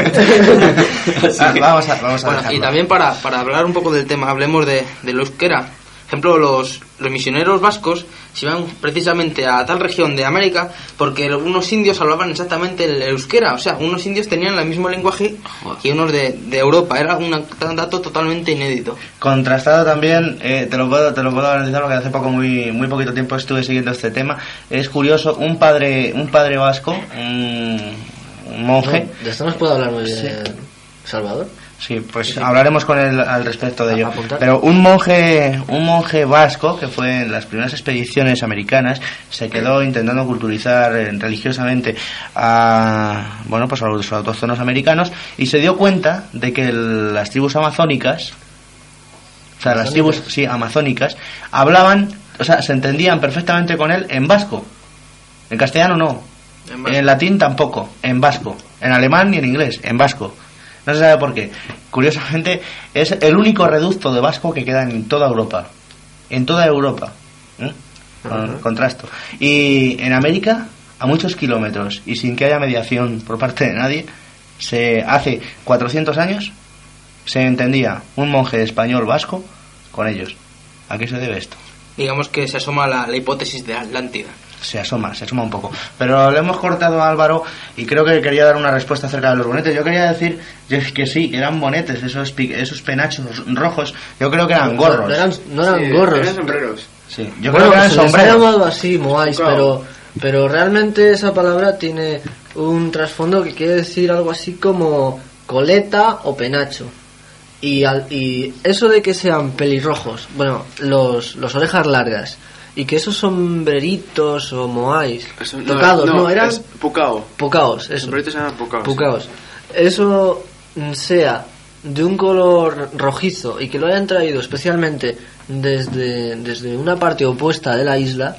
Ah, vamos a, vamos a Bueno, y también para, para hablar un poco del tema, hablemos de, del euskera. Por ejemplo, los, los misioneros vascos se iban precisamente a tal región de América porque unos indios hablaban exactamente el euskera. O sea, unos indios tenían el mismo lenguaje que unos de, de Europa. Era una- un dato totalmente inédito. Contrastado también, eh, te lo puedo, te lo puedo garantizar porque hace poco, muy, muy poquito tiempo estuve siguiendo este tema. Es curioso, un padre, un padre vasco, un, un monje, De esto nos puede hablar muy bien Salvador. Sí, pues hablaremos con él al respecto de ello. Pero un monje, un monje vasco que fue en las primeras expediciones americanas se quedó intentando culturizar eh, religiosamente a bueno pues a los autóctonos americanos y se dio cuenta de que el- las tribus amazónicas, o sea las tribus sí amazónicas hablaban, o sea se entendían perfectamente con él en vasco, en castellano no, En vasco. en latín tampoco, en vasco, en alemán ni en inglés, en vasco. No se sabe por qué. Curiosamente, es el único reducto de vasco que queda en toda Europa. En toda Europa. ¿eh? Con- Contrasto. Y en América a muchos kilómetros y sin que haya mediación por parte de nadie, se hace 400 años se entendía un monje español vasco con ellos. ¿A qué se debe esto? Digamos que se asoma la, la hipótesis de Atlántida. Se asoma, se asoma un poco. Pero le hemos cortado a Álvaro y creo que quería dar una respuesta acerca de los bonetes. Yo quería decir que sí, que eran bonetes, esos, pi- esos penachos rojos. Yo creo que eran gorros. No eran, no eran Sí, gorros. Eran sombreros. Sí, yo bueno, creo que eran se les ha sombreros. llamado así, Moais, Claro. pero, pero realmente esa palabra tiene un trasfondo que quiere decir algo así como coleta o penacho. Y, al- y eso de que sean pelirrojos, bueno, los, los orejas largas, y que esos sombreritos o moais, tocados, no, eran es pucao. pucaos, eso. sombreritos eran pucaos. Pucaos. Eso mm, sea de un color rojizo y que lo hayan traído especialmente desde, desde una parte opuesta de la isla,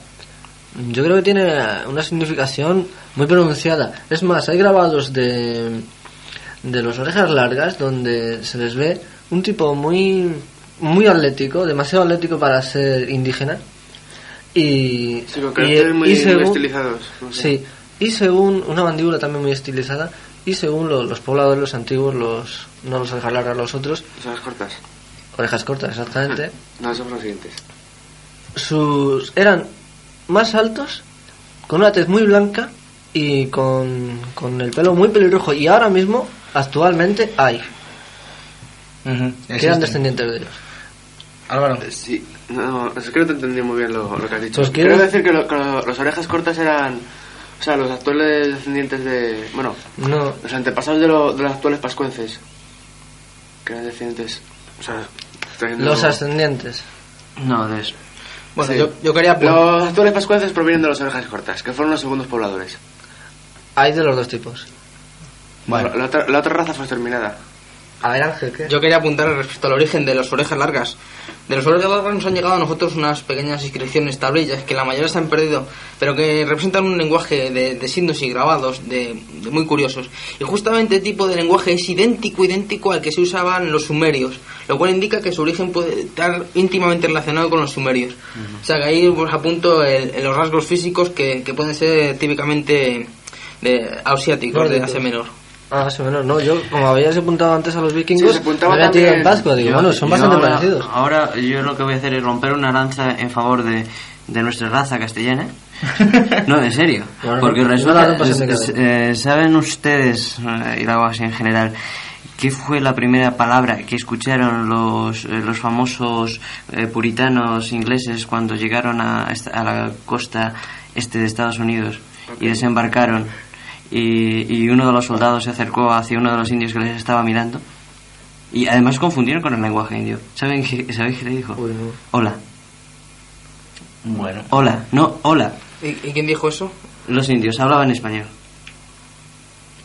yo creo que tiene una significación muy pronunciada. Es más, hay grabados de, de los orejas largas donde se les ve un tipo muy, muy atlético, demasiado atlético para ser indígena. Y, Sí, con y- caracteres muy, y muy según- estilizados. no sé. Sí, y según una mandíbula también muy estilizada, y según lo- los pobladores, los antiguos, los no los orejas largas, los otros, orejas cortas. orejas cortas exactamente, No, son los siguientes. sus eran más altos, con una tez muy blanca y con, con el pelo muy pelirrojo. Y ahora mismo, actualmente, hay, que eran descendientes de ellos. Álvaro. Eh, Sí, no, es que no te entendí muy bien lo, lo que has dicho. Pues quiero- Quiero decir que, lo- que lo- las orejas cortas eran, o sea, los actuales descendientes de, bueno, No, los antepasados de, lo- de los actuales pascuences, que eran descendientes, o sea, los ascendientes. No, de eso. Bueno, Sí. yo, yo quería apuntar. Los actuales pascuences provienen de las orejas cortas, que fueron los segundos pobladores. Hay de los dos tipos. Bueno. La, la otra, la otra raza fue exterminada. A ver, Ángel, ¿qué? Yo quería apuntar respecto al origen de las orejas largas. De las orejas largas nos han llegado a nosotros unas pequeñas inscripciones, tablillas, que la mayoría se han perdido, pero que representan un lenguaje de, de signos y grabados de, de muy curiosos. Y justamente el tipo de lenguaje es idéntico, idéntico al que se usaban los sumerios, lo cual indica que su origen puede estar íntimamente relacionado con los sumerios. O sea que ahí pues, apunto el- el- los rasgos físicos que, que pueden ser típicamente de asiáticos, de. Asia Menor. Ah, sí, bueno, no, yo como habías apuntado antes a los vikingos, Sí, se apuntaba me había tirado también- en Pascua, digo, Yo- bueno, son bastante ahora, parecidos. Ahora yo lo que voy a hacer es romper una lanza en favor de, de nuestra raza castellana. No, en serio. No, no, Porque no, no resulta, la es- cabeza. eh, ¿saben ustedes, eh, y lo hago así en general, qué fue la primera palabra que escucharon los, eh, los famosos eh, puritanos ingleses cuando llegaron a, a la costa este de Estados Unidos y desembarcaron? Y, y uno de los soldados se acercó hacia uno de los indios que les estaba mirando y además confundieron con el lenguaje indio. ¿Saben qué, ¿sabéis qué le dijo? Uy, no. Hola. Bueno. Hola. No, hola. ¿Y, y quién dijo eso? Los indios hablaban español.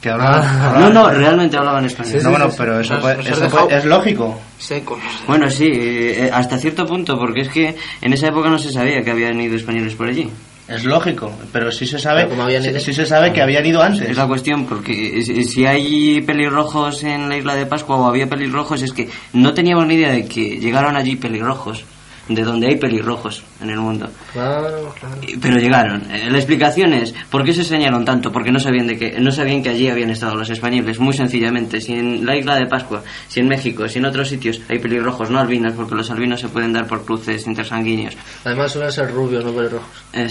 Que hablaban- Ah. hablaban- No, no, realmente hablaban español. No, bueno, pero eso, Nos- puede- nos has eso puede- es lógico. Secos. Bueno, sí, eh, hasta cierto punto, porque es que en esa época no se sabía que habían ido españoles por allí. Es lógico, pero sí se sabe, como habían sí, ido- sí se sabe que habían ido antes. Es la cuestión, porque si- si hay pelirrojos en la isla de Pascua o había pelirrojos, es que no teníamos ni idea de que llegaron allí pelirrojos, de donde hay pelirrojos en el mundo. Claro, claro. Pero llegaron. Eh, La explicación es ¿por qué se extrañaron tanto? Porque no sabían de que no sabían que allí habían estado los españoles. Muy sencillamente, si en la isla de Pascua, si en México, si en otros sitios hay pelirrojos, no albinos, porque los albinos se pueden dar por cruces intersanguíneos. Además suelen ser rubios, no pelirrojos.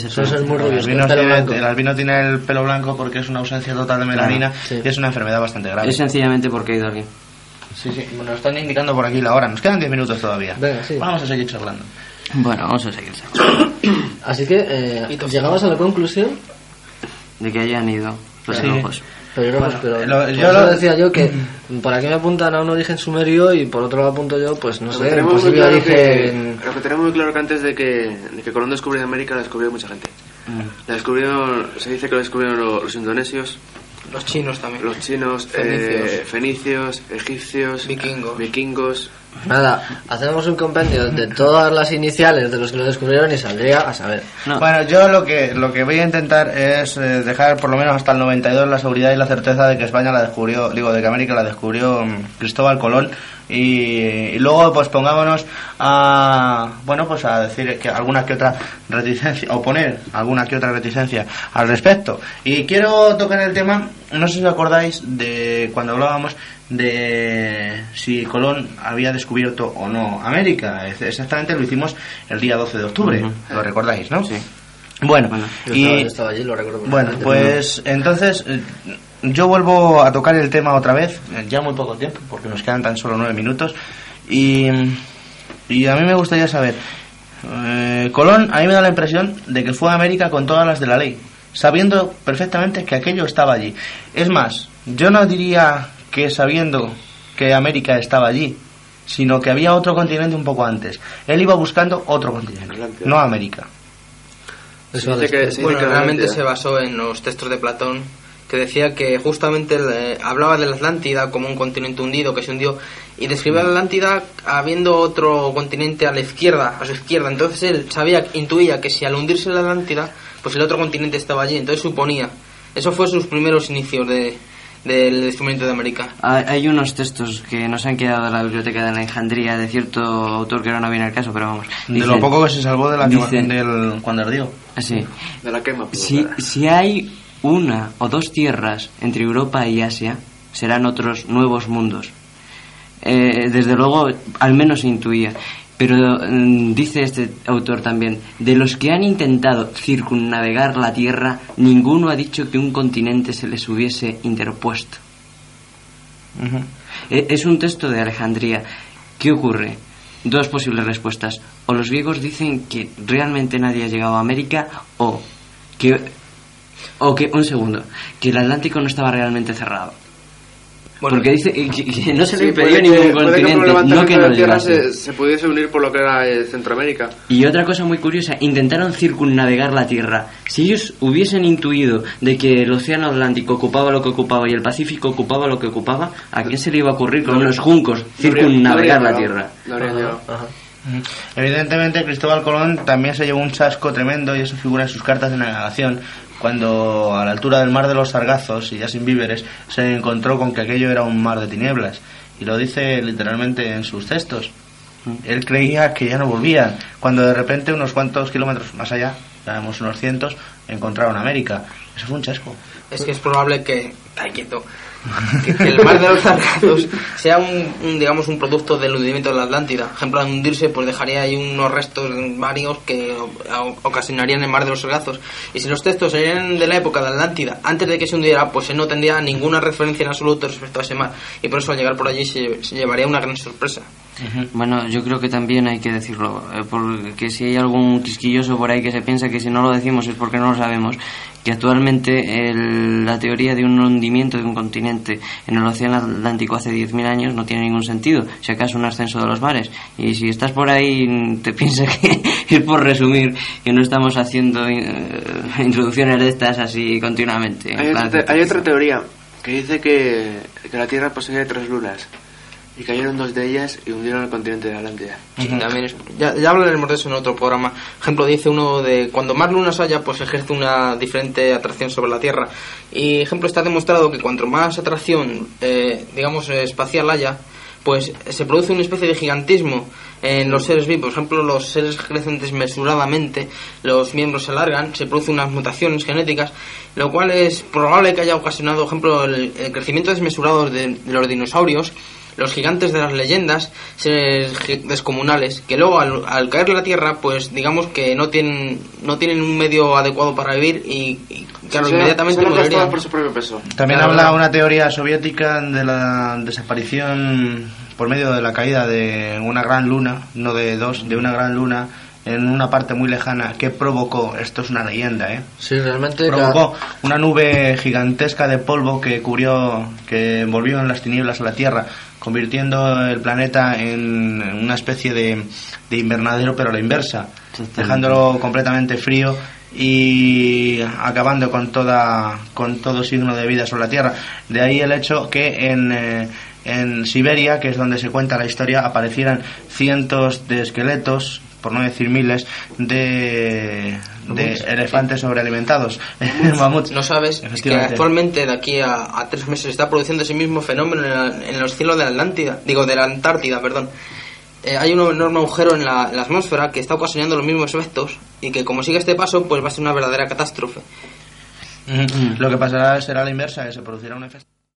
Suelen ser muy rubios, albino, tiene, el albino tiene el pelo blanco porque es una ausencia total de melanina sí. y es una enfermedad bastante grave. Es sencillamente porque ha ido alguien. Sí, sí, nos están indicando por aquí la hora. Nos quedan 10 minutos todavía. Venga, sí. Vamos a seguir charlando. Bueno, vamos a seguir. Así que eh, llegamos a la conclusión, De que hayan ido los Sí. pelirrojos. pelirrojos, pero lo- yo lo- decía yo que por aquí me apuntan a un origen sumerio y por otro lado apunto yo, pues no Lo sé, un tenemos muy posible claro origen... que, lo que tenemos muy claro que antes de que, de que Colón descubriera América la descubrió mucha gente. La descubrieron, se dice que lo descubrieron lo- los indonesios, Los chinos también. los chinos, Fenicios. eh, fenicios, egipcios, Vikingos. vikingos, Nada, hacemos un compendio de todas las iniciales de los que lo descubrieron y saldría a saber. No. Bueno, yo lo que lo que voy a intentar es eh, dejar por lo menos hasta el 92 la seguridad y la certeza de que España la descubrió, digo, de que América la descubrió mm, Cristóbal Colón y, y luego pues pongámonos a bueno pues a decir que alguna que otra reticencia o poner alguna que otra reticencia al respecto y quiero tocar el tema no sé si os acordáis de cuando hablábamos de si Colón había descubierto o no América exactamente lo hicimos el día 12 de octubre lo recordáis ¿no? Sí. bueno, Bueno, Yo, y estaba, yo estaba allí, lo recuerdo. bueno, pues entonces eh, yo vuelvo a tocar el tema otra vez, eh, ya muy poco tiempo, porque nos quedan tan solo nueve minutos. Y, y a mí me gustaría saber, eh, Colón a mí me da la impresión de que fue a América con todas las de la ley, sabiendo perfectamente que aquello estaba allí. Es más, yo no diría que sabiendo que América estaba allí, sino que había otro continente un poco antes. Él iba buscando otro continente, no América. Eso Se dice que- se dice Bueno, que realmente se basó en los textos de Platón, que decía que justamente eh, hablaba de la Atlántida como un continente hundido que se hundió y describía la Atlántida habiendo otro continente a la izquierda, a su izquierda. Entonces él sabía, intuía que si al hundirse la Atlántida, pues el otro continente estaba allí. Entonces suponía. Eso fue sus primeros inicios de, del descubrimiento de América. Hay hay unos textos que nos han quedado en la biblioteca de Alejandría de cierto autor que ahora no viene al caso, pero vamos. De Dice- lo poco que se salvó de la dice- del cuando ardió. Así. De la quema. Si, si hay una o dos tierras entre Europa y Asia, serán otros nuevos mundos. Eh, desde luego, al menos se intuía. Pero mm, dice este autor también, de los que han intentado circunnavegar la Tierra, ninguno ha dicho que un continente se les hubiese interpuesto. E- Es un texto de Alejandría. ¿Qué ocurre? Dos posibles respuestas. O los griegos dicen que realmente nadie ha llegado a América o que... O que, un segundo, que el Atlántico no estaba realmente cerrado. Bueno, Porque dice que, que no se le Sí, impedió ningún que- puede que continente, no que no la se, se pudiese unir por lo que era eh, Centroamérica. Y otra cosa muy curiosa, intentaron circunnavegar la Tierra. Si ellos hubiesen intuido de que el Océano Atlántico ocupaba lo que ocupaba y el Pacífico ocupaba lo que ocupaba, ¿a quién se le iba a ocurrir con unos juncos circunnavegar la Tierra? No. Evidentemente Cristóbal Colón también se llevó un chasco tremendo y eso figura en sus cartas de navegación cuando a la altura del mar de los Sargazos y ya sin víveres se encontró con que aquello era un mar de tinieblas y lo dice literalmente en sus textos. Él creía que ya no volvían cuando de repente unos cuantos kilómetros más allá, sabemos unos cientos, encontraron América. Eso fue un chasco. es que es probable que... Ay, quieto. Que, el mar de los Sargazos sea un, digamos un producto del hundimiento de la Atlántida. Ejemplo, al hundirse pues dejaría ahí unos restos varios que ocasionarían el mar de los Sargazos. Y si los textos serían de la época de Atlántida, antes de que se hundiera, pues él no tendría ninguna referencia en absoluto respecto a ese mar. Y por eso al llegar por allí se, se llevaría una gran sorpresa. Bueno, yo creo que también hay que decirlo, eh, porque si hay algún quisquilloso por ahí que se piensa que si no lo decimos es porque no lo sabemos, que actualmente el- la teoría de un hundimiento de un continente en el Océano Atlántico hace 10.000 años no tiene ningún sentido, si acaso un ascenso de los mares. Y si estás por ahí te piensas que es por resumir que no estamos haciendo eh, introducciones de estas así continuamente. en Hay otra, te- hay otra científico. teoría que dice que, que la Tierra posee tres lunas y cayeron dos de ellas y hundieron el continente de la Atlántida. Sí, también es- ya, ya hablaremos de eso en otro programa. Ejemplo, dice uno de cuando más lunas haya, pues ejerce una diferente atracción sobre la Tierra. Y ejemplo, está demostrado que cuanto más atracción, eh, digamos, espacial haya, pues se produce una especie de gigantismo en los seres vivos. Por ejemplo, los seres crecen desmesuradamente, los miembros se alargan, se producen unas mutaciones genéticas, lo cual es probable que haya ocasionado, por ejemplo, el, el crecimiento desmesurado de, de los dinosaurios, los gigantes de las leyendas, seres descomunales, que luego al, al caer la Tierra, pues digamos que no tienen, no tienen un medio adecuado para vivir y, y, claro, inmediatamente morirían. por su propio peso. También Claro, habla claro. una teoría soviética de la desaparición por medio de la caída de una gran luna, no de dos, de una gran luna en una parte muy lejana que provocó, esto es una leyenda, ¿eh? Sí, realmente. provocó una nube gigantesca de polvo que cubrió, que envolvió en las tinieblas a la Tierra, convirtiendo el planeta en una especie de, de invernadero, pero a la inversa, dejándolo completamente frío y acabando con toda con todo signo de vida sobre la Tierra. De ahí el hecho que en eh, en Siberia, que es donde se cuenta la historia, aparecieran cientos de esqueletos, por no decir miles, de, de elefantes sobrealimentados, mamuts. No sabes que actualmente de aquí a, a tres meses se está produciendo ese mismo fenómeno en, la- en los cielos de la Atlántida, digo de la Antártida, perdón. Eh, hay un enorme agujero en la, en la atmósfera que está ocasionando los mismos efectos y que como sigue este paso pues va a ser una verdadera catástrofe. Lo que pasará será la inversa, que se producirá un efecto.